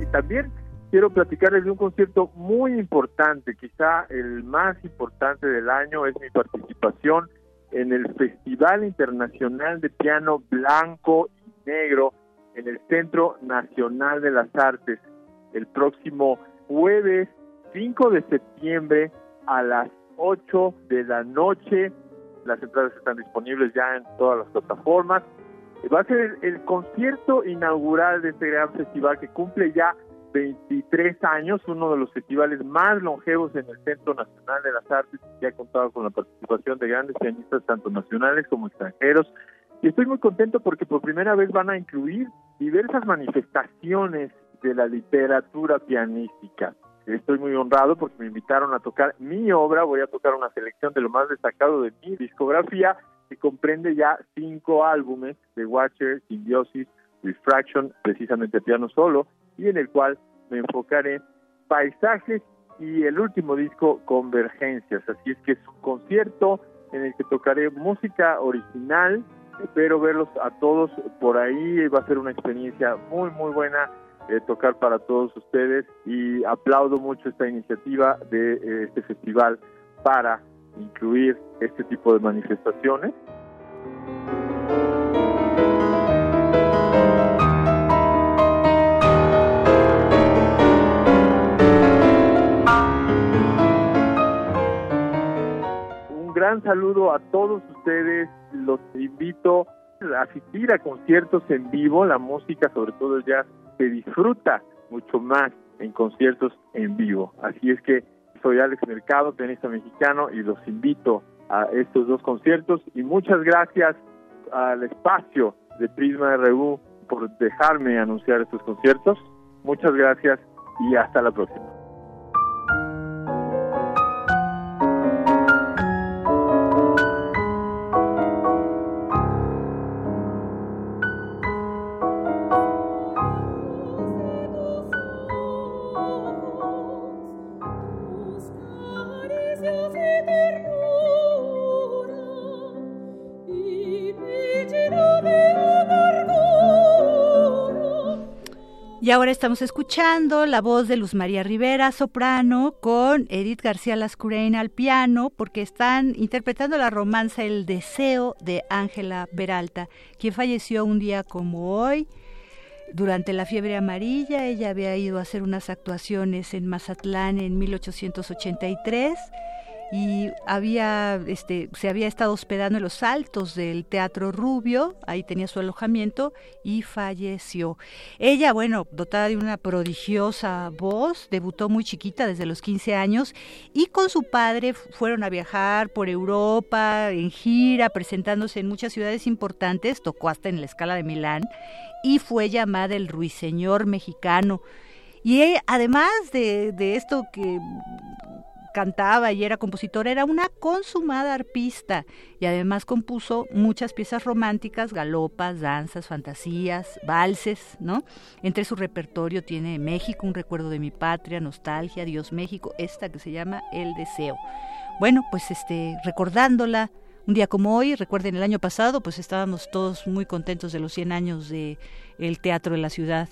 Y también quiero platicarles de un concierto muy importante, quizá el más importante del año, es mi participación en el Festival Internacional de Piano Blanco y Negro en el Centro Nacional de las Artes el próximo jueves 5 de septiembre a las 8 de la noche. Las entradas están disponibles ya en todas las plataformas. Va a ser el, concierto inaugural de este gran festival que cumple ya 23 años, uno de los festivales más longevos en el Centro Nacional de las Artes, que ha contado con la participación de grandes pianistas, tanto nacionales como extranjeros. Y estoy muy contento porque por primera vez van a incluir diversas manifestaciones de la literatura pianística. Estoy muy honrado porque me invitaron a tocar mi obra, voy a tocar una selección de lo más destacado de mi discografía, que comprende ya cinco álbumes de Watcher, Symbiosis, Refraction, precisamente piano solo, y en el cual me enfocaré paisajes y el último disco Convergencias. Así es que es un concierto en el que tocaré música original. Espero verlos a todos por ahí. Va a ser una experiencia muy, muy buena eh, tocar para todos ustedes y aplaudo mucho esta iniciativa de eh, este festival para incluir este tipo de manifestaciones. Gran saludo a todos ustedes, los invito a asistir a conciertos en vivo, la música, sobre todo el jazz, se disfruta mucho más en conciertos en vivo. Así es que soy Alex Mercado, pianista mexicano, y los invito a estos dos conciertos y muchas gracias al espacio de Prisma RU por dejarme anunciar estos conciertos. Muchas gracias y hasta la próxima. Y ahora estamos escuchando la voz de Luz María Rivera, soprano, con Edith García Lascurain al piano, porque están interpretando la romanza El Deseo de Ángela Peralta, quien falleció un día como hoy. Durante la fiebre amarilla, ella había ido a hacer unas actuaciones en Mazatlán en 1883 y había este se había estado hospedando en los altos del Teatro Rubio, ahí tenía su alojamiento y falleció. Ella, bueno, dotada de una prodigiosa voz, debutó muy chiquita desde los 15 años y con su padre fueron a viajar por Europa en gira, presentándose en muchas ciudades importantes, tocó hasta en la escala de Milán y fue llamada el ruiseñor mexicano. Y además de, de esto que cantaba y era compositora, era una consumada arpista y además compuso muchas piezas románticas, galopas, danzas, fantasías, valses, ¿no? Entre su repertorio tiene México, un recuerdo de mi patria, nostalgia, Dios México, esta que se llama El Deseo. Bueno, pues este recordándola un día como hoy, recuerden el año pasado, pues estábamos todos muy contentos de los 100 años de el Teatro de la Ciudad,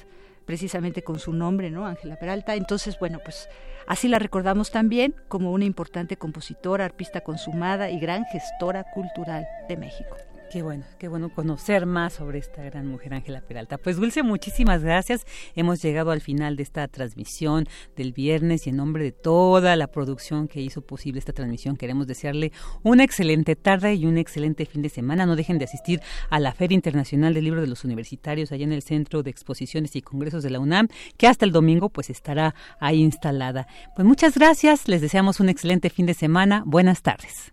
precisamente con su nombre, ¿no? Ángela Peralta. Entonces, bueno, pues Así la recordamos también como una importante compositora, arpista consumada y gran gestora cultural de México. Qué bueno, qué bueno conocer más sobre esta gran mujer Ángela Peralta. Pues Dulce, muchísimas gracias. Hemos llegado al final de esta transmisión del viernes y en nombre de toda la producción que hizo posible esta transmisión queremos desearle una excelente tarde y un excelente fin de semana. No dejen de asistir a la Feria Internacional del Libro de los Universitarios allá en el Centro de Exposiciones y Congresos de la UNAM, que hasta el domingo pues estará ahí instalada. Pues muchas gracias, les deseamos un excelente fin de semana. Buenas tardes.